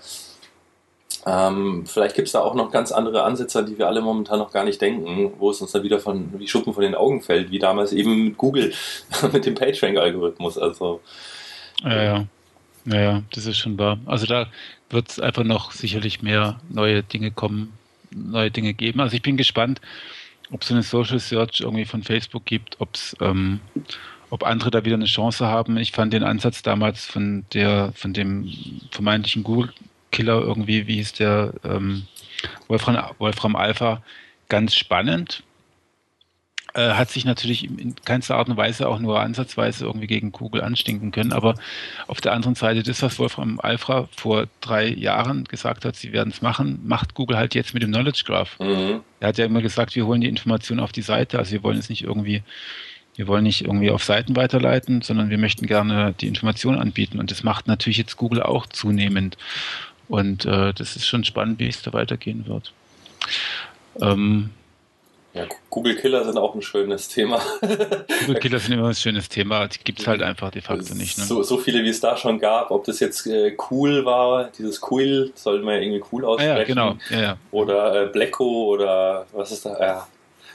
Ähm, vielleicht gibt es da auch noch ganz andere Ansätze, an die wir alle momentan noch gar nicht denken, wo es uns dann wieder von wie Schuppen von den Augen fällt, wie damals eben mit Google, mit dem PageRank-Algorithmus. Also ja, ja. Ja, das ist schon wahr. Also da wird es einfach noch sicherlich mehr neue Dinge kommen, neue Dinge geben. Also ich bin gespannt ob es eine Social Search irgendwie von Facebook gibt, ob's, ähm, ob andere da wieder eine Chance haben. Ich fand den Ansatz damals von der, von dem vermeintlichen Google-Killer irgendwie, wie hieß der ähm, Wolfram, Wolfram Alpha, ganz spannend. Äh, hat sich natürlich in keinster Art und Weise auch nur ansatzweise irgendwie gegen Google anstinken können. Aber auf der anderen Seite, das, was Wolfram Alpha vor drei Jahren gesagt hat, sie werden es machen, macht Google halt jetzt mit dem Knowledge Graph. Mhm. Er hat ja immer gesagt, wir holen die Informationen auf die Seite, also wir wollen es nicht irgendwie wir wollen nicht irgendwie auf Seiten weiterleiten, sondern wir möchten gerne die Informationen anbieten. Und das macht natürlich jetzt Google auch zunehmend. Und äh, das ist schon spannend, wie es da weitergehen wird. Ähm, Ja, Google Killer sind auch ein schönes Thema. Google Killer sind immer ein schönes Thema. Die gibt es halt einfach de facto nicht. Ne? So, so viele, wie es da schon gab. Ob das jetzt äh, cool war, dieses cool, soll man ja irgendwie cool aussprechen. Ah, ja, genau. Ja, ja. Oder äh, Blacko oder was ist da? Ja.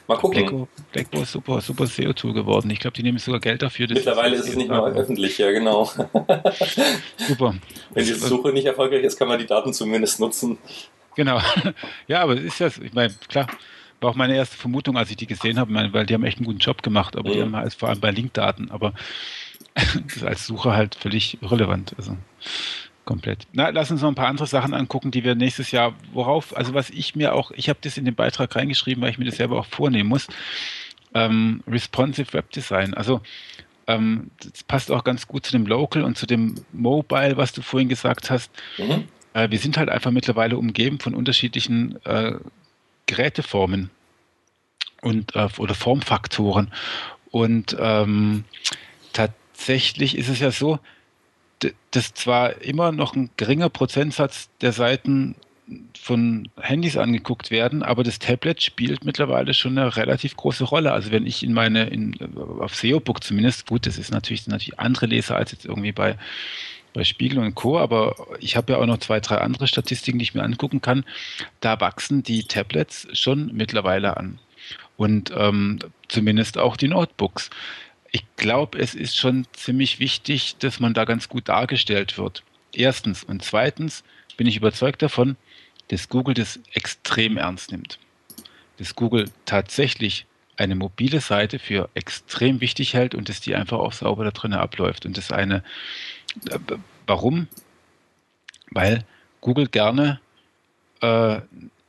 Mal gucken. Blacko, Blacko ist super, super SEO-Tool geworden. Ich glaube, die nehmen sogar Geld dafür. Mittlerweile ist, es nicht mehr öffentlich, ja, genau. super. Wenn die Suche nicht erfolgreich ist, kann man die Daten zumindest nutzen. Genau. Ja, aber es ist ja, ich meine, klar, war auch meine erste Vermutung, als ich die gesehen habe, weil die haben echt einen guten Job gemacht, aber mhm. die haben halt vor allem bei Linkdaten, aber das ist als Suche halt völlig irrelevant. Also komplett. Na, lass uns noch ein paar andere Sachen angucken, die wir nächstes Jahr, worauf, also was ich mir auch, ich habe das in den Beitrag reingeschrieben, weil ich mir das selber auch vornehmen muss. Ähm, responsive Web Design. Also ähm, das passt auch ganz gut zu dem Local und zu dem Mobile, was du vorhin gesagt hast. Mhm. Äh, wir sind halt einfach mittlerweile umgeben von unterschiedlichen äh, Geräteformen und äh, oder Formfaktoren. Und ähm, tatsächlich ist es ja so, dass zwar immer noch ein geringer Prozentsatz der Seiten von Handys angeguckt werden, aber das Tablet spielt mittlerweile schon eine relativ große Rolle. Also wenn ich in meine, in, auf SEO-Book zumindest, gut, das ist natürlich, natürlich andere Leser als jetzt irgendwie bei bei Spiegel und Co., aber ich habe ja auch noch zwei, drei andere Statistiken, die ich mir angucken kann. Da wachsen die Tablets schon mittlerweile an. Und ähm, zumindest auch die Notebooks. Ich glaube, es ist schon ziemlich wichtig, dass man da ganz gut dargestellt wird. Erstens. Und zweitens bin ich überzeugt davon, dass Google das extrem ernst nimmt. Dass Google tatsächlich eine mobile Seite für extrem wichtig hält und dass die einfach auch sauber da drin abläuft und das eine Warum? Weil Google gerne äh,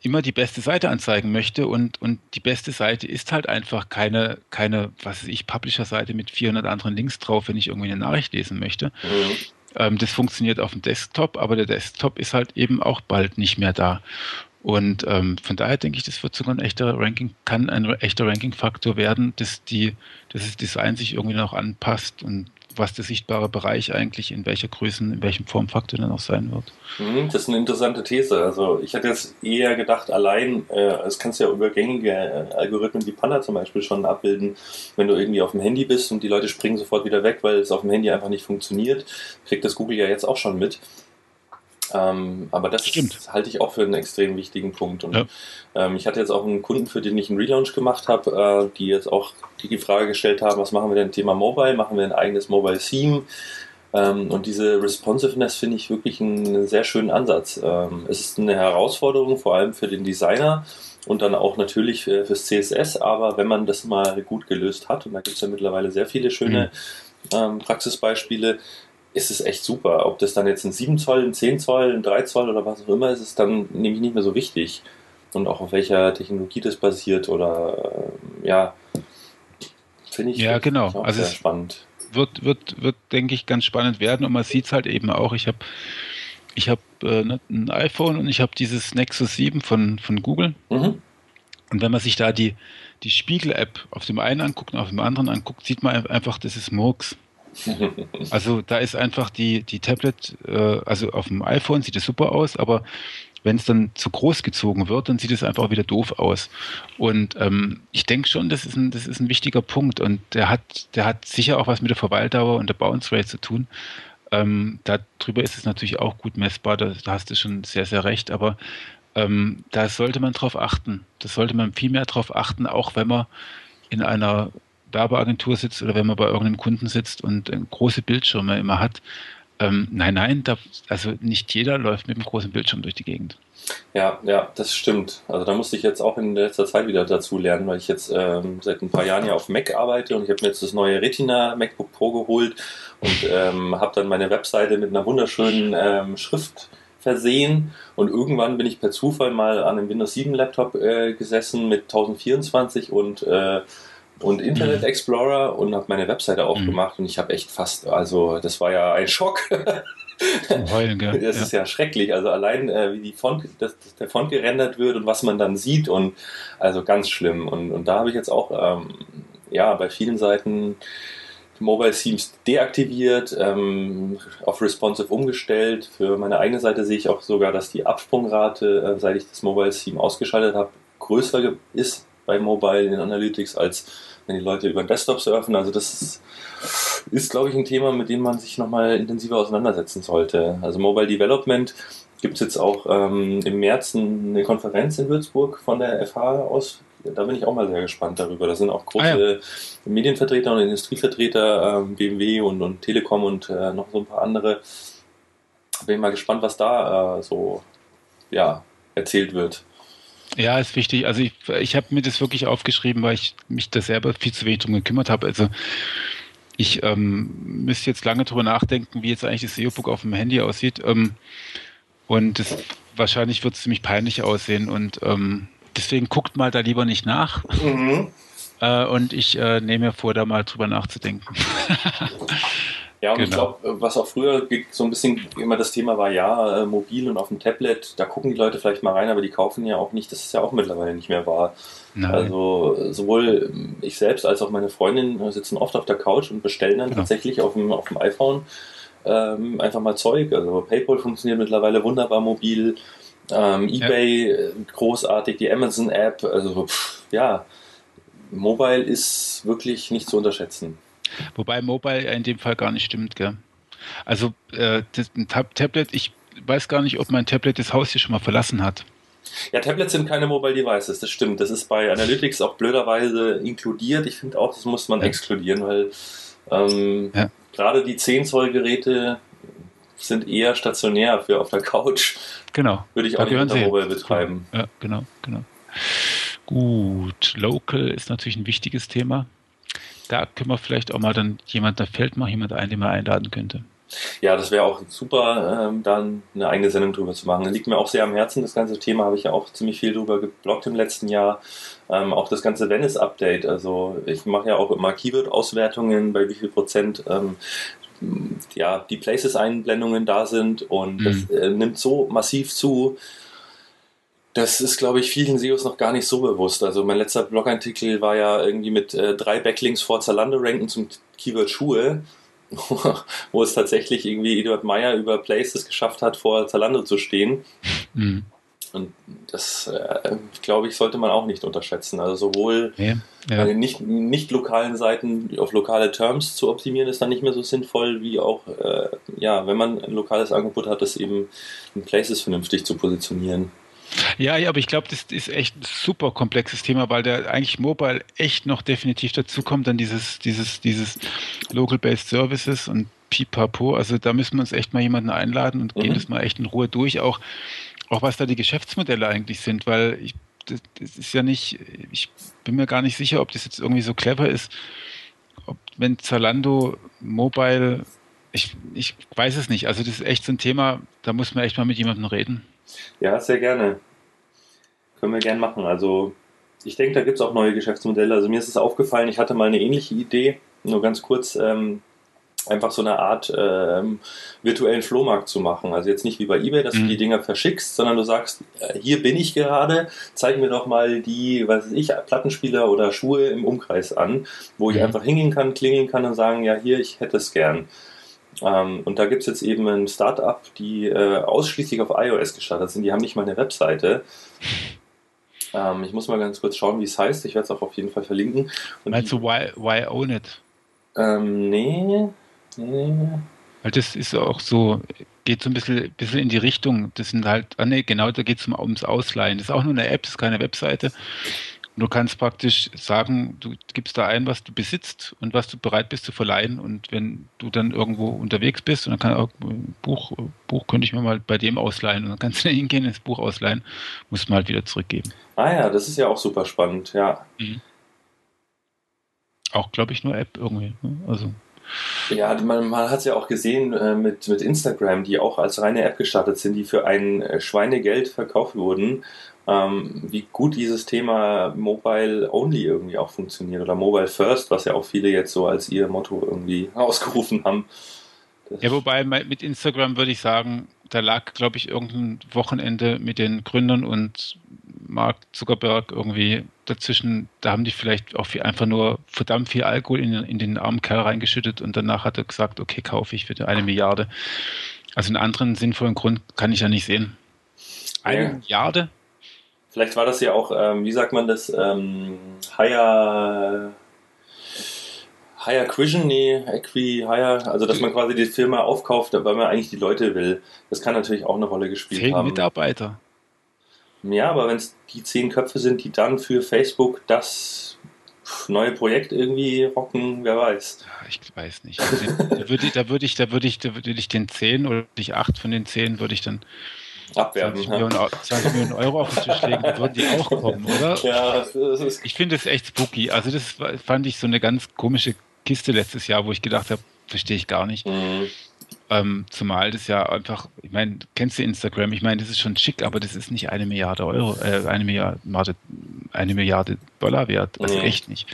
immer die beste Seite anzeigen möchte und, und die beste Seite ist halt einfach keine, keine was weiß ich, Publisher-Seite mit 400 anderen Links drauf, wenn ich irgendwie eine Nachricht lesen möchte. Mhm. Ähm, das funktioniert auf dem Desktop, aber der Desktop ist halt eben auch bald nicht mehr da. Und ähm, von daher denke ich, das wird sogar ein echter Ranking, kann ein echter Ranking-Faktor werden, dass die, dass das Design sich irgendwie noch anpasst und was der sichtbare Bereich eigentlich in welcher Größen, in welchem Formfaktor dann auch sein wird. Mhm, das ist eine interessante These. Also ich hätte jetzt eher gedacht, allein, äh, es kannst ja über gängige äh, Algorithmen wie Panda zum Beispiel schon abbilden, wenn du irgendwie auf dem Handy bist und die Leute springen sofort wieder weg, weil es auf dem Handy einfach nicht funktioniert, kriegt das Google ja jetzt auch schon mit. Ähm, aber das ist, halte ich auch für einen extrem wichtigen Punkt. Und ja. ähm, ich hatte jetzt auch einen Kunden, für den ich einen Relaunch gemacht habe, äh, die jetzt auch die, die Frage gestellt haben, was machen wir denn Thema Mobile? Machen wir ein eigenes Mobile Theme? Ähm, und diese Responsiveness finde ich wirklich einen sehr schönen Ansatz. Ähm, es ist eine Herausforderung, vor allem für den Designer und dann auch natürlich für, fürs CSS, aber wenn man das mal gut gelöst hat, und da gibt es ja mittlerweile sehr viele schöne mhm. ähm, Praxisbeispiele, ist es echt super. Ob das dann jetzt ein 7 Zoll, ein 10 Zoll, ein 3 Zoll oder was auch immer ist, ist dann nämlich nicht mehr so wichtig. Und auch auf welcher Technologie das basiert oder äh, ja, finde ich, ja, genau. auch also sehr spannend. Wird, wird, wird, denke ich, ganz spannend werden und man sieht es halt eben auch. Ich habe ich hab, äh, ne, ein iPhone und ich habe dieses Nexus 7 von, von Google. Mhm. Und wenn man sich da die, die Spiegel-App auf dem einen anguckt und auf dem anderen anguckt, sieht man einfach, das ist Murks. Also da ist einfach die, die Tablet, äh, also auf dem iPhone sieht es super aus, aber wenn es dann zu groß gezogen wird, dann sieht es einfach wieder doof aus. Und ähm, ich denke schon, das ist, ein, das ist ein wichtiger Punkt und der hat, der hat sicher auch was mit der Verweildauer und der Bounce Rate zu tun. Ähm, darüber ist es natürlich auch gut messbar, da, da hast du schon sehr, sehr recht, aber ähm, da sollte man drauf achten. Das sollte man viel mehr drauf achten, auch wenn man in einer Werbeagentur sitzt oder wenn man bei irgendeinem Kunden sitzt und äh, große Bildschirme immer hat. Ähm, nein, nein, da, also nicht jeder läuft mit einem großen Bildschirm durch die Gegend. Ja, ja, das stimmt. Also da musste ich jetzt auch in letzter Zeit wieder dazu lernen, weil ich jetzt ähm, seit ein paar Jahren ja auf Mac arbeite und ich habe mir jetzt das neue Retina MacBook Pro geholt und ähm, habe dann meine Webseite mit einer wunderschönen ähm, Schrift versehen und irgendwann bin ich per Zufall mal an einem Windows 7 Laptop äh, gesessen mit 1024 und äh, und Internet mhm. Explorer und habe meine Webseite aufgemacht mhm. und ich habe echt fast, also das war ja ein Schock. Heulen, gell? Das ja. ist ja schrecklich. Also allein äh, wie die Font, dass, dass, der Font gerendert wird und was man dann sieht und also ganz schlimm. Und, und da habe ich jetzt auch ähm, ja bei vielen Seiten Mobile Themes deaktiviert, ähm, auf responsive umgestellt. Für meine eigene Seite sehe ich auch sogar, dass die Absprungrate, äh, seit ich das Mobile Theme ausgeschaltet habe, größer ist bei Mobile in Analytics, als wenn die Leute über den Desktop surfen. Also das ist, ist glaube ich, ein Thema, mit dem man sich nochmal intensiver auseinandersetzen sollte. Also Mobile Development gibt es jetzt auch ähm, im März eine Konferenz in Würzburg von der FH aus. Da bin ich auch mal sehr gespannt darüber. Da sind auch große ah, ja. Medienvertreter und Industrievertreter, ähm, BMW und, und Telekom und äh, noch so ein paar andere. Bin mal gespannt, was da äh, so ja, erzählt wird. Ja, ist wichtig. Also ich, ich habe mir das wirklich aufgeschrieben, weil ich mich da selber viel zu wenig drum gekümmert habe. Also ich ähm, müsste jetzt lange drüber nachdenken, wie jetzt eigentlich das SEO-Book auf dem Handy aussieht. Ähm, und das, wahrscheinlich wird es ziemlich peinlich aussehen. Und ähm, deswegen guckt mal da lieber nicht nach. Mhm. Äh, und ich äh, nehme mir vor, da mal drüber nachzudenken. Ja, und genau. ich glaube, was auch früher so ein bisschen immer das Thema war, ja, äh, mobil und auf dem Tablet, da gucken die Leute vielleicht mal rein, aber die kaufen ja auch nicht, das ist ja auch mittlerweile nicht mehr wahr. Nein. Also sowohl ich selbst als auch meine Freundin sitzen oft auf der Couch und bestellen dann genau. tatsächlich auf dem, auf dem iPhone ähm, einfach mal Zeug. Also PayPal funktioniert mittlerweile wunderbar mobil, ähm, eBay ja. Äh, großartig, die Amazon-App, also pff, ja, Mobile ist wirklich nicht zu unterschätzen. Wobei Mobile in dem Fall gar nicht stimmt, gell? Also äh, das, ein Tab Tablet, ich weiß gar nicht, ob mein Tablet das Haus hier schon mal verlassen hat. Ja, Tablets sind keine Mobile Devices, das stimmt. Das ist bei Analytics auch blöderweise inkludiert. Ich finde auch, das muss man ja. exkludieren, weil ähm, ja. gerade die 10 Zoll Geräte sind eher stationär für auf der Couch. Genau. Würde ich auch nicht unter Mobile betreiben. Ja, genau, genau. Gut, Local ist natürlich ein wichtiges Thema da können wir vielleicht auch mal dann jemand, da fällt mal jemand ein, den man einladen könnte. Ja, das wäre auch super, ähm, dann eine eigene Sendung drüber zu machen. Das liegt mir auch sehr am Herzen, das ganze Thema habe ich ja auch ziemlich viel drüber geblockt im letzten Jahr. Ähm, auch das ganze Venice-Update. Also ich mache ja auch immer Keyword-Auswertungen, bei wie viel Prozent ähm, ja, die Places-Einblendungen da sind und mhm. das äh, nimmt so massiv zu. Das ist, glaube ich, vielen SEOs noch gar nicht so bewusst. Also mein letzter Blogartikel war ja irgendwie mit äh, drei Backlinks vor Zalando ranken zum Keyword Schuhe, wo es tatsächlich irgendwie Eduard Meyer über Places geschafft hat, vor Zalando zu stehen. Mhm. Und das, äh, glaube ich, sollte man auch nicht unterschätzen. Also sowohl ja, ja. bei den nicht, nicht lokalen Seiten auf lokale Terms zu optimieren, ist dann nicht mehr so sinnvoll, wie auch, äh, ja, wenn man ein lokales Angebot hat, das eben in Places vernünftig zu positionieren. Ja, ja, aber ich glaube, das ist echt ein super komplexes Thema, weil der eigentlich Mobile echt noch definitiv dazu kommt, dann dieses, dieses, dieses Local-Based Services und pipapo. Also da müssen wir uns echt mal jemanden einladen und mhm. gehen das mal echt in Ruhe durch, auch, auch was da die Geschäftsmodelle eigentlich sind, weil ich, das, das ist ja nicht, ich bin mir gar nicht sicher, ob das jetzt irgendwie so clever ist, ob wenn Zalando Mobile, ich, ich weiß es nicht. Also das ist echt so ein Thema, da muss man echt mal mit jemandem reden. Ja, sehr gerne. Können wir gerne machen. Also ich denke, da gibt es auch neue Geschäftsmodelle. Also mir ist es aufgefallen, ich hatte mal eine ähnliche Idee, nur ganz kurz, ähm, einfach so eine Art ähm, virtuellen Flohmarkt zu machen. Also jetzt nicht wie bei eBay, dass mhm. du die Dinger verschickst, sondern du sagst, äh, hier bin ich gerade, zeig mir doch mal die, was weiß ich, Plattenspieler oder Schuhe im Umkreis an, wo ich mhm. einfach hingehen kann, klingeln kann und sagen, ja, hier, ich hätte es gern. Ähm, und da gibt es jetzt eben ein Startup, die äh, ausschließlich auf iOS gestartet sind. Die haben nicht mal eine Webseite. Ähm, ich muss mal ganz kurz schauen, wie es heißt. Ich werde es auch auf jeden Fall verlinken. Und Meinst du why, why Own It? Ähm, nee. nee. Weil das ist auch so, geht so ein bisschen, bisschen in die Richtung. Das sind halt, ah nee, genau, da geht es um, ums Ausleihen. Das ist auch nur eine App, das ist keine Webseite. Und du kannst praktisch sagen, du gibst da ein, was du besitzt und was du bereit bist zu verleihen. Und wenn du dann irgendwo unterwegs bist und dann kann auch Buch, Buch könnte ich mir mal bei dem ausleihen und dann kannst du da hingehen, das Buch ausleihen, musst du mal halt wieder zurückgeben. Ah ja, das ist ja auch super spannend, ja. Mhm. Auch, glaube ich, nur App irgendwie. Ne? Also. Ja, man, man hat es ja auch gesehen äh, mit, mit Instagram, die auch als reine App gestartet sind, die für ein äh, Schweinegeld verkauft wurden ähm, wie gut dieses Thema Mobile Only irgendwie auch funktioniert oder Mobile First, was ja auch viele jetzt so als ihr Motto irgendwie ausgerufen haben. Das ja, wobei mit Instagram würde ich sagen, da lag, glaube ich, irgendein Wochenende mit den Gründern und Mark Zuckerberg irgendwie dazwischen, da haben die vielleicht auch viel, einfach nur verdammt viel Alkohol in, in, den armen Kerl reingeschüttet und danach hat er gesagt, okay, kaufe ich für eine Milliarde. Also einen anderen sinnvollen Grund kann ich ja nicht sehen. Eine ja. Milliarde? Vielleicht war das ja auch, ähm, wie sagt man das, ähm, Higher, Higher Acquisition, nee, Equi, Higher, also dass man quasi die Firma aufkauft, weil man eigentlich die Leute will. Das kann natürlich auch eine Rolle gespielt Zehn haben. Mitarbeiter. Ja, aber wenn es die zehn Köpfe sind, die dann für Facebook das neue Projekt irgendwie rocken, wer weiß. Ich weiß nicht. Also da würde ich, da würde ich, da würde ich, da würde ich den 10 oder nicht 8 von den 10 würde ich dann Abwerben. 20 Ja, Millionen, 20 Millionen Euro auf den Tisch legen, würden die auch kommen, oder? ja das ist, Ich finde es echt spooky. Also das fand ich so eine ganz komische Kiste letztes Jahr, wo ich gedacht habe, verstehe ich gar nicht. mh, Ähm, zumal das ja einfach, ich meine, kennst du Instagram? Ich meine, das ist schon schick, aber das ist nicht eine Milliarde Euro, äh, eine Milliarde, eine Milliarde Dollar wert. Also Nee. echt nicht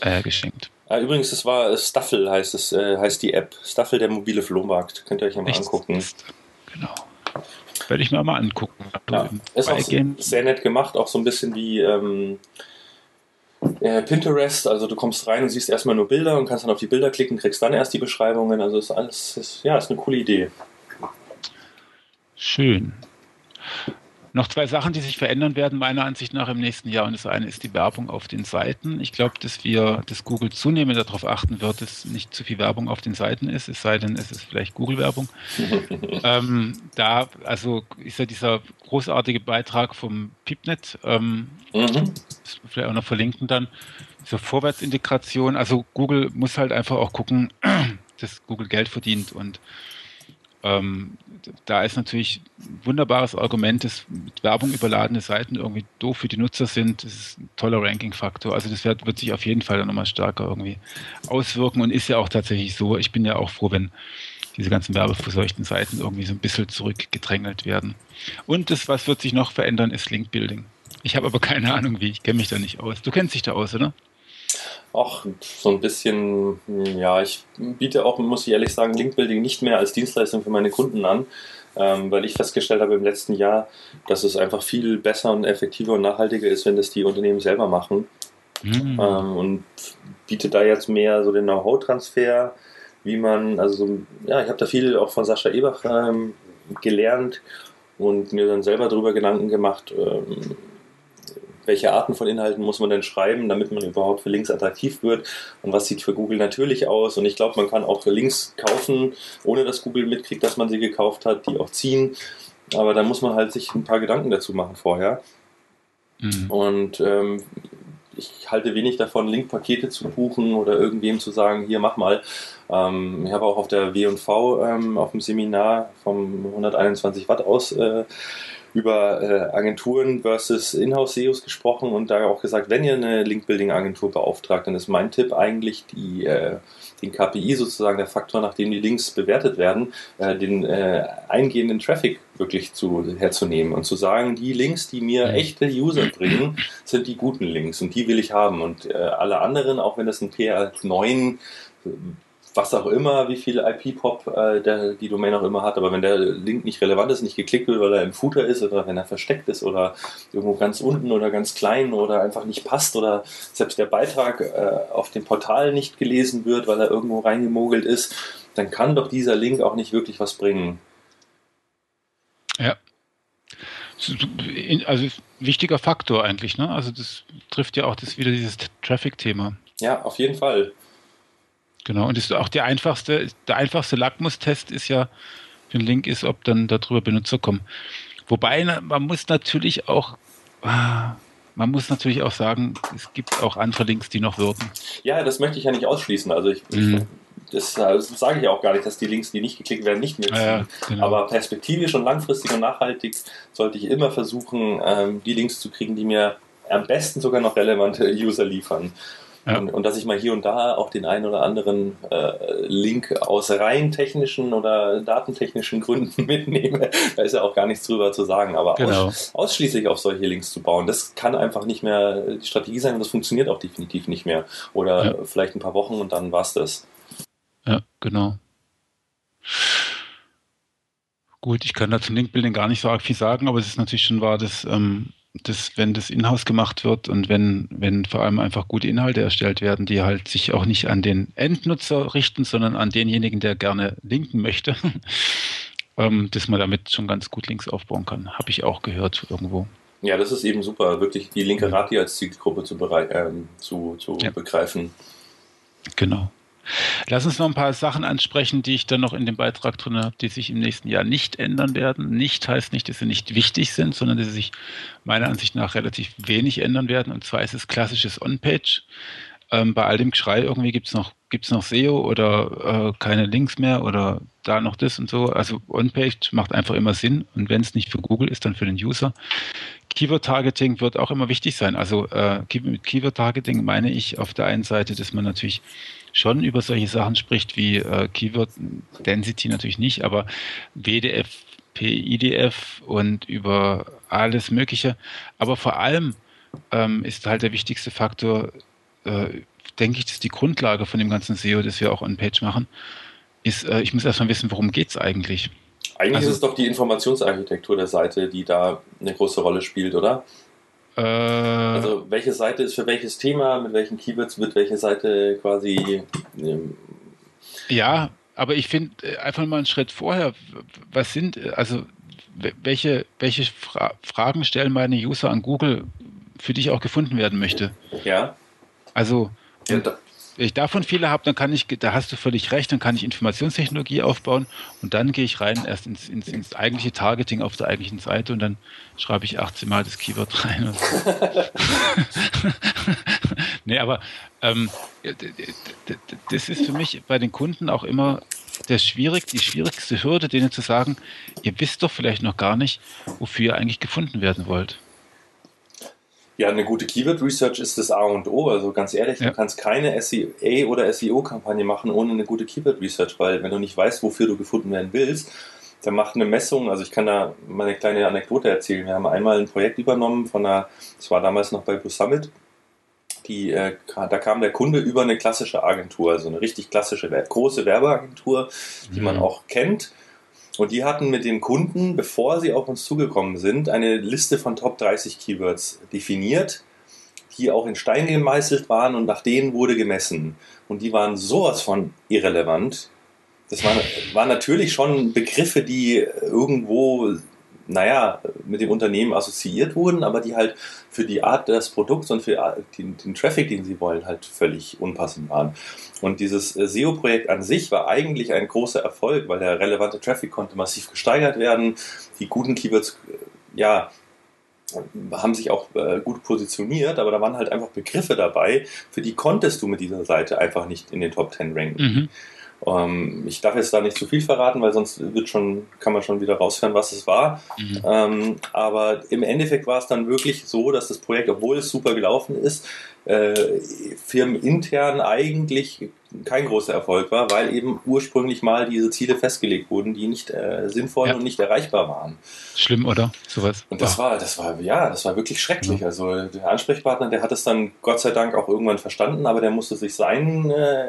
äh, geschenkt. Ah, übrigens, es war äh, Staffel, heißt es, äh, heißt die App. Staffel, der mobile Flohmarkt. Könnt ihr euch ja mal Nichts angucken. ist- Genau. Werde ich mir mal angucken. Ja, ist auch sehr nett gemacht, auch so ein bisschen wie ähm, äh, Pinterest. Also du kommst rein und siehst erstmal nur Bilder und kannst dann auf die Bilder klicken, kriegst dann erst die Beschreibungen. Also ist alles, ist, ja, ist eine coole Idee. Schön. Noch zwei Sachen, die sich verändern werden, meiner Ansicht nach im nächsten Jahr. Und das eine ist die Werbung auf den Seiten. Ich glaube, dass wir, dass Google zunehmend darauf achten wird, dass nicht zu viel Werbung auf den Seiten ist, es sei denn, es ist vielleicht Google-Werbung. ähm, da, also ist ja dieser großartige Beitrag vom PeepNet, ähm, Mhm. vielleicht auch noch verlinken dann, zur Vorwärtsintegration. Also Google muss halt einfach auch gucken, dass Google Geld verdient und ähm, da ist natürlich ein wunderbares Argument, dass mit Werbung überladene Seiten irgendwie doof für die Nutzer sind. Das ist ein toller Ranking-Faktor. Also das wird, wird sich auf jeden Fall dann nochmal stärker irgendwie auswirken und ist ja auch tatsächlich so. Ich bin ja auch froh, wenn diese ganzen werbeverseuchten Seiten irgendwie so ein bisschen zurückgedrängelt werden. Und das, was wird sich noch verändern, ist Link-Building. Ich habe aber keine Ahnung wie, ich kenne mich da nicht aus. Du kennst dich da aus, oder? Auch so ein bisschen, ja, ich biete auch, muss ich ehrlich sagen, Linkbuilding nicht mehr als Dienstleistung für meine Kunden an, ähm, weil ich festgestellt habe im letzten Jahr, dass es einfach viel besser und effektiver und nachhaltiger ist, wenn das die Unternehmen selber machen. Hm. ähm, und biete da jetzt mehr so den Know-how-Transfer, wie man, also so, ja, ich habe da viel auch von Sascha Ebach ähm, gelernt und mir dann selber darüber Gedanken gemacht, ähm, welche Arten von Inhalten muss man denn schreiben, damit man überhaupt für Links attraktiv wird und was sieht für Google natürlich aus. Und ich glaube, man kann auch Links kaufen, ohne dass Google mitkriegt, dass man sie gekauft hat, die auch ziehen. Aber da muss man halt sich ein paar Gedanken dazu machen vorher. Hm. Und ähm, ich halte wenig davon, Linkpakete zu buchen oder irgendwem zu sagen, hier mach mal. Ähm, ich habe auch auf der W&V ähm, auf dem Seminar vom 121 Watt aus äh, über äh, Agenturen versus Inhouse-SEOs gesprochen und da auch gesagt, wenn ihr eine Link-Building-Agentur beauftragt, dann ist mein Tipp eigentlich die, äh, den KPI sozusagen, der Faktor, nach dem die Links bewertet werden, äh, den äh, eingehenden Traffic wirklich zu, herzunehmen und zu sagen, die Links, die mir echte User bringen, sind die guten Links und die will ich haben. Und äh, alle anderen, auch wenn das ein PR9 was auch immer, wie viel IP-Pop äh, der, die Domain auch immer hat, aber wenn der Link nicht relevant ist, nicht geklickt wird, weil er im Footer ist oder wenn er versteckt ist oder irgendwo ganz unten oder ganz klein oder einfach nicht passt oder selbst der Beitrag äh, auf dem Portal nicht gelesen wird, weil er irgendwo reingemogelt ist, dann kann doch dieser Link auch nicht wirklich was bringen. Ja. Also wichtiger Faktor eigentlich, ne? Also das trifft ja auch das wieder dieses Traffic-Thema. Ja, auf jeden Fall. Genau. Und ist auch der einfachste, der einfachste Lackmustest ist ja für einen Link ist, ob dann darüber Benutzer kommen. Wobei man muss natürlich auch ah, man muss natürlich auch sagen, es gibt auch andere Links, die noch wirken. Ja, das möchte ich ja nicht ausschließen. Also ich, Mhm. das, das sage ich auch gar nicht, dass die Links, die nicht geklickt werden, nicht. Ja, ja, genau. Aber perspektivisch und langfristig und nachhaltig sollte ich immer versuchen, ähm, die Links zu kriegen, die mir am besten sogar noch relevante User liefern. Ja. Und, und dass ich mal hier und da auch den einen oder anderen äh, Link aus rein technischen oder datentechnischen Gründen mitnehme. Da ist ja auch gar nichts drüber zu sagen. Aber Genau. aus, ausschließlich auf solche Links zu bauen, das kann einfach nicht mehr die Strategie sein und das funktioniert auch definitiv nicht mehr. Oder Ja. vielleicht ein paar Wochen und dann war's das. Ja, genau. Gut, ich kann dazu Linkbuilding gar nicht so arg viel sagen, aber es ist natürlich schon wahr, dass, ähm, dass wenn das Inhouse gemacht wird und wenn, wenn vor allem einfach gute Inhalte erstellt werden, die halt sich auch nicht an den Endnutzer richten, sondern an denjenigen, der gerne linken möchte, ähm, dass man damit schon ganz gut Links aufbauen kann. Habe ich auch gehört irgendwo. Ja, das ist eben super, wirklich die linke Rati als Zielgruppe zu, ähm, zu, zu ja. begreifen. Genau. Lass uns noch ein paar Sachen ansprechen, die ich dann noch in dem Beitrag drin habe, die sich im nächsten Jahr nicht ändern werden. Nicht heißt nicht, dass sie nicht wichtig sind, sondern dass sie sich meiner Ansicht nach relativ wenig ändern werden. Und zwar ist es klassisches On-Page. Ähm, bei all dem Geschrei irgendwie gibt es noch, gibt's noch SEO oder äh, keine Links mehr oder da noch das und so. Also On-Page macht einfach immer Sinn und wenn es nicht für Google ist, dann für den User. Keyword-Targeting wird auch immer wichtig sein. Also äh, mit Keyword-Targeting meine ich auf der einen Seite, dass man natürlich schon über solche Sachen spricht wie äh, Keyword Density natürlich nicht, aber WDF, PIDF und über alles Mögliche. Aber vor allem ähm, ist halt der wichtigste Faktor, äh, denke ich, das ist die Grundlage von dem ganzen SEO, das wir auch on Page machen, ist, äh, ich muss erstmal wissen, worum geht es eigentlich. Eigentlich also, ist es doch die Informationsarchitektur der Seite, die da eine große Rolle spielt, oder? Äh, also welche Seite ist für welches Thema, mit welchen Keywords wird welche Seite quasi. Ähm, ja, aber ich finde äh, einfach mal einen Schritt vorher, was sind, äh, also welche, welche Fra Fragen stellen meine User an Google, für die ich auch gefunden werden möchte? Ja. Also, ja, ich davon viele habe, dann kann ich, da hast du völlig recht, dann kann ich Informationstechnologie aufbauen und dann gehe ich rein erst ins, ins, ins eigentliche Targeting auf der eigentlichen Seite und dann schreibe ich 18 Mal das Keyword rein. nee, aber ähm, das ist für mich bei den Kunden auch immer der schwierig, die schwierigste Hürde, denen zu sagen, ihr wisst doch vielleicht noch gar nicht, wofür ihr eigentlich gefunden werden wollt. Ja, eine gute Keyword Research ist das A und O. Also ganz ehrlich, ja. du kannst keine SEA oder SEO-Kampagne machen ohne eine gute Keyword Research, weil wenn du nicht weißt, wofür du gefunden werden willst, dann macht eine Messung, also ich kann da mal eine kleine Anekdote erzählen. Wir haben einmal ein Projekt übernommen von einer, das war damals noch bei Blue Summit, die, äh, da kam der Kunde über eine klassische Agentur, also eine richtig klassische, große Werbeagentur, die mhm. man auch kennt und die hatten mit den Kunden, bevor sie auf uns zugekommen sind, eine Liste von Top 30 Keywords definiert, die auch in Stein gemeißelt waren und nach denen wurde gemessen. Und die waren sowas von irrelevant. Das waren, waren natürlich schon Begriffe, die irgendwo naja, mit dem Unternehmen assoziiert wurden, aber die halt für die Art des Produkts und für den, den Traffic, den sie wollen, halt völlig unpassend waren. Und dieses äh, SEO-Projekt an sich war eigentlich ein großer Erfolg, weil der relevante Traffic konnte massiv gesteigert werden. Die guten Keywords, äh, ja, haben sich auch äh, gut positioniert, aber da waren halt einfach Begriffe dabei, für die konntest du mit dieser Seite einfach nicht in den Top 10 ranken. Mhm. Ähm, ich darf jetzt da nicht zu viel verraten, weil sonst wird schon, kann man schon wieder raushören, was es war. Mhm. Ähm, aber im Endeffekt war es dann wirklich so, dass das Projekt, obwohl es super gelaufen ist, äh, firmenintern eigentlich kein großer Erfolg war, weil eben ursprünglich mal diese Ziele festgelegt wurden, die nicht äh, sinnvoll ja. und nicht erreichbar waren. Schlimm, oder? Sowas. Und das war, das war, ja, das war wirklich schrecklich. Ja. Also der Ansprechpartner, der hat es dann Gott sei Dank auch irgendwann verstanden, aber der musste sich seinen äh,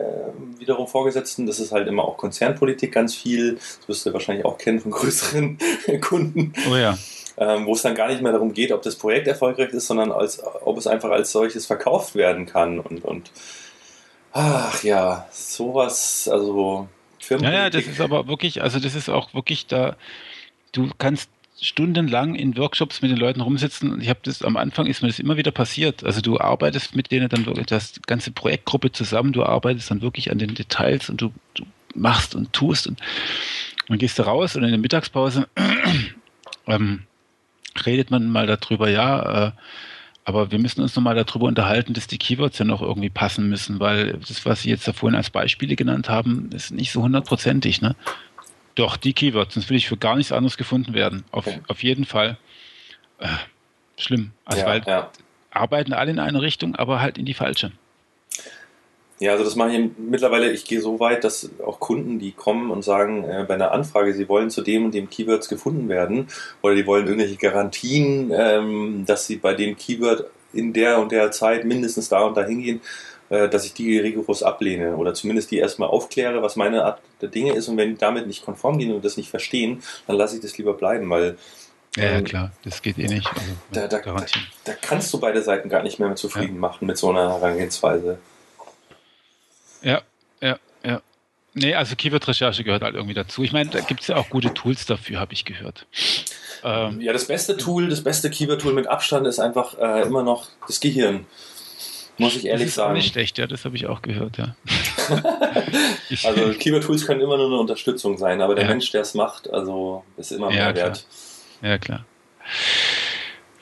wiederum Vorgesetzten, das ist halt immer auch Konzernpolitik ganz viel, das wirst du wahrscheinlich auch kennen von größeren Kunden. Oh ja ähm, wo es dann gar nicht mehr darum geht, ob das Projekt erfolgreich ist, sondern als, ob es einfach als solches verkauft werden kann. Und, und ach ja, sowas, also Firmen. Ja, ja, das ist aber wirklich, also das ist auch wirklich da, du kannst stundenlang in Workshops mit den Leuten rumsitzen. Ich habe das am Anfang ist mir das immer wieder passiert. Also du arbeitest mit denen dann wirklich das ganze Projektgruppe zusammen, du arbeitest dann wirklich an den Details und du, du machst und tust und, und gehst da raus und in der Mittagspause ähm, redet man mal darüber, ja, äh, aber wir müssen uns nochmal darüber unterhalten, dass die Keywords ja noch irgendwie passen müssen, weil das, was Sie jetzt da vorhin als Beispiele genannt haben, ist nicht so hundertprozentig. Ne? Doch, die Keywords, sonst will ich für gar nichts anderes gefunden werden. Auf, okay. auf jeden Fall. Äh, schlimm. Also, ja, weil ja. arbeiten alle in eine Richtung, aber halt in die falsche. Ja, also das mache ich mittlerweile, ich gehe so weit, dass auch Kunden, die kommen und sagen äh, bei einer Anfrage, sie wollen zu dem und dem Keywords gefunden werden oder die wollen irgendwelche Garantien, ähm, dass sie bei dem Keyword in der und der Zeit mindestens da und da hingehen, äh, dass ich die rigoros ablehne oder zumindest die erstmal aufkläre, was meine Art der Dinge ist und wenn die damit nicht konform gehen und das nicht verstehen, dann lasse ich das lieber bleiben, weil ja, ja, ähm, klar, das geht eh nicht. Also, da, da, da, da, kannst du beide Seiten gar nicht mehr zufrieden ja. machen mit so einer Herangehensweise. Ja, ja, ja. Nee, also Keyword-Recherche gehört halt irgendwie dazu. Ich meine, da gibt es ja auch gute Tools dafür, habe ich gehört. Ähm, ja, das beste Tool, das beste Keyword-Tool mit Abstand ist einfach äh, immer noch das Gehirn. Muss ich ehrlich das ist sagen. nicht schlecht, ja, das habe ich auch gehört, ja. also Keyword-Tools können immer nur eine Unterstützung sein, aber der ja. Mensch, der es macht, also ist immer mehr ja, wert. Ja, klar.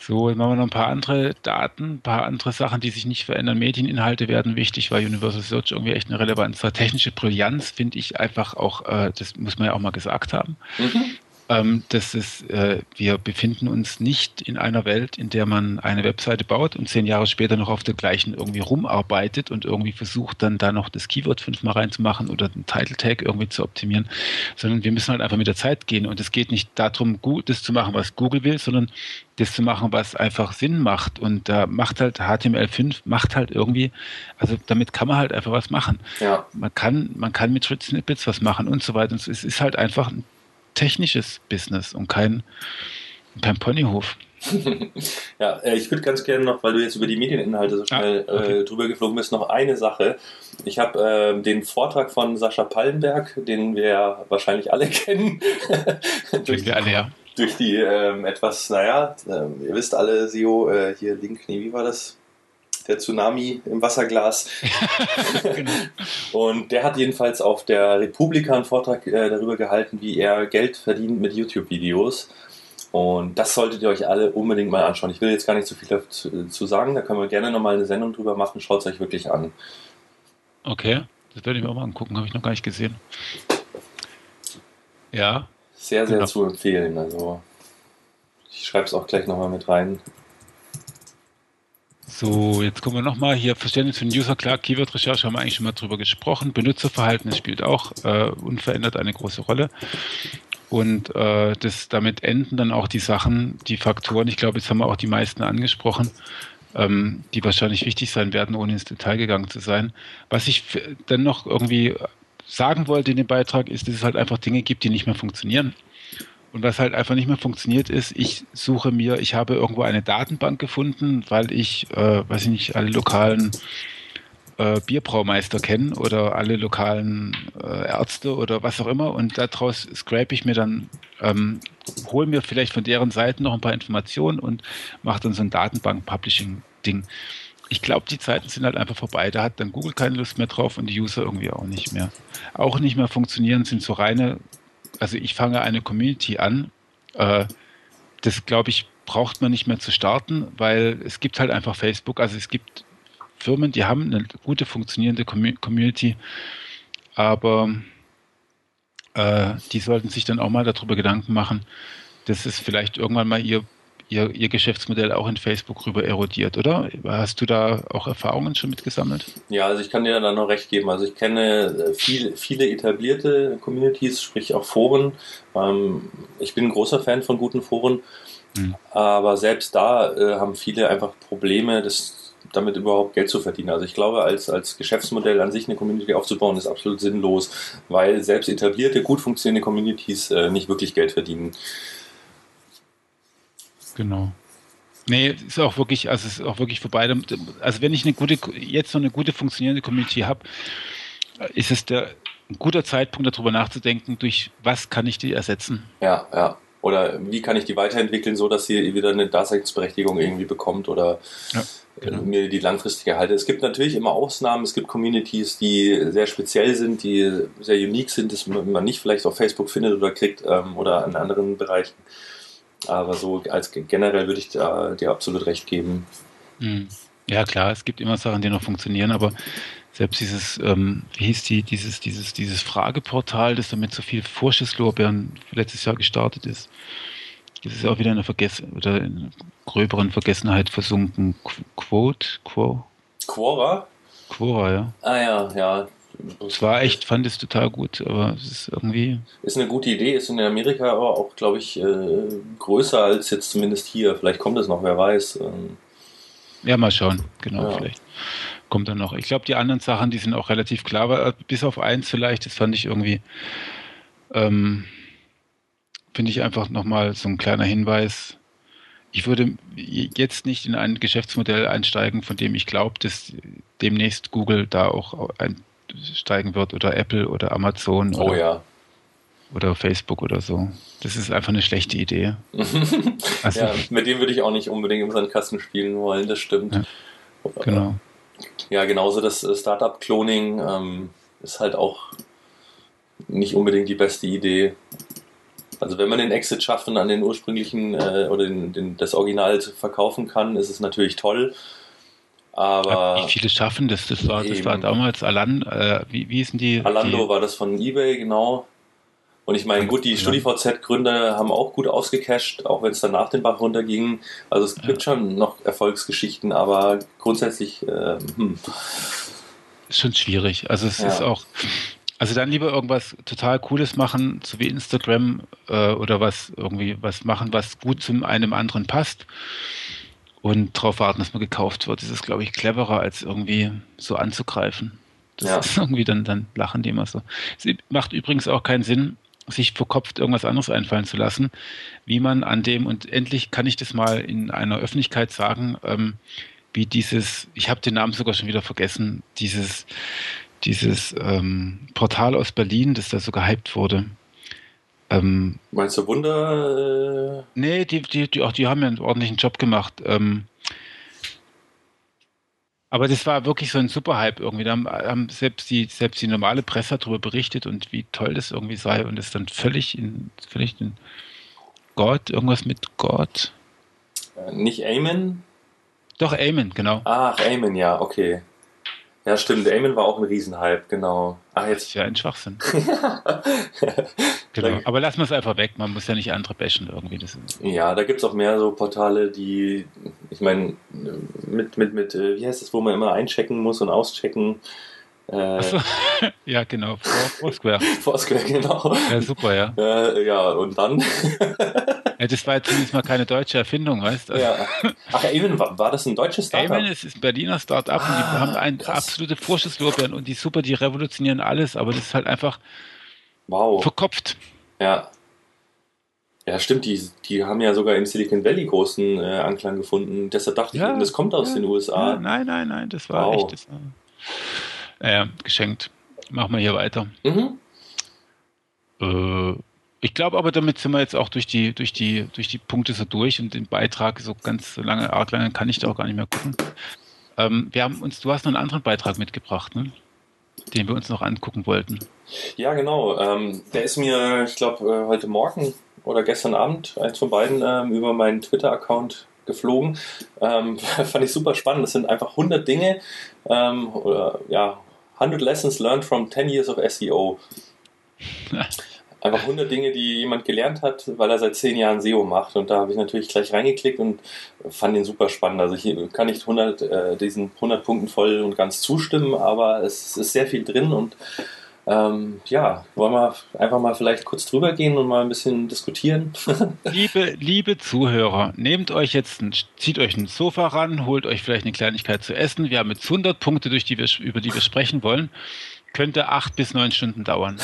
So, jetzt machen wir noch ein paar andere Daten, ein paar andere Sachen, die sich nicht verändern. Medieninhalte werden wichtig, weil Universal Search irgendwie echt eine Relevanz hat. Technische Brillanz finde ich einfach auch, äh, das muss man ja auch mal gesagt haben. Mhm ähm, dass es, äh, wir befinden uns nicht in einer Welt, in der man eine Webseite baut und zehn Jahre später noch auf der gleichen irgendwie rumarbeitet und irgendwie versucht, dann da noch das Keyword fünfmal reinzumachen oder den Title Tag irgendwie zu optimieren, sondern wir müssen halt einfach mit der Zeit gehen und es geht nicht darum, das zu machen, was Google will, sondern das zu machen, was einfach Sinn macht und da macht halt HTML5 macht halt irgendwie, also damit kann man halt einfach was machen. Ja. Man kann, man kann mit Snippets was machen und so weiter und es ist halt einfach ein technisches Business und kein, kein Ponyhof. ja, äh, ich würde ganz gerne noch, weil du jetzt über die Medieninhalte so ah, schnell ah, okay. äh, drüber geflogen bist, noch eine Sache. Ich habe äh, den Vortrag von Sascha Pallenberg, den wir wahrscheinlich alle kennen. durch, wir alle, ja. Durch die ähm, etwas, naja, äh, ihr wisst alle, SEO, äh, hier Link, nee, wie war das? Der Tsunami im Wasserglas. genau. Und der hat jedenfalls auf der Republika einen Vortrag äh, darüber gehalten, wie er Geld verdient mit YouTube-Videos. Und das solltet ihr euch alle unbedingt mal anschauen. Ich will jetzt gar nicht so viel dazu sagen, da können wir gerne nochmal eine Sendung drüber machen. Schaut es euch wirklich an. Okay, das werde ich mir auch mal angucken, habe ich noch gar nicht gesehen. Ja. Sehr, sehr genau. zu empfehlen. Also ich schreibe es auch gleich nochmal mit rein. So, jetzt kommen wir nochmal hier. Verständnis für den User, klar, Keyword-Recherche haben wir eigentlich schon mal drüber gesprochen. Benutzerverhalten spielt auch äh, unverändert eine große Rolle. Und äh, das, damit enden dann auch die Sachen, die Faktoren, ich glaube, jetzt haben wir auch die meisten angesprochen, ähm, die wahrscheinlich wichtig sein werden, ohne ins Detail gegangen zu sein. Was ich dann noch irgendwie sagen wollte in dem Beitrag, ist, dass es halt einfach Dinge gibt, die nicht mehr funktionieren. Und was halt einfach nicht mehr funktioniert ist, ich suche mir, ich habe irgendwo eine Datenbank gefunden, weil ich, äh, weiß ich nicht, alle lokalen äh, Bierbraumeister kenne oder alle lokalen äh, Ärzte oder was auch immer und daraus scrape ich mir dann, ähm, hole mir vielleicht von deren Seiten noch ein paar Informationen und mache dann so ein Datenbank-Publishing-Ding. Ich glaube, die Zeiten sind halt einfach vorbei. Da hat dann Google keine Lust mehr drauf und die User irgendwie auch nicht mehr. Auch nicht mehr funktionieren sind so reine also ich fange eine Community an. Äh, das glaube ich, braucht man nicht mehr zu starten, weil es gibt halt einfach Facebook. Also es gibt Firmen, die haben eine gute funktionierende Community, aber äh, die sollten sich dann auch mal darüber Gedanken machen, dass es vielleicht irgendwann mal ihr ihr, ihr Geschäftsmodell auch in Facebook rüber erodiert, oder? Hast du da auch Erfahrungen schon mitgesammelt? Ja, also ich kann dir da noch recht geben. Also ich kenne äh, viel, viele etablierte Communities, sprich auch Foren. Ähm, ich bin ein großer Fan von guten Foren, hm. aber selbst da äh, haben viele einfach Probleme, das damit überhaupt Geld zu verdienen. Also ich glaube, als, als Geschäftsmodell an sich eine Community aufzubauen, ist absolut sinnlos, weil selbst etablierte, gut funktionierende Communities äh, nicht wirklich Geld verdienen. Genau. Nee, ist auch wirklich, also ist auch wirklich vorbei. Also wenn ich eine gute, jetzt so eine gute funktionierende Community habe, ist es der ein guter Zeitpunkt, darüber nachzudenken, durch was kann ich die ersetzen. Ja, ja. Oder wie kann ich die weiterentwickeln, so dass sie wieder eine Daseinsberechtigung irgendwie bekommt oder ja, genau. mir die langfristige halte. Es gibt natürlich immer Ausnahmen. Es gibt Communities, die sehr speziell sind, die sehr unique sind, dass man nicht vielleicht auf Facebook findet oder kriegt ähm, oder in anderen Bereichen. Aber so als generell würde ich da, dir absolut recht geben. Hm. Ja, klar, es gibt immer Sachen, die noch funktionieren, aber selbst dieses, ähm, wie hieß die, dieses, dieses, dieses Frageportal, das damit so viel Vorschusslorbeeren letztes Jahr gestartet ist, das ist auch wieder in einer Vergessen oder in einer gröberen Vergessenheit versunken. Quote, Quo? Quora? Quora, ja. Ah ja, ja, es war echt, fand es total gut, aber es ist irgendwie. Ist eine gute Idee, ist in Amerika aber auch, glaube ich, äh, größer als jetzt zumindest hier. Vielleicht kommt es noch, wer weiß. Ähm. Ja, mal schauen, genau, ja. vielleicht kommt dann noch. Ich glaube, die anderen Sachen, die sind auch relativ klar, aber bis auf eins vielleicht, das fand ich irgendwie, ähm, finde ich einfach nochmal so ein kleiner Hinweis. Ich würde jetzt nicht in ein Geschäftsmodell einsteigen, von dem ich glaube, dass demnächst Google da auch ein steigen wird oder Apple oder Amazon Oh oder, ja. oder Facebook oder so. Das ist einfach eine schlechte Idee. Also, ja, mit dem würde ich auch nicht unbedingt im Sandkasten spielen wollen, das stimmt. Ja. Genau. Ja, genauso das äh, Startup-Cloning ähm, ist halt auch nicht unbedingt die beste Idee. Also wenn man den Exit schafft und an den ursprünglichen äh, oder den, den, das Original verkaufen kann, ist es natürlich toll. Aber Wie viele schaffen das? Das war, das war damals Alan, äh, wie, wie hießen die? Alando die, war das von eBay, genau. Und ich meine, gut, die Ja. StudiVZ-Gründer haben auch gut ausgecasht, auch wenn es dann nach den Bach runterging. Also es gibt schon noch Erfolgsgeschichten, aber grundsätzlich, äh, hm, ist schon schwierig. Also es Ja. ist auch, also dann lieber irgendwas total Cooles machen, so wie Instagram äh, oder was irgendwie was machen, was gut zu einem anderen passt und darauf warten, dass man gekauft wird. Das ist, glaube ich, cleverer, als irgendwie so anzugreifen. Das Ja. ist irgendwie, dann, dann lachen die immer so. Es macht übrigens auch keinen Sinn, sich verkopft irgendwas anderes einfallen zu lassen, wie man an dem, und endlich kann ich das mal in einer Öffentlichkeit sagen, ähm, wie dieses, ich habe den Namen sogar schon wieder vergessen, dieses, dieses ähm, Portal aus Berlin, das da so gehypt wurde. Ähm, meinst du Wunder? Äh, nee, die, die, die, auch die haben ja einen ordentlichen Job gemacht. Ähm, aber das war wirklich so ein Superhype irgendwie. Da haben, haben selbst, die, selbst die normale Presse hat darüber berichtet und wie toll das irgendwie sei und es dann völlig in, völlig in Gott, irgendwas mit Gott. äh, nicht Amen? Doch, Amen, genau. Ach, Amen, ja, okay. Ja, stimmt, Amen war auch ein Riesenhype, genau. Ach, Das jetzt. ist ja ein Schwachsinn. Genau. Aber lassen wir es einfach weg. Man muss ja nicht andere bashen irgendwie. Das Ja, da gibt es auch mehr so Portale, die, ich meine, mit, mit, mit, äh, wie heißt das, wo man immer einchecken muss und auschecken. Äh, so. ja, genau. Four- Foursquare. Foursquare, genau. Ja, super, ja. Äh, ja, und dann? Ja. Das war jetzt zumindest mal keine deutsche Erfindung, weißt du? ja. Ach, Amen, war, war das ein deutsches Startup? Amen ist, ist ein Berliner Start-up und die Ah, haben ein krass. absolute Vorschusslorbeeren und die super, die revolutionieren alles, aber das ist halt einfach Wow. verkopft. Ja. Ja, stimmt, die, die haben ja sogar im Silicon Valley großen äh, Anklang gefunden. Deshalb dachte Ja, ich, das kommt aus ja, den Ja, USA. nein, nein, nein, das war Wow. echt. Das naja, geschenkt. Machen wir hier weiter. Mhm. Äh, ich glaube aber, damit sind wir jetzt auch durch die, durch die, durch die Punkte so durch und den Beitrag so ganz so lange, arg lange kann ich da auch gar nicht mehr gucken. Ähm, wir haben uns, du hast noch einen anderen Beitrag mitgebracht, ne? den wir uns noch angucken wollten. Ja, genau. Ähm, der ist mir, ich glaube, äh, heute Morgen oder gestern Abend, eins von beiden, ähm, über meinen Twitter-Account geflogen. Ähm, fand ich super spannend. Das sind einfach 100 Dinge ähm, oder ja, 100 Lessons learned from 10 years of SEO. Einfach 100 Dinge, die jemand gelernt hat, weil er seit 10 Jahren SEO macht. Und da habe ich natürlich gleich reingeklickt und fand ihn super spannend. Also ich kann nicht 100, äh, diesen 100 Punkten voll und ganz zustimmen, aber es ist sehr viel drin und ähm, ja, wollen wir einfach mal vielleicht kurz drüber gehen und mal ein bisschen diskutieren. Liebe, liebe Zuhörer, nehmt euch jetzt, ein, zieht euch ein Sofa ran, holt euch vielleicht eine Kleinigkeit zu essen. Wir haben jetzt 100 Punkte, durch die wir, über die wir sprechen wollen. Könnte acht bis neun Stunden dauern.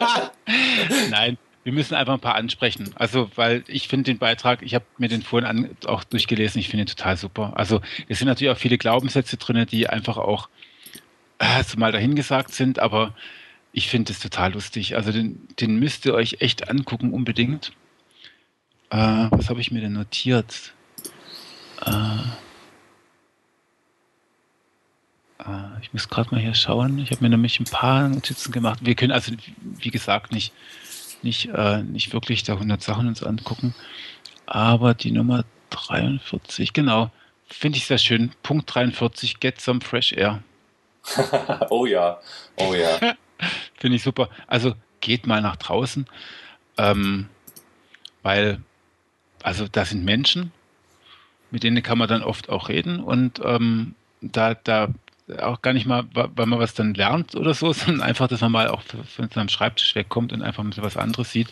Nein, wir müssen einfach ein paar ansprechen. Also, weil ich finde den Beitrag, ich habe mir den vorhin an, auch durchgelesen, ich finde ihn total super. Also, es sind natürlich auch viele Glaubenssätze drin, die einfach auch äh, mal dahingesagt sind, aber ich finde es total lustig. Also, den, den müsst ihr euch echt angucken, unbedingt. Äh, was habe ich mir denn notiert? Äh, ich muss gerade mal hier schauen. Ich habe mir nämlich ein paar Notizen gemacht. Wir können also, wie gesagt, nicht, nicht, äh, nicht wirklich da 100 Sachen uns angucken. Aber die Nummer 43, genau, finde ich sehr schön. Punkt 43, get some fresh air. oh ja, oh ja. Finde ich super. Also geht mal nach draußen, ähm, weil, also da sind Menschen, mit denen kann man dann oft auch reden und ähm, da, da auch gar nicht mal, weil man was dann lernt oder so, sondern einfach, dass man mal auch von seinem Schreibtisch wegkommt und einfach mal was anderes sieht.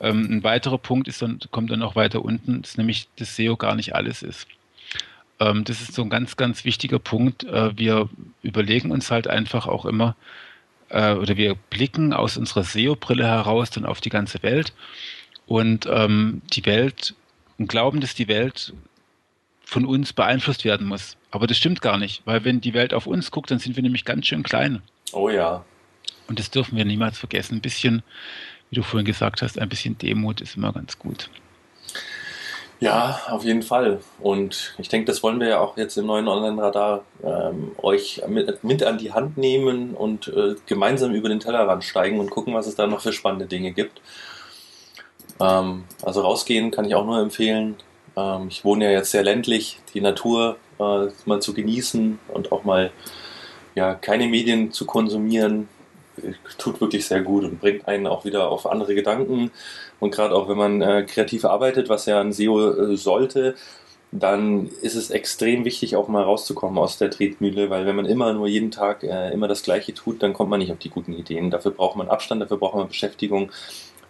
Ähm, ein weiterer Punkt ist dann, kommt dann auch weiter unten, ist nämlich, dass SEO gar nicht alles ist. Ähm, das ist so ein ganz, ganz wichtiger Punkt. Äh, wir überlegen uns halt einfach auch immer, äh, oder wir blicken aus unserer SEO-Brille heraus dann auf die ganze Welt und ähm, die Welt und glauben, dass die Welt von uns beeinflusst werden muss. Aber das stimmt gar nicht, weil wenn die Welt auf uns guckt, dann sind wir nämlich ganz schön klein. Oh ja. Und das dürfen wir niemals vergessen. Ein bisschen, wie du vorhin gesagt hast, ein bisschen Demut ist immer ganz gut. Ja, auf jeden Fall. Und ich denke, das wollen wir ja auch jetzt im neuen Online-Radar ähm, euch mit, mit, an die Hand nehmen und äh, gemeinsam über den Tellerrand steigen und gucken, was es da noch für spannende Dinge gibt. Ähm, also rausgehen kann ich auch nur empfehlen. Ähm, ich wohne ja jetzt sehr ländlich, die Natur äh, mal zu genießen und auch mal ja, keine Medien zu konsumieren, tut wirklich sehr gut und bringt einen auch wieder auf andere Gedanken. Und gerade auch wenn man äh, kreativ arbeitet, was ja ein SEO äh, sollte, dann ist es extrem wichtig, auch mal rauszukommen aus der Tretmühle, weil wenn man immer nur jeden Tag äh, immer das Gleiche tut, dann kommt man nicht auf die guten Ideen. Dafür braucht man Abstand, dafür braucht man Beschäftigung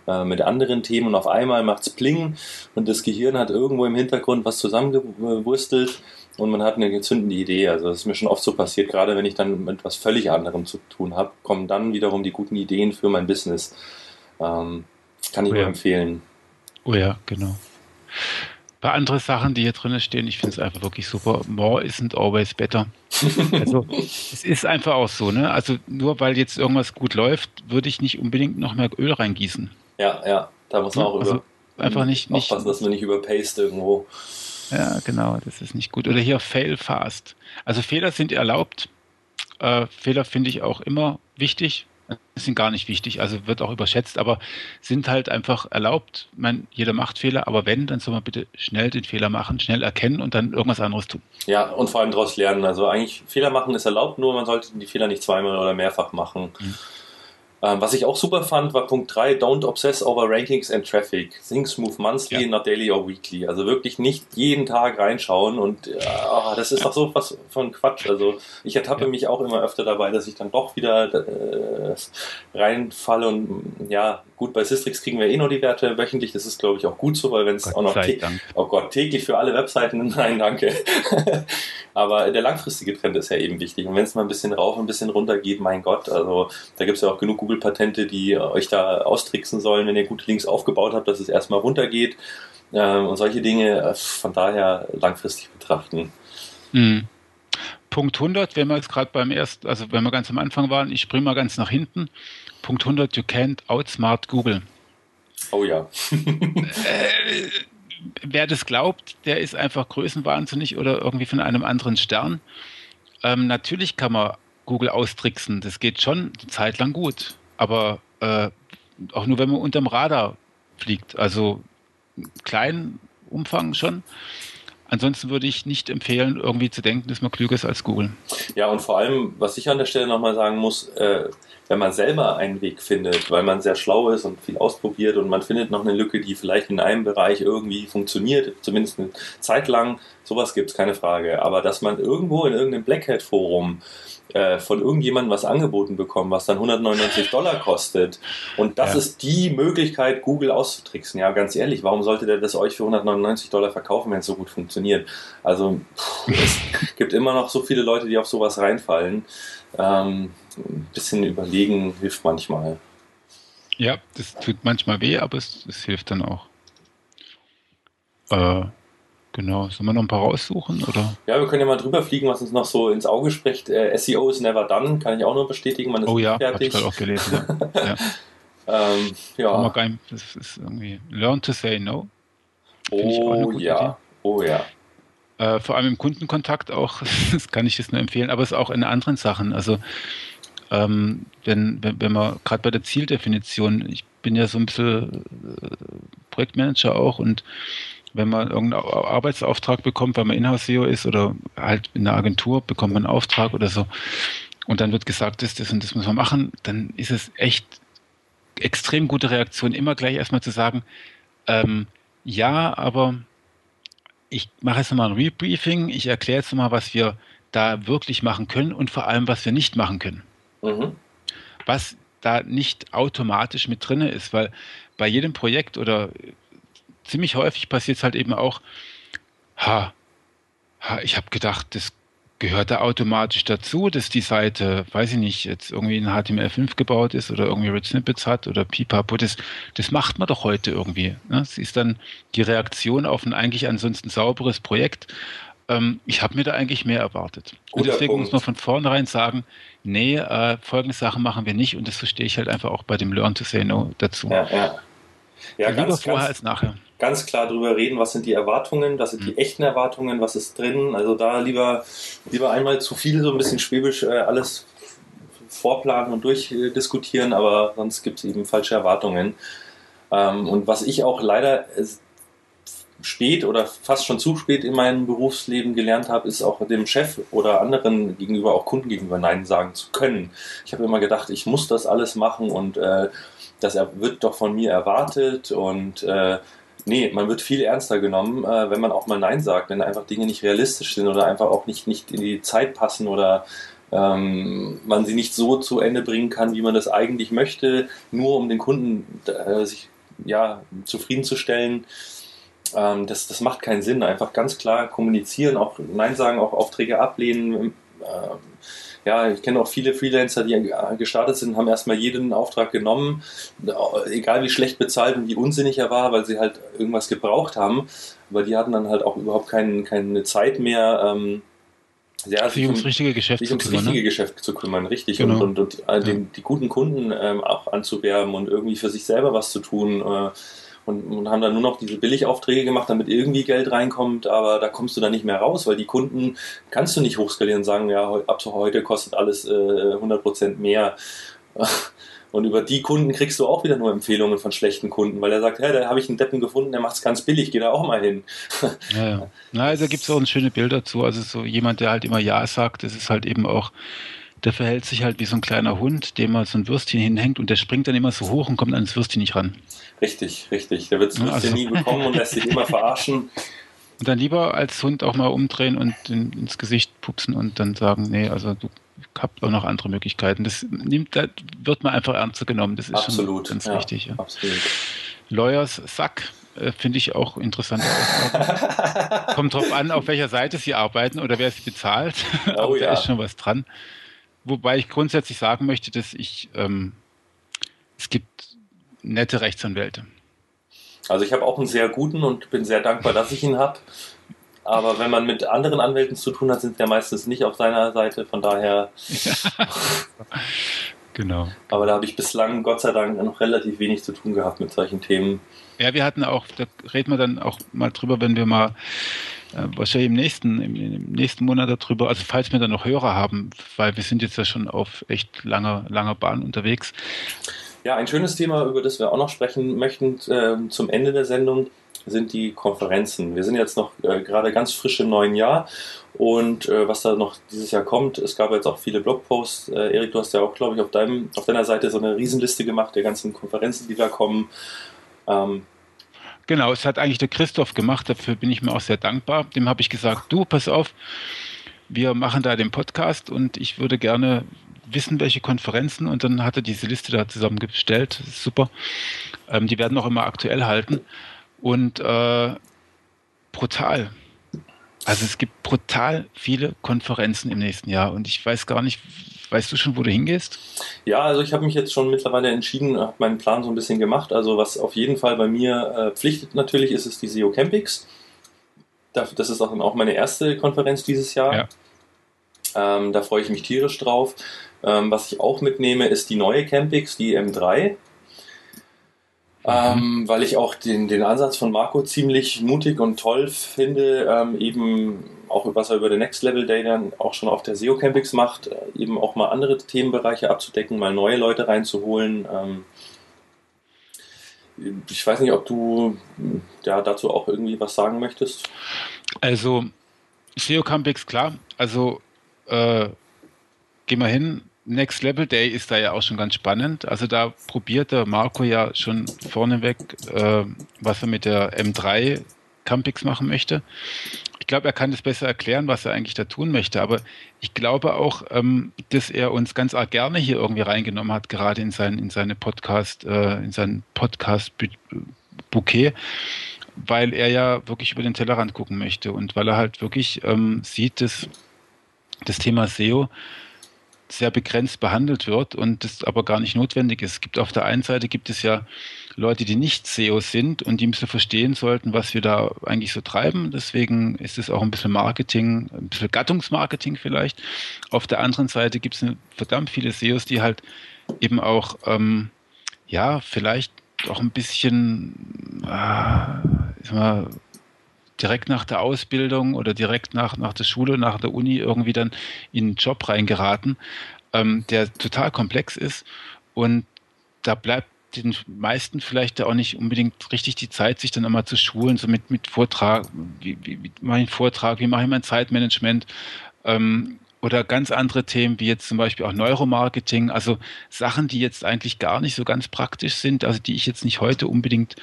äh, mit anderen Themen und auf einmal macht es Pling und das Gehirn hat irgendwo im Hintergrund was zusammengewurstelt und man hat eine zündende Idee. Also das ist mir schon oft so passiert, gerade wenn ich dann mit etwas völlig anderem zu tun habe, kommen dann wiederum die guten Ideen für mein Business. Ähm, kann ich oh ja. nur empfehlen. Oh ja, genau. Bei anderen Sachen, die hier drin stehen, ich finde es einfach wirklich super. More isn't always better. Also es ist einfach auch so, ne? Also nur weil jetzt irgendwas gut läuft, würde ich nicht unbedingt noch mehr Öl reingießen. Ja, ja, da muss man auch also über einfach nicht, nicht aufpassen, dass man nicht überpaste irgendwo. Ja, genau, das ist nicht gut. Oder hier fail fast. Also Fehler sind erlaubt. Äh, Fehler finde ich auch immer wichtig. Sind gar nicht wichtig, also wird auch überschätzt, aber sind halt einfach erlaubt. Meine, jeder macht Fehler, aber wenn, dann soll man bitte schnell den Fehler machen, schnell erkennen und dann irgendwas anderes tun. Ja, und vor allem daraus lernen. Also eigentlich Fehler machen ist erlaubt, nur man sollte die Fehler nicht zweimal oder mehrfach machen. Mhm. Ähm, was ich auch super fand, war Punkt 3, don't obsess over rankings and traffic. Think smooth monthly, ja. not daily or weekly. Also wirklich nicht jeden Tag reinschauen und äh, das ist doch so was von Quatsch. Also ich ertappe ja. mich auch immer öfter dabei, dass ich dann doch wieder äh, reinfalle und ja, gut, bei Systrix kriegen wir eh nur die Werte wöchentlich. Das ist, glaube ich, auch gut so, weil wenn es auch noch, oh Gott, täglich für alle Webseiten, nein, danke. Aber der langfristige Trend ist ja eben wichtig. Und wenn es mal ein bisschen rauf, ein bisschen runter geht, mein Gott, also da gibt es ja auch genug Google-Patente, die euch da austricksen sollen, wenn ihr gute Links aufgebaut habt, dass es erstmal runtergeht ähm, und solche Dinge. Äh, von daher langfristig betrachten. Mhm. Punkt 100, wenn wir jetzt gerade beim ersten, also wenn wir ganz am Anfang waren, ich springe mal ganz nach hinten. Punkt 100, you can't outsmart Google. Oh ja. äh, wer das glaubt, der ist einfach größenwahnsinnig oder irgendwie von einem anderen Stern. Ähm, natürlich kann man Google austricksen, das geht schon eine Zeit lang gut, aber äh, auch nur, wenn man unterm Radar fliegt, also kleinen Umfang schon. Ansonsten würde ich nicht empfehlen, irgendwie zu denken, dass man klüger ist als Google. Ja, und vor allem, was ich an der Stelle nochmal sagen muss, äh, wenn man selber einen Weg findet, weil man sehr schlau ist und viel ausprobiert und man findet noch eine Lücke, die vielleicht in einem Bereich irgendwie funktioniert, zumindest eine Zeit lang, sowas gibt es, keine Frage. Aber dass man irgendwo in irgendeinem Black Hat Forum äh, von irgendjemandem was angeboten bekommen, was dann 199 Dollar kostet. Und das ja. ist die Möglichkeit, Google auszutricksen. Ja, ganz ehrlich, warum sollte der das euch für 199 Dollar verkaufen, wenn es so gut funktioniert? Also pff, es gibt immer noch so viele Leute, die auf sowas reinfallen. Ähm, ein bisschen überlegen hilft manchmal. Ja, das tut manchmal weh, aber es, es hilft dann auch. Äh, Genau, sollen wir noch ein paar raussuchen? Oder? Ja, wir können ja mal drüber fliegen, was uns noch so ins Auge spricht. Äh, SEO ist never done, kann ich auch nur bestätigen. Man ist oh ja, habe ich gerade auch gelesen. Ja. ja. ähm, ja. Das ist irgendwie Learn to say no. Oh ja, Idee. oh ja. Äh, vor allem im Kundenkontakt auch, das kann ich das nur empfehlen, aber es auch in anderen Sachen. Also ähm, wenn, wenn, wenn man gerade bei der Zieldefinition, ich bin ja so ein bisschen äh, Projektmanager auch und wenn man irgendeinen Arbeitsauftrag bekommt, weil man Inhouse-SEO ist oder halt in einer Agentur bekommt man einen Auftrag oder so. Und dann wird gesagt, das, das und das muss man machen, dann ist es echt extrem gute Reaktion, immer gleich erstmal zu sagen, ähm, ja, aber ich mache jetzt nochmal ein Rebriefing, ich erkläre jetzt nochmal, was wir da wirklich machen können und vor allem, was wir nicht machen können. Mhm. Was da nicht automatisch mit drin ist, weil bei jedem Projekt oder ziemlich häufig passiert es halt eben auch, ha, ha ich habe gedacht, das gehört da automatisch dazu, dass die Seite, weiß ich nicht, jetzt irgendwie in HTML5 gebaut ist oder irgendwie Red Snippets hat oder Pipapo, das, das macht man doch heute irgendwie. Ne? ist dann die Reaktion auf ein eigentlich ansonsten sauberes Projekt. ähm, ich habe mir da eigentlich mehr erwartet. Guter und deswegen Punkt. muss man von vornherein sagen, nee, äh, folgende Sachen machen wir nicht und das verstehe ich halt einfach auch bei dem Learn to Say No dazu. Ja, ja. Ja lieber ganz, vorher als nachher. Ganz klar drüber reden, was sind die Erwartungen, was sind mhm. die echten Erwartungen, was ist drin. Also da lieber, lieber einmal zu viel so ein bisschen schwäbisch äh, alles vorplanen und durchdiskutieren, aber sonst gibt es eben falsche Erwartungen. Ähm, und was ich auch leider spät oder fast schon zu spät in meinem Berufsleben gelernt habe, ist auch dem Chef oder anderen gegenüber, auch Kunden gegenüber Nein sagen zu können. Ich habe immer gedacht, ich muss das alles machen und äh, das wird doch von mir erwartet und äh, nee, man wird viel ernster genommen, äh, wenn man auch mal Nein sagt, wenn einfach Dinge nicht realistisch sind oder einfach auch nicht, nicht in die Zeit passen oder ähm, man sie nicht so zu Ende bringen kann, wie man das eigentlich möchte, nur um den Kunden äh, sich ja, zufriedenzustellen. Ähm, das, das macht keinen Sinn. Einfach ganz klar kommunizieren, auch Nein sagen, auch Aufträge ablehnen. Ähm, ja, ich kenne auch viele Freelancer, die gestartet sind, haben erstmal jeden Auftrag genommen, egal wie schlecht bezahlt und wie unsinnig er war, weil sie halt irgendwas gebraucht haben. Aber die hatten dann halt auch überhaupt kein, keine Zeit mehr, ähm, ja, sich ums richtige Geschäft sich ums kümmern, richtige ne? Geschäft zu kümmern, richtig. Genau. Und, und, und äh, den, die guten Kunden ähm, auch anzuwerben und irgendwie für sich selber was zu tun. Äh, und, und, haben dann nur noch diese Billigaufträge gemacht, damit irgendwie Geld reinkommt, aber da kommst du dann nicht mehr raus, weil die Kunden kannst du nicht hochskalieren und sagen, ja, ab heute kostet alles äh, 100% mehr. Und über die Kunden kriegst du auch wieder nur Empfehlungen von schlechten Kunden, weil er sagt, hey, da habe ich einen Deppen gefunden, der macht es ganz billig, geh da auch mal hin. Ja, ja. Na, also gibt es auch ein schönes Bild dazu. Also so jemand, der halt immer Ja sagt, das ist halt eben auch, der verhält sich halt wie so ein kleiner Hund, dem man so ein Würstchen hinhängt und der springt dann immer so hoch und kommt an das Würstchen nicht ran. Richtig, richtig. Der wird das Würstchen also. nie bekommen und lässt sich immer verarschen. Und dann lieber als Hund auch mal umdrehen und in, ins Gesicht pupsen und dann sagen, nee, also du habt auch noch andere Möglichkeiten. Das nimmt, da wird man einfach ernster genommen. Das ist absolut, schon ganz ja, wichtig. Ja. Absolut. Lawyers Sack äh, finde ich auch interessant. Kommt drauf an, auf welcher Seite sie arbeiten oder wer sie bezahlt. Oh, Aber ja. da ist schon was dran. Wobei ich grundsätzlich sagen möchte, dass ich ähm, es gibt nette Rechtsanwälte. Also ich habe auch einen sehr guten und bin sehr dankbar, dass ich ihn habe. Aber wenn man mit anderen Anwälten zu tun hat, sind sie ja meistens nicht auf seiner Seite. Von daher. genau. Aber da habe ich bislang, Gott sei Dank, noch relativ wenig zu tun gehabt mit solchen Themen. Ja, wir hatten auch, da reden wir dann auch mal drüber, wenn wir mal äh, wahrscheinlich im nächsten, im, im, nächsten Monat darüber, also falls wir dann noch Hörer haben, weil wir sind jetzt ja schon auf echt langer, langer Bahn unterwegs. Ja, ein schönes Thema, über das wir auch noch sprechen möchten äh, zum Ende der Sendung, sind die Konferenzen. Wir sind jetzt noch äh, gerade ganz frisch im neuen Jahr und äh, was da noch dieses Jahr kommt, es gab jetzt auch viele Blogposts. Äh, Erik, du hast ja auch, glaube ich, auf, deinem, auf deiner Seite so eine Riesenliste gemacht der ganzen Konferenzen, die da kommen. Ähm, genau, es hat eigentlich der Christoph gemacht, dafür bin ich mir auch sehr dankbar. Dem habe ich gesagt, du, pass auf, wir machen da den Podcast und ich würde gerne wissen, welche Konferenzen und dann hat er diese Liste da zusammengestellt. super. Ähm, die werden auch immer aktuell halten. Und äh, brutal. Also es gibt brutal viele Konferenzen im nächsten Jahr und ich weiß gar nicht, weißt du schon, wo du hingehst? Ja, also ich habe mich jetzt schon mittlerweile entschieden, habe meinen Plan so ein bisschen gemacht. Also was auf jeden Fall bei mir äh, pflichtet natürlich ist, ist die SEO Campix. Das ist auch, auch meine erste Konferenz dieses Jahr. Ja. Ähm, da freue ich mich tierisch drauf. Ähm, was ich auch mitnehme, ist die neue Campix, die M3. Ähm, weil ich auch den, den Ansatz von Marco ziemlich mutig und toll finde, ähm, eben auch was er über den Next Level Day dann auch schon auf der SEO Campix macht, äh, eben auch mal andere Themenbereiche abzudecken, mal neue Leute reinzuholen. Ähm, ich weiß nicht, ob du ja, dazu auch irgendwie was sagen möchtest. Also, SEO Campix, klar. Also, äh, geh mal hin, Next Level Day ist da ja auch schon ganz spannend. Also da probiert der Marco ja schon vorneweg, äh, was er mit der M3 Campix machen möchte. Ich glaube, er kann das besser erklären, was er eigentlich da tun möchte. Aber ich glaube auch, ähm, dass er uns ganz arg gerne hier irgendwie reingenommen hat, gerade in sein, in seine Podcast, äh, in sein Podcast-Bouquet, weil er ja wirklich über den Tellerrand gucken möchte und weil er halt wirklich ähm, sieht, dass das Thema SEO sehr begrenzt behandelt wird und das aber gar nicht notwendig ist. Es gibt auf der einen Seite gibt es ja Leute, die nicht SEO sind und die müssen verstehen sollten, was wir da eigentlich so treiben. Deswegen ist es auch ein bisschen Marketing, ein bisschen Gattungsmarketing vielleicht. Auf der anderen Seite gibt es verdammt viele SEOs, die halt eben auch, ähm, ja, vielleicht auch ein bisschen, äh, mal, direkt nach der Ausbildung oder direkt nach, nach der Schule, nach der Uni irgendwie dann in einen Job reingeraten, ähm, der total komplex ist und da bleibt den meisten vielleicht auch nicht unbedingt richtig die Zeit, sich dann einmal zu schulen, so mit, mit Vortrag, wie, wie, wie mache ich einen Vortrag, wie mache ich mein Zeitmanagement ähm, oder ganz andere Themen, wie jetzt zum Beispiel auch Neuromarketing, also Sachen, die jetzt eigentlich gar nicht so ganz praktisch sind, also die ich jetzt nicht heute unbedingt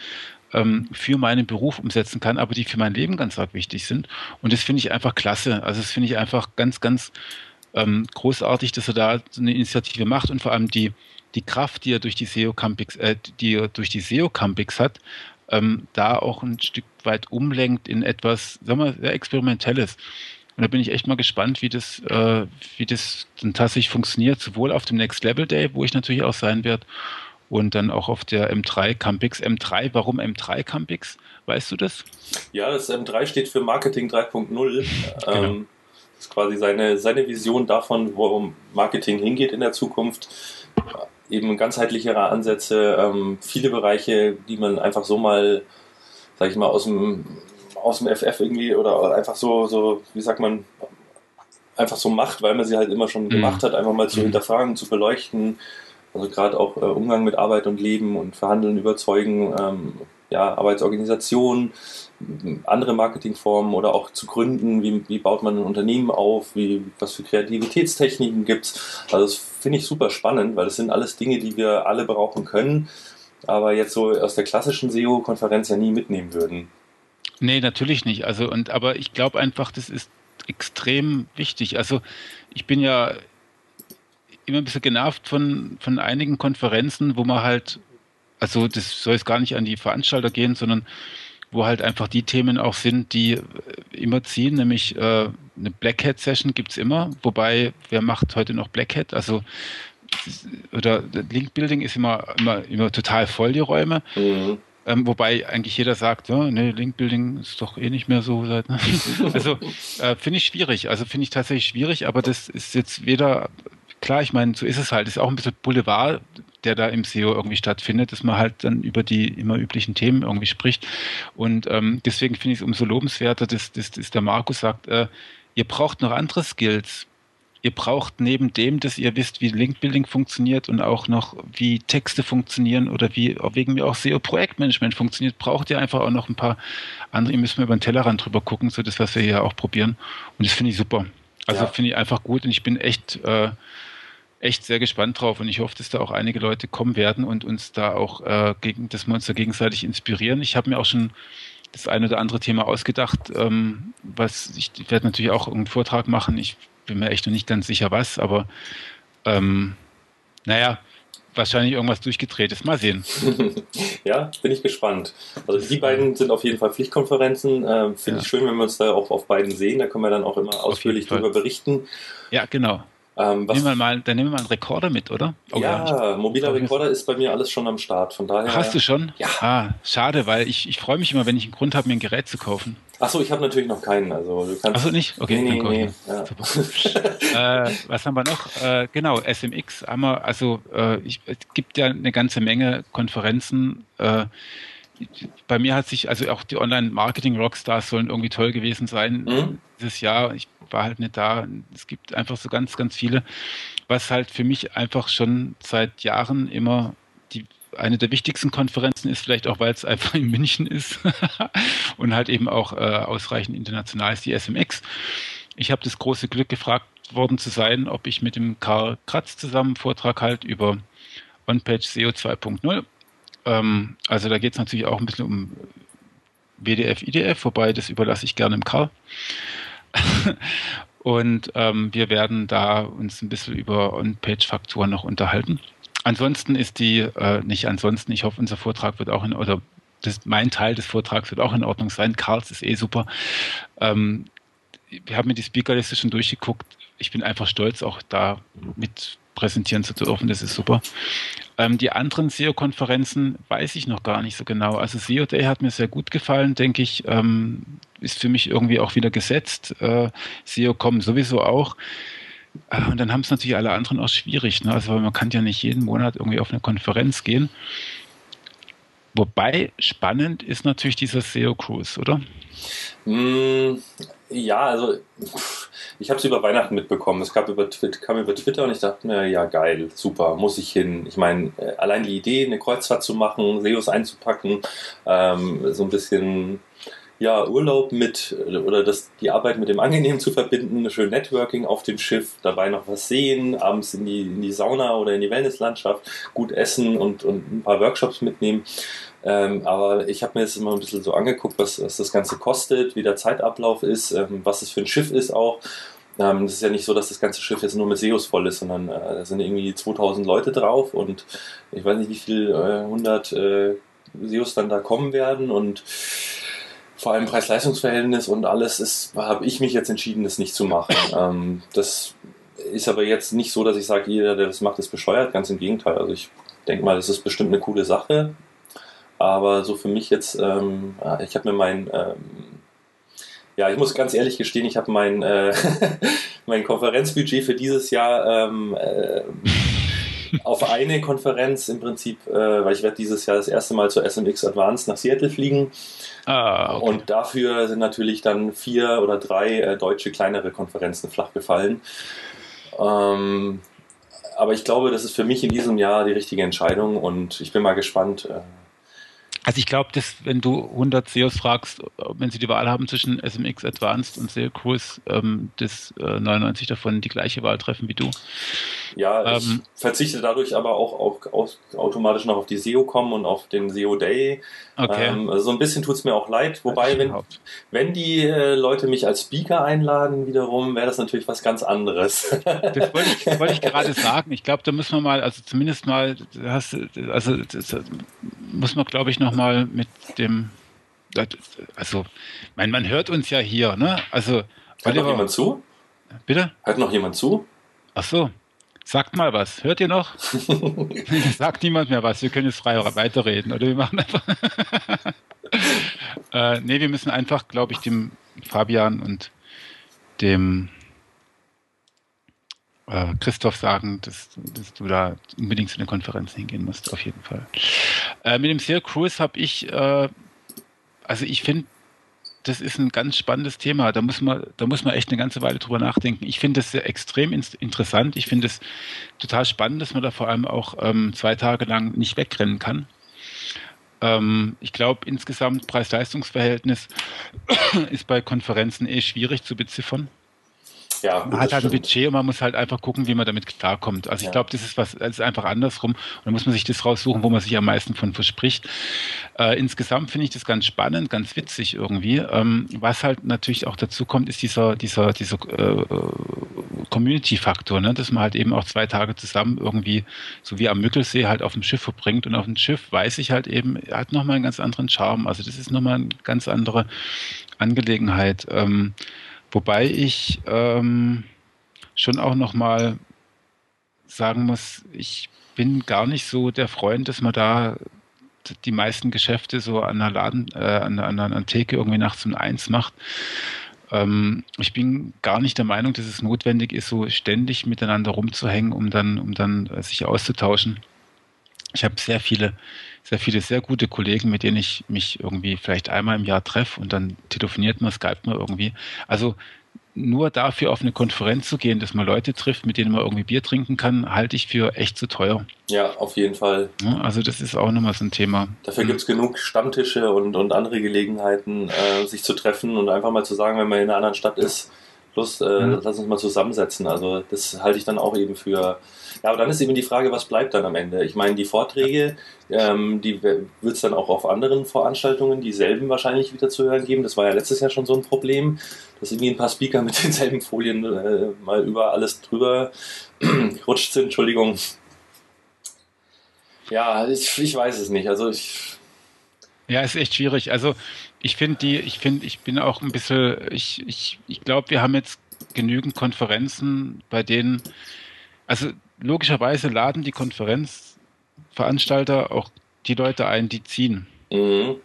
ähm, für meinen Beruf umsetzen kann, aber die für mein Leben ganz arg wichtig sind. Und das finde ich einfach klasse. Also das finde ich einfach ganz, ganz ähm, großartig, dass er da so eine Initiative macht und vor allem die, die Kraft, die er durch die SEO Campix, äh, die er durch die SEO Campix hat, ähm, da auch ein Stück weit umlenkt in etwas, sagen wir, sehr Experimentelles. Und da bin ich echt mal gespannt, wie das, äh, wie das dann tatsächlich funktioniert, sowohl auf dem Next Level Day, wo ich natürlich auch sein werde, und dann auch auf der M3 Campix. M3, warum M3 Campix? Weißt du das? Ja, das M3 steht für Marketing 3.0. genau. Ähm, das ist quasi seine, seine Vision davon, worum Marketing hingeht in der Zukunft eben ganzheitlichere Ansätze, ähm, viele Bereiche, die man einfach so mal, sag ich mal, aus dem, aus dem FF irgendwie oder einfach so, so, wie sagt man, einfach so macht, weil man sie halt immer schon mhm. gemacht hat, einfach mal zu mhm. hinterfragen, zu beleuchten. Also gerade auch äh, Umgang mit Arbeit und Leben und Verhandeln, Überzeugen, ähm, ja, Arbeitsorganisation, andere Marketingformen oder auch zu gründen, wie, wie baut man ein Unternehmen auf, wie, was für Kreativitätstechniken gibt es. Also das finde ich super spannend, weil das sind alles Dinge, die wir alle brauchen können, aber jetzt so aus der klassischen SEO-Konferenz ja nie mitnehmen würden. Nee, natürlich nicht. Also, und aber ich glaube einfach, das ist extrem wichtig. Also ich bin ja immer ein bisschen genervt von, von einigen Konferenzen, wo man halt, also das soll jetzt gar nicht an die Veranstalter gehen, sondern wo halt einfach die Themen auch sind, die äh, immer ziehen, nämlich äh, eine Black Hat Session gibt es immer, wobei wer macht heute noch Black Hat? Also oder Link Building ist immer, immer, immer total voll, die Räume. Mhm. Ähm, wobei eigentlich jeder sagt, ja, nee, Link Building ist doch eh nicht mehr so. Ne? also äh, finde ich schwierig. Also finde ich tatsächlich schwierig, aber das ist jetzt weder klar, ich meine, so ist es halt. Ist auch ein bisschen Boulevard, der da im SEO irgendwie stattfindet, dass man halt dann über die immer üblichen Themen irgendwie spricht. Und ähm, deswegen finde ich es umso lobenswerter, dass, dass, dass der Markus sagt, äh, ihr braucht noch andere Skills. Ihr braucht neben dem, dass ihr wisst, wie Linkbuilding funktioniert und auch noch, wie Texte funktionieren oder wie wegen mir auch SEO-Projektmanagement funktioniert, braucht ihr einfach auch noch ein paar andere. Ihr müsst mal über den Tellerrand drüber gucken, so das, was wir hier auch probieren. Und das finde ich super. Also ja. finde ich einfach gut und ich bin echt äh, echt sehr gespannt drauf und ich hoffe, dass da auch einige Leute kommen werden und uns da auch äh, gegen, dass wir uns da gegenseitig inspirieren. Ich habe mir auch schon das eine oder andere Thema ausgedacht, ähm, was ich, ich werde natürlich auch einen Vortrag machen. Ich bin mir echt noch nicht ganz sicher was, aber ähm, naja, wahrscheinlich irgendwas durchgedreht ist. Mal sehen. ja, bin ich gespannt. Also die beiden sind auf jeden Fall Pflichtkonferenzen. Äh, Finde ja. ich schön, wenn wir uns da auch auf beiden sehen. Da können wir dann auch immer ausführlich drüber berichten. Ja, genau. Ähm, nehmen wir mal, dann nehmen wir mal einen Rekorder mit, oder? Oh, ja, ja mobiler Rekorder ist bei mir alles schon am Start. Von daher. Hast du schon? Ja. Ah, schade, weil ich, ich freue mich immer, wenn ich einen Grund habe, mir ein Gerät zu kaufen. Achso, ich habe natürlich noch keinen. Also du kannst. Achso, nicht? Okay, nee, nee, nee. Ja. äh, was haben wir noch? Äh, genau, SMX haben wir, also äh, ich, es gibt ja eine ganze Menge Konferenzen. Äh, bei mir hat sich, also auch die Online-Marketing-Rockstars sollen irgendwie toll gewesen sein mhm. dieses Jahr. Ich war halt nicht da. Es gibt einfach so ganz, ganz viele, was halt für mich einfach schon seit Jahren immer die eine der wichtigsten Konferenzen ist, vielleicht auch, weil es einfach in München ist und halt eben auch äh, ausreichend international ist, die SMX. Ich habe das große Glück, gefragt worden zu sein, ob ich mit dem Karl Kratz zusammen Vortrag halt über OnPage SEO 2.0 ähm, also da geht es natürlich auch ein bisschen um WDF, IDF, wobei das überlasse ich gerne im Karl. Und ähm, wir werden da uns ein bisschen über On-Page-Faktoren noch unterhalten. Ansonsten ist die, äh, nicht ansonsten, ich hoffe, unser Vortrag wird auch in, oder das, mein Teil des Vortrags wird auch in Ordnung sein. Karls ist eh super. Ähm, wir haben mir die Speakerliste schon durchgeguckt ich bin einfach stolz, auch da mit präsentieren zu dürfen. Das ist super. Ähm, die anderen SEO-Konferenzen weiß ich noch gar nicht so genau. Also SEO Day hat mir sehr gut gefallen, denke ich. Ähm, ist für mich irgendwie auch wieder gesetzt. Äh, SEO kommen sowieso auch. Äh, und dann haben es natürlich alle anderen auch schwierig. Ne? Also man kann ja nicht jeden Monat irgendwie auf eine Konferenz gehen. Wobei spannend ist natürlich dieser SEO Cruise, oder? Mm, ja, also ich habe es über Weihnachten mitbekommen. Es kam über, kam über Twitter und ich dachte mir, ja geil, super, muss ich hin. Ich meine, äh, allein die Idee, eine Kreuzfahrt zu machen, SEOs einzupacken, ähm, so ein bisschen ja, Urlaub mit oder das, die Arbeit mit dem Angenehmen zu verbinden, schön Networking auf dem Schiff, dabei noch was sehen, abends in die, in die Sauna oder in die Wellnesslandschaft, gut essen und, und ein paar Workshops mitnehmen. Ähm, aber ich habe mir jetzt immer ein bisschen so angeguckt, was, was das Ganze kostet, wie der Zeitablauf ist, ähm, was es für ein Schiff ist auch. Ähm, es ist ja nicht so, dass das ganze Schiff jetzt nur mit Seos voll ist, sondern äh, da sind irgendwie 2000 Leute drauf und ich weiß nicht, wie viel äh, 100 äh, Seos dann da kommen werden und vor allem Preis-Leistungs-Verhältnis und alles ist, habe ich mich jetzt entschieden, das nicht zu machen. Ähm, das ist aber jetzt nicht so, dass ich sage, jeder, der das macht, ist bescheuert. Ganz im Gegenteil. Also ich denke mal, das ist bestimmt eine coole Sache. Aber so für mich jetzt, ähm, ich habe mir mein, ähm, ja, ich muss ganz ehrlich gestehen, ich habe mein, äh, mein Konferenzbudget für dieses Jahr ähm, äh, auf eine Konferenz im Prinzip, äh, weil ich werde dieses Jahr das erste Mal zur SMX Advanced nach Seattle fliegen. Ah, okay. Und dafür sind natürlich dann vier oder drei äh, deutsche kleinere Konferenzen flach gefallen. Ähm, aber ich glaube, das ist für mich in diesem Jahr die richtige Entscheidung und ich bin mal gespannt, äh, also ich glaube, dass wenn du 100 SEOs fragst, wenn sie die Wahl haben zwischen SMX Advanced und SEO Cruise, ähm, dass äh, 99 davon die gleiche Wahl treffen wie du. Ja, ich ähm, verzichte dadurch aber auch, auch, auch, automatisch noch auf die SEO kommen und auf den SEO Day. Okay. Ähm, also so ein bisschen tut es mir auch leid. Wobei, wenn, wenn die äh, Leute mich als Speaker einladen, wiederum, wäre das natürlich was ganz anderes. das wollte ich, wollte ich gerade sagen. Ich glaube, da müssen wir mal, also zumindest mal, hast, also das, muss man, glaube ich, nochmal mit dem, also, mein, man hört uns ja hier, ne? Also, hört noch jemand zu? Bitte? Hört noch jemand zu? Ach so. Sagt mal was. Hört ihr noch? Sagt niemand mehr was. Wir können jetzt frei weiterreden. Oder wir machen einfach. äh, nee, wir müssen einfach, glaube ich, dem Fabian und dem äh, Christoph sagen, dass, dass, du da unbedingt zu den Konferenzen hingehen musst, auf jeden Fall. Äh, mit dem Seal Cruise habe ich, äh, also ich finde, das ist ein ganz spannendes Thema. Da muss man, da muss man echt eine ganze Weile drüber nachdenken. Ich finde das extrem interessant. Ich finde es total spannend, dass man da vor allem auch ähm, zwei Tage lang nicht wegrennen kann. Ähm, ich glaube, insgesamt Preis-Leistungs-Verhältnis ist bei Konferenzen eh schwierig zu beziffern. Ja, man hat halt ein Budget und man muss halt einfach gucken, wie man damit klarkommt. Also ich glaube, das ist was, das ist einfach andersrum. Und da muss man sich das raussuchen, wo man sich am meisten von verspricht. Äh, insgesamt finde ich das ganz spannend, ganz witzig irgendwie. Ähm, was halt natürlich auch dazu kommt, ist dieser, dieser, dieser äh, Community-Faktor, ne? dass man halt eben auch zwei Tage zusammen irgendwie, so wie am Müggelsee, halt auf dem Schiff verbringt. Und auf dem Schiff weiß ich halt eben, hat nochmal einen ganz anderen Charme. Also das ist nochmal eine ganz andere Angelegenheit. Ähm, Wobei ich ähm, schon auch nochmal sagen muss, ich bin gar nicht so der Freund, dass man da die meisten Geschäfte so an der Laden, äh, an, an der Theke irgendwie nachts um eins macht. Ähm, ich bin gar nicht der Meinung, dass es notwendig ist, so ständig miteinander rumzuhängen, um dann, um dann äh, sich auszutauschen. Ich habe sehr viele sehr viele sehr gute Kollegen, mit denen ich mich irgendwie vielleicht einmal im Jahr treffe und dann telefoniert man, skypt man irgendwie. Also nur dafür auf eine Konferenz zu gehen, dass man Leute trifft, mit denen man irgendwie Bier trinken kann, halte ich für echt zu teuer. Ja, auf jeden Fall. also das ist auch nochmal so ein Thema. Dafür gibt es genug Stammtische und, und andere Gelegenheiten, äh, sich zu treffen und einfach mal zu sagen, wenn man in einer anderen Stadt ist, Plus, äh, mhm. lass uns mal zusammensetzen. Also das halte ich dann auch eben für. Ja, aber dann ist eben die Frage, was bleibt dann am Ende? Ich meine, die Vorträge, ähm, die wird es dann auch auf anderen Veranstaltungen dieselben wahrscheinlich wieder zu hören geben. Das war ja letztes Jahr schon so ein Problem, dass irgendwie ein paar Speaker mit denselben Folien äh, mal über alles drüber gerutscht sind. Entschuldigung. Ja, ich, ich weiß es nicht. Also ich. Ja, ist echt schwierig. Also ich finde die, ich finde, ich bin auch ein bisschen, ich, ich, ich glaube, wir haben jetzt genügend Konferenzen, bei denen, also logischerweise laden die Konferenzveranstalter auch die Leute ein, die ziehen. Mhm.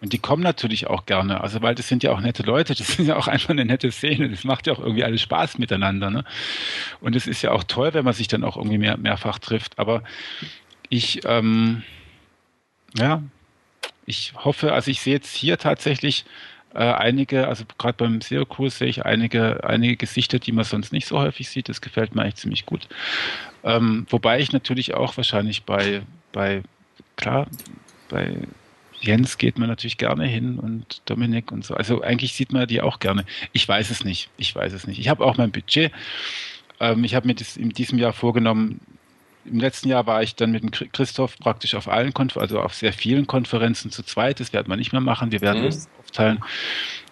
Und die kommen natürlich auch gerne, also weil das sind ja auch nette Leute, das ist ja auch einfach eine nette Szene, das macht ja auch irgendwie alles Spaß miteinander. Ne? Und es ist ja auch toll, wenn man sich dann auch irgendwie mehr, mehrfach trifft. Aber ich, ähm, ja, ich hoffe, also ich sehe jetzt hier tatsächlich äh, einige, also gerade beim SEO-Kurs sehe ich einige, einige Gesichter, die man sonst nicht so häufig sieht. Das gefällt mir eigentlich ziemlich gut. Ähm, wobei ich natürlich auch wahrscheinlich bei, bei, klar, bei Jens geht man natürlich gerne hin und Dominik und so. Also eigentlich sieht man die auch gerne. Ich weiß es nicht. Ich weiß es nicht. Ich habe auch mein Budget. Ähm, ich habe mir das in diesem Jahr vorgenommen. Im letzten Jahr war ich dann mit dem Christoph praktisch auf allen Konferenzen, also auf sehr vielen Konferenzen zu zweit. Das werden wir nicht mehr machen. Wir werden mhm. das aufteilen.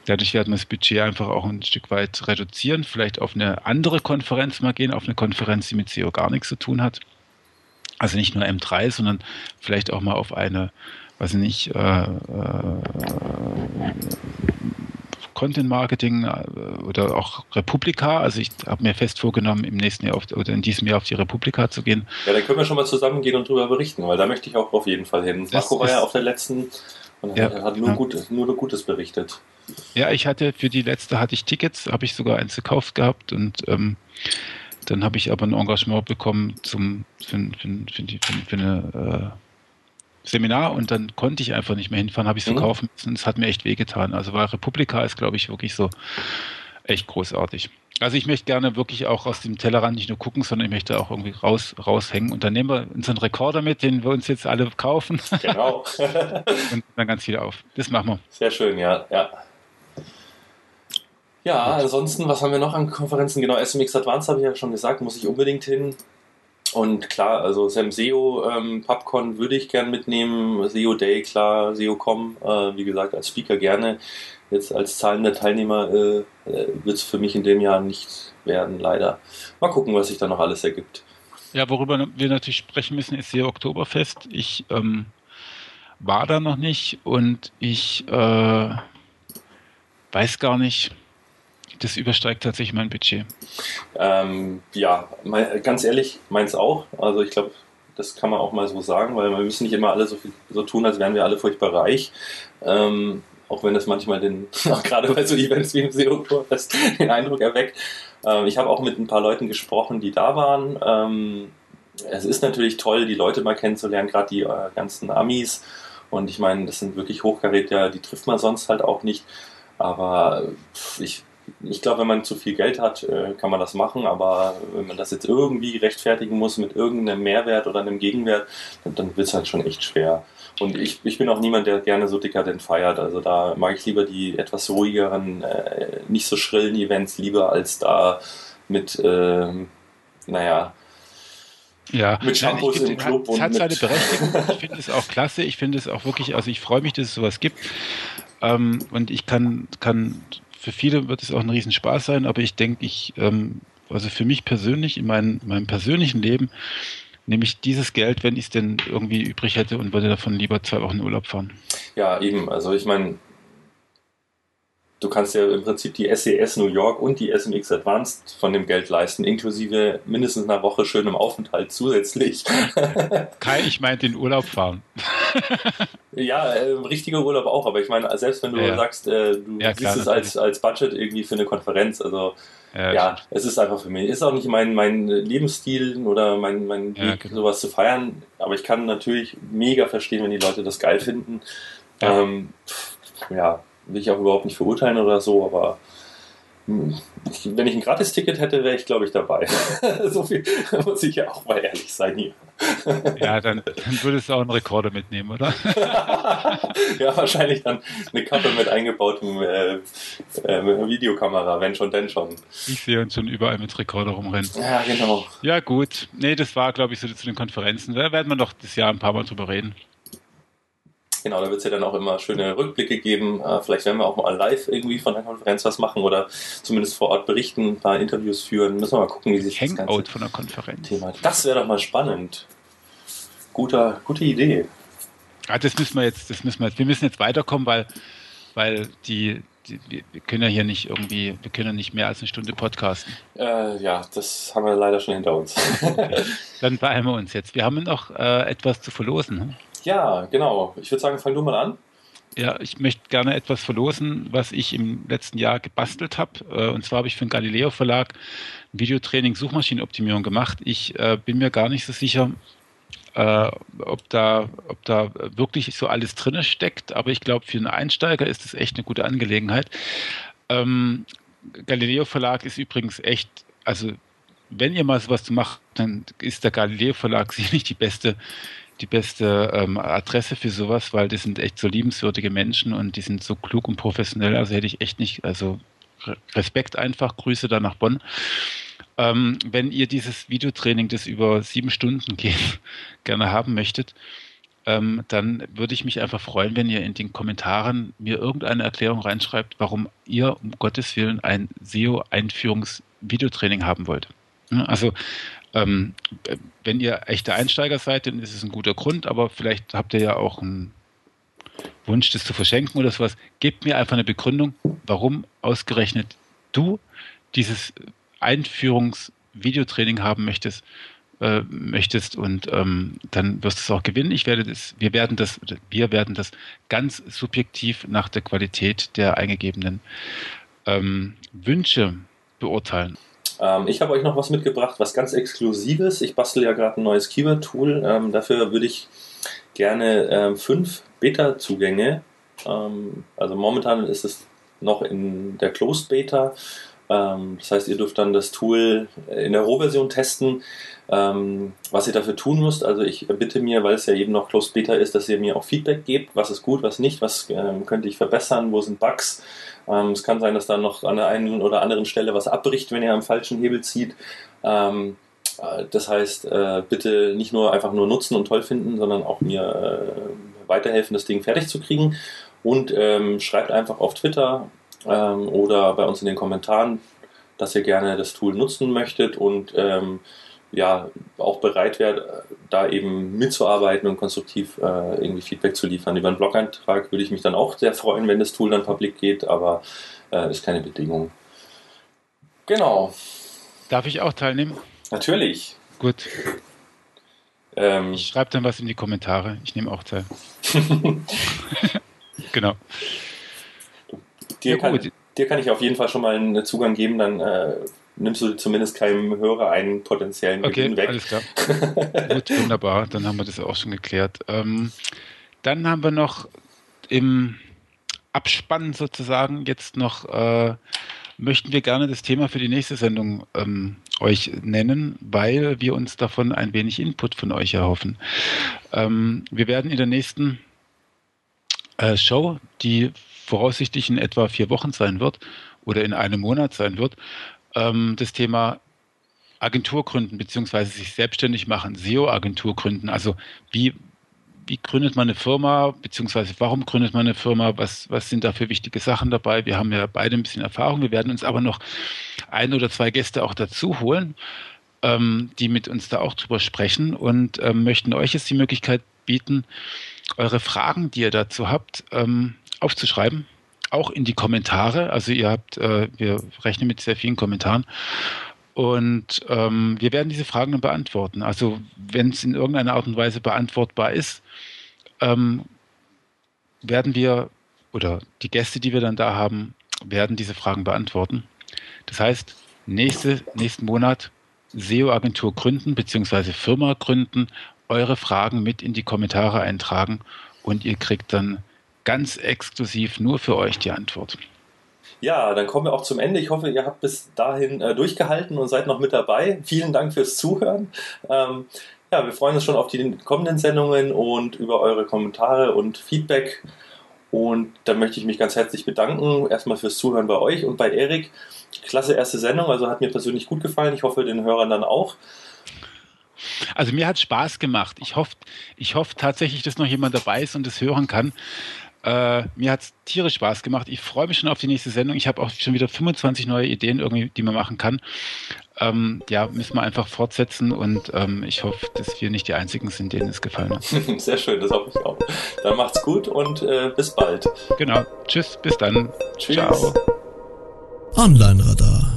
Dadurch werden wir das Budget einfach auch ein Stück weit reduzieren. Vielleicht auf eine andere Konferenz mal gehen, auf eine Konferenz, die mit SEO gar nichts zu tun hat. Also nicht nur M3, sondern vielleicht auch mal auf eine weiß nicht, äh, äh, Content Marketing äh, oder auch Republika. Also ich habe mir fest vorgenommen, im nächsten Jahr auf, oder in diesem Jahr auf die Republika zu gehen. Ja, dann können wir schon mal zusammen gehen und darüber berichten, weil da möchte ich auch auf jeden Fall hin. Marco war ja auf der letzten und ja, hat nur, ja. gut, nur Gutes berichtet. Ja, ich hatte für die letzte hatte ich Tickets, habe ich sogar eins gekauft gehabt und ähm, dann habe ich aber ein Engagement bekommen zum für, für, für, für, für eine äh, Seminar und dann konnte ich einfach nicht mehr hinfahren, habe ich es mhm. verkaufen müssen. Es hat mir echt wehgetan. Also weil Republika ist, glaube ich, wirklich so echt großartig. Also ich möchte gerne wirklich auch aus dem Tellerrand nicht nur gucken, sondern ich möchte auch irgendwie raus, raushängen. Und dann nehmen wir unseren Rekorder mit, den wir uns jetzt alle kaufen. Genau. und dann ganz viel auf. Das machen wir. Sehr schön, ja, ja. Ja, ansonsten, was haben wir noch an Konferenzen? Genau, SMX Advanced habe ich ja schon gesagt, muss ich unbedingt hin. Und klar, also Sam SEO, ähm, PubCon würde ich gern mitnehmen, SEO Day, klar, SEO.com, äh, wie gesagt, als Speaker gerne. Jetzt als zahlender Teilnehmer äh, äh wird es für mich in dem Jahr nicht werden, leider. Mal gucken, was sich da noch alles ergibt. Ja, worüber wir natürlich sprechen müssen, ist SEO Oktoberfest. Ich ähm, war da noch nicht und ich äh, weiß gar nicht, das übersteigt tatsächlich mein Budget. Ähm, ja, mein, ganz ehrlich, meins auch. Also ich glaube, das kann man auch mal so sagen, weil wir müssen nicht immer alle so, viel, so tun, als wären wir alle furchtbar reich. Ähm, auch wenn das manchmal den, gerade bei so Events wie im SEO-Tourfest den Eindruck erweckt. Ähm, ich habe auch mit ein paar Leuten gesprochen, die da waren. Ähm, es ist natürlich toll, die Leute mal kennenzulernen, gerade die äh, ganzen Amis. Und ich meine, das sind wirklich Hochkaräter, die trifft man sonst halt auch nicht. Aber ich ich glaube, wenn man zu viel Geld hat, äh, kann man das machen, aber wenn man das jetzt irgendwie rechtfertigen muss mit irgendeinem Mehrwert oder einem Gegenwert, dann, dann wird es halt schon echt schwer. Und ich, ich bin auch niemand, der gerne so dekadent feiert. Also da mag ich lieber die etwas ruhigeren, äh, nicht so schrillen Events lieber als da mit, äh, naja, ja, mit Shampoos Nein, im Club. Es hat, seine Berechtigung. Ich finde es auch klasse. Ich finde es auch wirklich, also ich freue mich, dass es sowas gibt. Ähm, und ich kann, kann für viele wird es auch ein Riesenspaß sein, aber ich denke, ich, ähm, also für mich persönlich, in mein, meinem persönlichen Leben, nehme ich dieses Geld, wenn ich es denn irgendwie übrig hätte und würde davon lieber zwei Wochen Urlaub fahren. Ja, eben. Also ich meine, du kannst ja im Prinzip die SES e New York und die SMX Advanced von dem Geld leisten, inklusive mindestens einer Woche schönem Aufenthalt zusätzlich. Kai, ich meinte den Urlaub fahren. ja, äh, richtiger Urlaub auch, aber ich meine, selbst wenn du ja. sagst, äh, du ja, siehst es als, als Budget irgendwie für eine Konferenz, also ja, ja es ist einfach für mich. Ist auch nicht mein, mein Lebensstil oder mein, mein Weg, genau. sowas zu feiern, aber ich kann natürlich mega verstehen, wenn die Leute das geil finden. Ähm, ja, will ich auch überhaupt nicht verurteilen oder so, aber hm, ich, wenn ich ein Gratis-Ticket hätte, wäre ich, glaube ich, dabei. so viel muss ich ja auch mal ehrlich sein hier. ja, dann, dann würdest du auch einen Rekorder mitnehmen, oder? ja, wahrscheinlich dann eine Kappe mit eingebautem äh, äh, Videokamera, wenn schon, denn schon. Ich sehe uns schon überall mit Rekorder rumrennen. Ja, genau. Ja, gut. Nee, das war, glaube ich, so zu den Konferenzen. Da werden wir noch das Jahr ein paar Mal drüber reden. Genau, da wird es ja dann auch immer schöne Rückblicke geben. Äh, vielleicht werden wir auch mal live irgendwie von der Konferenz was machen oder zumindest vor Ort berichten, ein paar Interviews führen. Müssen wir mal gucken, wie sich Hangout das Ganze von der Konferenz. Thema. Das wäre doch mal spannend. Guter, gute Idee. Ja, das müssen wir jetzt, das müssen wir jetzt, wir müssen jetzt weiterkommen, weil, weil die, wir, können ja hier nicht irgendwie, wir können ja nicht mehr als eine Stunde podcasten. Äh, ja, das haben wir leider schon hinter uns. Dann beeilen wir uns jetzt. Wir haben noch äh, etwas zu verlosen. Ja, genau. Ich würde sagen, fang du mal an. Ja, ich möchte gerne etwas verlosen, was ich im letzten Jahr gebastelt habe. Äh, und zwar habe ich für den Galileo Verlag ein Videotraining Suchmaschinenoptimierung gemacht. Ich äh, bin mir gar nicht so sicher, äh, ob, da, ob da wirklich so alles drin steckt. Aber ich glaube, für einen Einsteiger ist das echt eine gute Angelegenheit. Ähm, Galileo Verlag ist übrigens echt, also wenn ihr mal sowas macht, dann ist der Galileo Verlag sicherlich die beste die beste ähm, Adresse für sowas, weil das sind echt so liebenswürdige Menschen und die sind so klug und professionell. Also hätte ich echt nicht, also Respekt einfach, Grüße da nach Bonn. Ähm, wenn ihr dieses Videotraining, das über sieben Stunden geht, gerne haben möchtet, ähm, dann würde ich mich einfach freuen, wenn ihr in den Kommentaren mir irgendeine Erklärung reinschreibt, warum ihr um Gottes Willen ein SEO-Einführungs-Videotraining haben wollt. Also ähm, wenn ihr echte Einsteiger seid, dann ist es ein guter Grund, aber vielleicht habt ihr ja auch einen Wunsch, das zu verschenken oder sowas. Gebt mir einfach eine Begründung, warum ausgerechnet du dieses Einführungsvideotraining haben möchtest, äh, möchtest und ähm, dann wirst du es auch gewinnen. Ich werde das, wir werden das, wir werden das ganz subjektiv nach der Qualität der eingegebenen ähm, Wünsche beurteilen. Ähm, ich habe euch noch was mitgebracht, was ganz Exklusives. Ich bastel ja gerade ein neues Keyword-Tool. Ähm, dafür würde ich gerne ähm, fünf Beta-Zugänge. Ähm, also momentan ist es noch in der Closed Beta. Ähm, das heißt, ihr dürft dann das Tool in der Rohversion testen. Ähm, was ihr dafür tun müsst, also ich bitte mir, weil es ja eben noch Closed Beta ist, dass ihr mir auch Feedback gebt, was ist gut, was nicht, was könnte ich verbessern, wo sind Bugs. Ähm, es kann sein, dass da noch an der einen oder anderen Stelle was abbricht, wenn ihr am falschen Hebel zieht. Ähm, äh, das heißt, äh, bitte nicht nur einfach nur nutzen und toll finden, sondern auch mir äh, weiterhelfen, das Ding fertig zu kriegen. Und ähm, schreibt einfach auf Twitter ähm, oder bei uns in den Kommentaren, dass ihr gerne das Tool nutzen möchtet und ähm, ja auch bereit wäre, da eben mitzuarbeiten und konstruktiv äh, irgendwie Feedback zu liefern. Über einen Blog-Eintrag würde ich mich dann auch sehr freuen, wenn das Tool dann public geht, aber äh, ist keine Bedingung. Genau. Darf ich auch teilnehmen? Natürlich. Gut. Ähm, ich schreibe dann was in die Kommentare. Ich nehme auch teil. genau. Dir, ja, kann, dir kann ich auf jeden Fall schon mal einen Zugang geben, dann äh, nimmst du zumindest keinem Hörer einen potenziellen okay, Gewinn weg. Alles klar. Gut, wunderbar. Dann haben wir das auch schon geklärt. Ähm, dann haben wir noch im Abspann sozusagen jetzt noch, äh, möchten wir gerne das Thema für die nächste Sendung ähm, euch nennen, weil wir uns davon ein wenig Input von euch erhoffen. Ähm, wir werden in der nächsten äh, Show, die voraussichtlich in etwa vier Wochen sein wird oder in einem Monat sein wird, ähm, das Thema Agentur gründen beziehungsweise sich selbstständig machen, SEO-Agentur gründen. Also wie, wie gründet man eine Firma, beziehungsweise warum gründet man eine Firma, was, was sind da für wichtige Sachen dabei? Wir haben ja beide ein bisschen Erfahrung, wir werden uns aber noch ein oder zwei Gäste auch dazu holen, ähm, die mit uns da auch drüber sprechen und ähm, möchten euch jetzt die Möglichkeit bieten, eure Fragen, die ihr dazu habt, ähm, aufzuschreiben auch in die Kommentare. Also ihr habt, äh, wir rechnen mit sehr vielen Kommentaren. Und ähm, wir werden diese Fragen dann beantworten. Also wenn es in irgendeiner Art und Weise beantwortbar ist, ähm, werden wir oder die Gäste, die wir dann da haben, werden diese Fragen beantworten. Das heißt, nächste, nächsten Monat SEO-Agentur gründen bzw. Firma gründen, eure Fragen mit in die Kommentare eintragen und ihr kriegt dann ganz exklusiv nur für euch die Antwort. Ja, dann kommen wir auch zum Ende. Ich hoffe, ihr habt bis dahin äh, durchgehalten und seid noch mit dabei. Vielen Dank fürs Zuhören. Ähm, ja, wir freuen uns schon auf die kommenden Sendungen und über eure Kommentare und Feedback. Und dann möchte ich mich ganz herzlich bedanken. Erstmal fürs Zuhören bei euch und bei Erik. Klasse erste Sendung, also hat mir persönlich gut gefallen. Ich hoffe, den Hörern dann auch. Also mir hat Spaß gemacht. Ich hoffe, ich hoffe tatsächlich, dass noch jemand dabei ist und es hören kann. Äh, mir hat es tierisch Spaß gemacht. Ich freue mich schon auf die nächste Sendung. Ich habe auch schon wieder 25 neue Ideen, irgendwie, die man machen kann. Ähm, ja, müssen wir einfach fortsetzen und ähm, ich hoffe, dass wir nicht die Einzigen sind, denen es gefallen hat. Sehr schön, das hoffe ich auch. Dann macht's gut und äh, bis bald. Genau. Tschüss, bis dann. Tschüss. Ciao. Online Radar